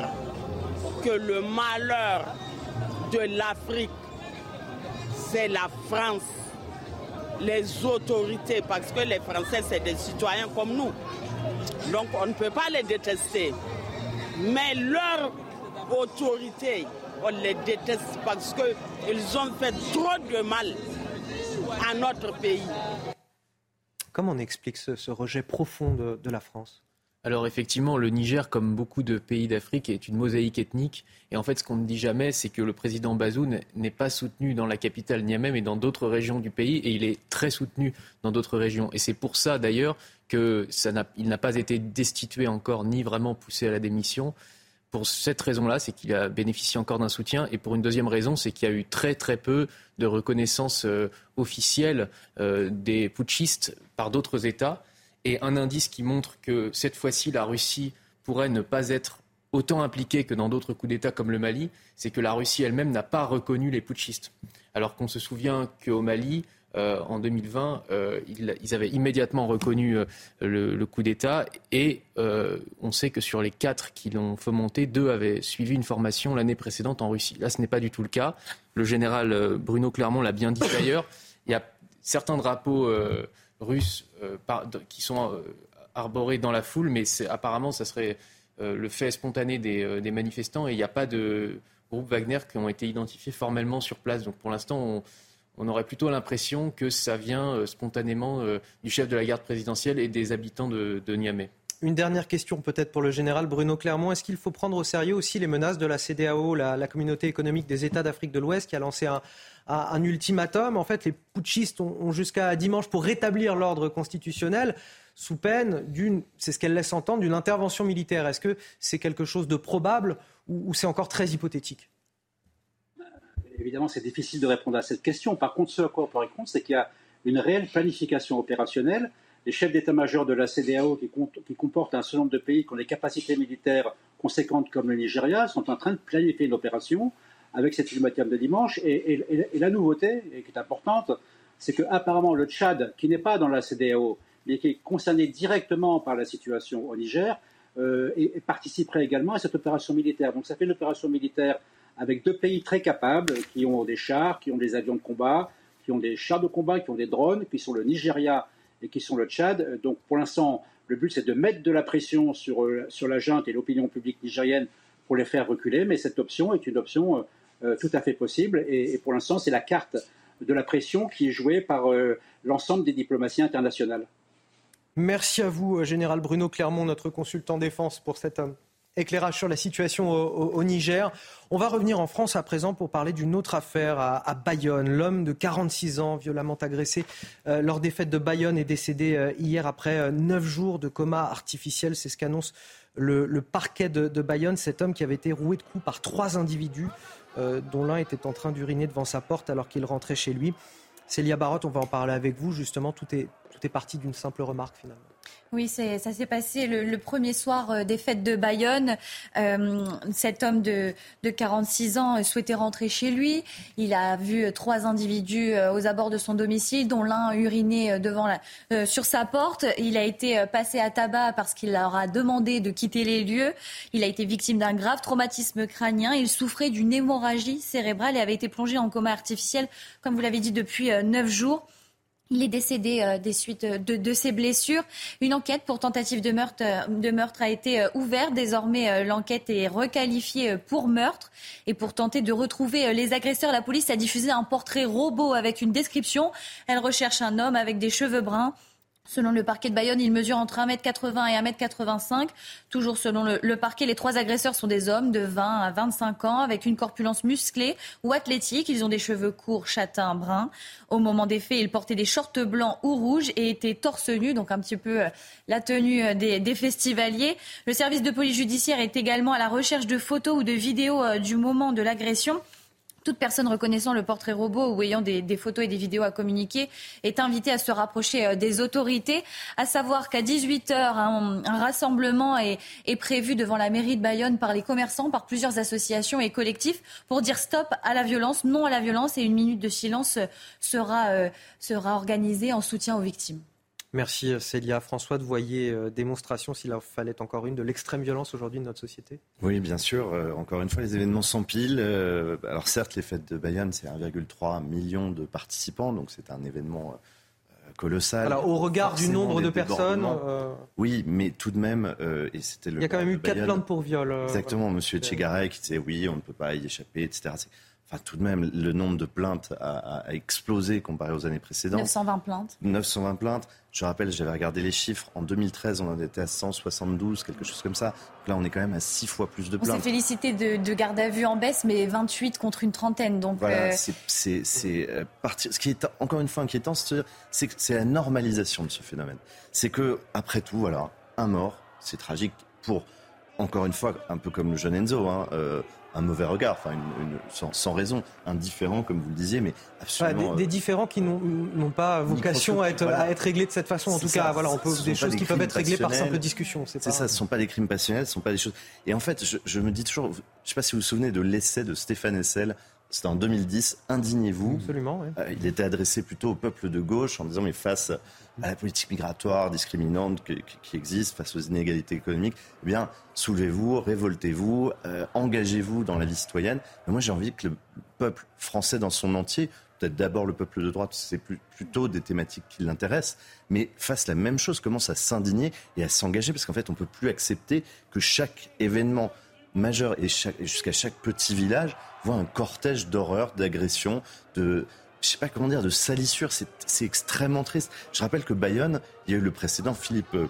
[SPEAKER 34] que le malheur de l'Afrique, c'est la France, les autorités, parce que les Français, c'est des citoyens comme nous. Donc on ne peut pas les détester. Mais leur autorité, on les déteste parce qu'ils ont fait trop de mal à notre pays.
[SPEAKER 1] Comment on explique ce, rejet profond de, la France?
[SPEAKER 9] Alors effectivement, le Niger, comme beaucoup de pays d'Afrique, est une mosaïque ethnique. Et en fait, ce qu'on ne dit jamais, c'est que le président Bazoum n'est pas soutenu dans la capitale Niamey, mais dans d'autres régions du pays. Et il est très soutenu dans d'autres régions. Et c'est pour ça, d'ailleurs, qu'il n'a pas été destitué encore ni vraiment poussé à la démission. Pour cette raison-là, c'est qu'il a bénéficié encore d'un soutien. Et pour une deuxième raison, c'est qu'il y a eu très très peu de reconnaissance euh, officielle euh, des putschistes par d'autres États. Et un indice qui montre que cette fois-ci, la Russie pourrait ne pas être autant impliquée que dans d'autres coups d'État comme le Mali, c'est que la Russie elle-même n'a pas reconnu les putschistes. Alors qu'on se souvient qu'au Mali, euh, en 2020, euh, ils, avaient immédiatement reconnu euh, le, coup d'État et on sait que sur les quatre qui l'ont fomenté, deux avaient suivi une formation l'année précédente en Russie. Là, ce n'est pas du tout le cas. Le général Bruno Clermont l'a bien dit d'ailleurs. Il y a certains drapeaux russes qui sont arborés dans la foule, mais apparemment, ça serait le fait spontané des, manifestants et il n'y a pas de groupe Wagner qui ont été identifiés formellement sur place. Donc pour l'instant, on aurait plutôt l'impression que ça vient euh, spontanément euh, du chef de la garde présidentielle et des habitants de, Niamey.
[SPEAKER 1] Une dernière question peut-être pour le général Bruno Clermont. Est-ce qu'il faut prendre au sérieux aussi les menaces de la CDAO, la, communauté économique des États d'Afrique de l'Ouest, qui a lancé un, ultimatum? En fait, les putschistes ont, jusqu'à dimanche pour rétablir l'ordre constitutionnel sous peine d'une, c'est ce qu'elle laisse entendre, d'une intervention militaire. Est-ce que c'est quelque chose de probable ou, c'est encore très hypothétique?
[SPEAKER 32] Évidemment, c'est difficile de répondre à cette question. Par contre, ce à quoi on peut répondre, c'est qu'il y a une réelle planification opérationnelle les chefs d'état-major de la CDAO, qui, qui, comportent un certain nombre de pays qui ont des capacités militaires conséquentes comme le Nigeria, sont en train de planifier une opération avec cette ultimatum de dimanche. Et, la nouveauté, qui est importante, c'est qu'apparemment le Tchad, qui n'est pas dans la CDAO, mais qui est concerné directement par la situation au Niger, euh, participerait également à cette opération militaire. Donc ça fait une opération militaire avec deux pays très capables, qui ont des chars, qui ont des avions de combat, qui ont des chars de combat, qui ont des drones, qui sont le Nigeria et qui sont le Tchad. Euh, donc pour l'instant, le but c'est de mettre de la pression sur, euh, la junte et l'opinion publique nigérienne pour les faire reculer, mais cette option est une option euh, tout à fait possible et, pour l'instant c'est la carte de la pression qui est jouée par l'ensemble des diplomaties internationales.
[SPEAKER 1] Merci à vous, Général Bruno Clermont, notre consultant défense, pour cet homme éclairage sur la situation au, Niger. On va revenir en France à présent pour parler d'une autre affaire à, Bayonne. L'homme de 46 ans, violemment agressé euh, lors des fêtes de Bayonne, est décédé euh, hier après euh, neuf jours de coma artificiel. C'est ce qu'annonce le, parquet de, Bayonne. Cet homme qui avait été roué de coups par trois individus, dont l'un était en train d'uriner devant sa porte alors qu'il rentrait chez lui. Célia Barotte, on va en parler avec vous. Justement, tout est, tout parti d'une simple remarque finalement.
[SPEAKER 16] Oui, ça s'est passé le, premier soir euh, des fêtes de Bayonne. Euh, cet homme de, de 46 ans souhaitait rentrer chez lui. Il a vu trois individus euh, aux abords de son domicile, dont l'un uriné devant sur sa porte. Il a été passé à tabac parce qu'il leur a demandé de quitter les lieux. Il a été victime d'un grave traumatisme crânien. Il souffrait d'une hémorragie cérébrale et avait été plongé en coma artificiel, comme vous l'avez dit, depuis neuf jours. Il est décédé euh, des suites de, ses blessures. Une enquête pour tentative de meurtre, euh, de meurtre a été euh, ouverte. Désormais, l'enquête est requalifiée pour meurtre. Et pour tenter de retrouver les agresseurs, la police a diffusé un portrait robot avec une description. Elle recherche un homme avec des cheveux bruns Selon le parquet de Bayonne, il mesure entre 1m80 et 1m85. Toujours selon le, parquet, les trois agresseurs sont des hommes de 20 à 25 ans avec une corpulence musclée ou athlétique. Ils ont des cheveux courts, châtains, bruns. Au moment des faits, ils portaient des shorts blancs ou rouges et étaient torse nu, donc un petit peu euh, la tenue euh, des, festivaliers. Le service de police judiciaire est également à la recherche de photos ou de vidéos euh, du moment de l'agression. Toute personne reconnaissant le portrait robot ou ayant des, photos et des vidéos à communiquer est invitée à se rapprocher euh, des autorités. À savoir qu'à 18h, un, rassemblement est, prévu devant la mairie de Bayonne par les commerçants, par plusieurs associations et collectifs pour dire stop à la violence, non à la violence et une minute de silence sera, euh, sera organisée en soutien aux victimes.
[SPEAKER 1] Merci Célia. François, de voyer euh, démonstration, s'il en fallait encore une, de l'extrême violence aujourd'hui de notre société?
[SPEAKER 15] Oui, bien sûr. Euh, encore une fois, les événements s'empilent. Euh, alors certes, les fêtes de Bayonne, c'est 1,3 million de participants, donc c'est un événement colossal.
[SPEAKER 1] Alors, au regard du nombre de personnes.
[SPEAKER 15] Oui, mais tout de même, et c'était le.
[SPEAKER 1] Il y a quand même eu quatre plaintes pour viol.
[SPEAKER 15] Exactement, Monsieur Tchegaray qui disait oui, on ne peut pas y échapper, etc tout de même, le nombre de plaintes a, explosé comparé aux années précédentes.
[SPEAKER 16] 920 plaintes.
[SPEAKER 15] 920 plaintes. Je rappelle, j'avais regardé les chiffres. En 2013, on en était à 172, quelque chose comme ça. là, on est quand même à 6 fois plus de plaintes.
[SPEAKER 16] On s'est félicité de, garde à vue en baisse, mais 28 contre une trentaine. Donc
[SPEAKER 15] voilà, euh, c'est euh, partir. Ce qui est encore une fois inquiétant, c'est la normalisation de ce phénomène. C'est que après tout, voilà, un mort, c'est tragique pour encore une fois, un peu comme le jeune Enzo, hein, euh, un mauvais regard, enfin une, sans, raison, indifférent comme vous le disiez, mais absolument.
[SPEAKER 1] des, euh, différents qui n'ont pas vocation à être, à être réglés de cette façon. En tout cas, voilà, on peut des choses qui peuvent être réglées par simple discussion.
[SPEAKER 15] C'est ça, ce ne sont pas des crimes passionnels, ce sont pas des choses. Et en fait, je, me dis toujours, je ne sais pas si vous vous souvenez de l'essai de Stéphane Hessel. C'était en 2010, Indignez-vous.
[SPEAKER 1] Absolument.
[SPEAKER 15] Euh, il était adressé plutôt au peuple de gauche en disant mais face à la politique migratoire discriminante qui, existe face aux inégalités économiques, eh bien, soulevez-vous, révoltez-vous, euh, engagez-vous dans la vie citoyenne. Moi, j'ai envie que le peuple français dans son entier, peut-être d'abord le peuple de droite, c'est plutôt des thématiques qui l'intéressent, mais fasse la même chose, commence à s'indigner et à s'engager, parce qu'en fait, on ne peut plus accepter que chaque événement majeur et, et jusqu'à chaque petit village voit un cortège d'horreur, d'agression, de je sais pas comment dire, de salissure. C'est extrêmement triste. Je rappelle que Bayonne, il y a eu le précédent Philippe euh,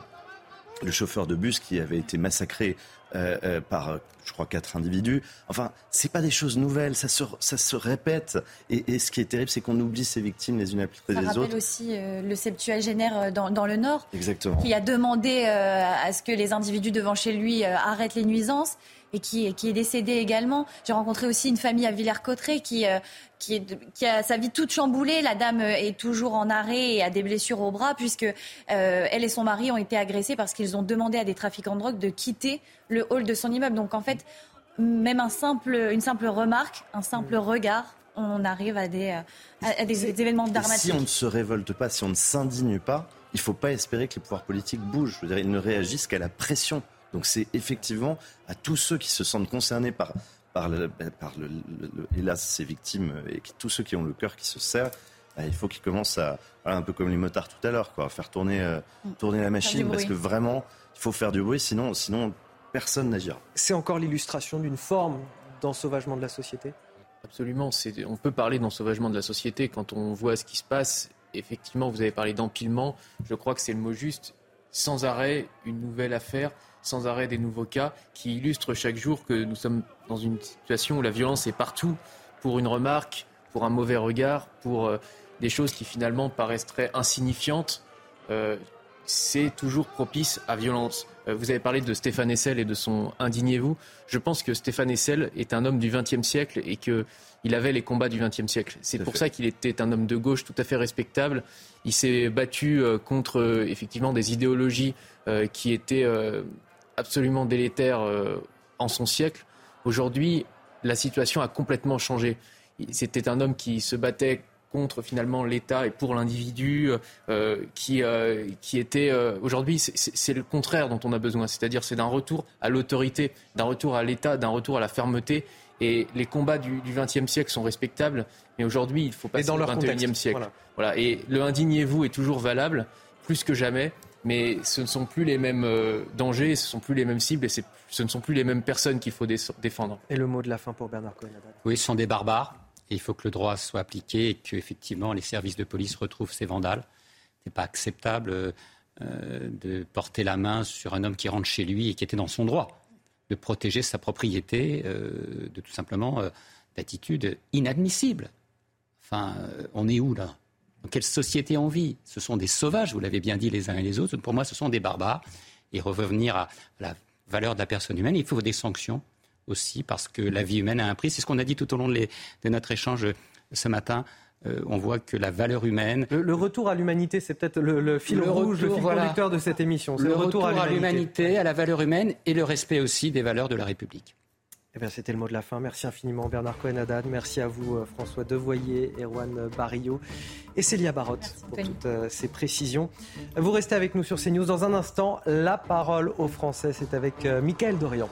[SPEAKER 15] le chauffeur de bus qui avait été massacré euh, euh, par, je crois, quatre individus. Enfin, c'est pas des choses nouvelles, ça se, ça se répète. Et, ce qui est terrible, c'est qu'on oublie ces victimes les unes après les autres. Ça
[SPEAKER 16] rappelle aussi euh, le septuagénaire dans, dans, le Nord,
[SPEAKER 15] Exactement.
[SPEAKER 16] qui a demandé à ce que les individus devant chez lui arrêtent les nuisances et qui, qui est décédé également. J'ai rencontré aussi une famille à Villers-Cotterêts qui, euh, qui, est, qui, a sa vie toute chamboulée. La dame est toujours en arrêt et a des blessures au bras puisque euh, elle et son mari ont été agressés parce qu'ils ont demandé à des trafiquants de drogue de quitter le hall de son immeuble. Donc en fait, même un simple, une simple remarque, un simple regard, on arrive à des, euh, à des événements dramatiques.
[SPEAKER 15] Si on ne se révolte pas, si on ne s'indigne pas, il ne faut pas espérer que les pouvoirs politiques bougent. Je veux dire, ils ne réagissent qu'à la pression donc c'est effectivement à tous ceux qui se sentent concernés par, par, le, par le, hélas ces victimes et tous ceux qui ont le cœur qui se serre, bah, il faut qu'ils commencent à, un peu comme les motards tout à l'heure, quoi, à faire tourner, euh, mm. tourner la machine parce que vraiment il faut faire du bruit, sinon, sinon personne n'agira.
[SPEAKER 1] C'est encore l'illustration d'une forme d'ensauvagement de la société?
[SPEAKER 9] Absolument, on peut parler d'ensauvagement de la société quand on voit ce qui se passe. Effectivement, vous avez parlé d'empilement, je crois que c'est le mot juste. Sans arrêt, une nouvelle affaire, sans arrêt des nouveaux cas qui illustrent chaque jour que nous sommes dans une situation où la violence est partout pour une remarque, pour un mauvais regard, pour euh, des choses qui finalement paraissent très insignifiantes. Euh, c'est toujours propice à violence. Euh, vous avez parlé de Stéphane Hessel et de son Indignez-vous. Je pense que Stéphane Hessel est un homme du XXe siècle et qu'il avait les combats du XXe siècle. C'est pour ça qu'il était un homme de gauche tout à fait respectable. Il s'est battu contre effectivement des idéologies qui étaient absolument délétère euh, en son siècle. Aujourd'hui, la situation a complètement changé. C'était un homme qui se battait contre finalement l'État et pour l'individu, euh, qui, euh, qui était aujourd'hui, c'est le contraire dont on a besoin, c'est-à-dire c'est d'un retour à l'autorité, d'un retour à l'État, d'un retour à la fermeté. Et les combats du XXe siècle sont respectables, mais aujourd'hui il faut passer
[SPEAKER 1] dans
[SPEAKER 9] au XXIe siècle. voilà. Et le indignez-vous est toujours valable, plus que jamais mais ce ne sont plus les mêmes euh, dangers, ce ne sont plus les mêmes cibles et ce ne sont plus les mêmes personnes qu'il faut défendre.
[SPEAKER 1] Et le mot de la fin pour Bernard Cohen
[SPEAKER 14] Oui, ce sont des barbares. il faut que le droit soit appliqué et qu'effectivement les services de police retrouvent ces vandales. Ce n'est pas acceptable euh, de porter la main sur un homme qui rentre chez lui et qui était dans son droit de protéger sa propriété, euh, de tout simplement d'attitude inadmissible. Enfin, on est où là? Dans quelle société on vit? Ce sont des sauvages, vous l'avez bien dit les uns et les autres. Pour moi, ce sont des barbares. Et revenir à la valeur de la personne humaine, il faut des sanctions aussi, parce que la vie humaine a un prix. C'est ce qu'on a dit tout au long de, notre échange ce matin. Euh, on voit que la valeur humaine.
[SPEAKER 1] Le, retour à l'humanité, c'est peut-être le, fil rouge, le fil conducteur de cette émission.
[SPEAKER 14] Le, retour, à l'humanité, à la valeur humaine et le respect aussi des valeurs de la République.
[SPEAKER 1] Eh bien, c'était le mot de la fin. Merci infiniment Bernard Cohen-Haddad. Merci à vous euh, François Devoyer, Erwan Barillot et Célia Barotte pour toutes euh, ces précisions. Vous restez avec nous sur CNews. Dans un instant, la parole aux Français, c'est avec euh, Mickaël Dorian.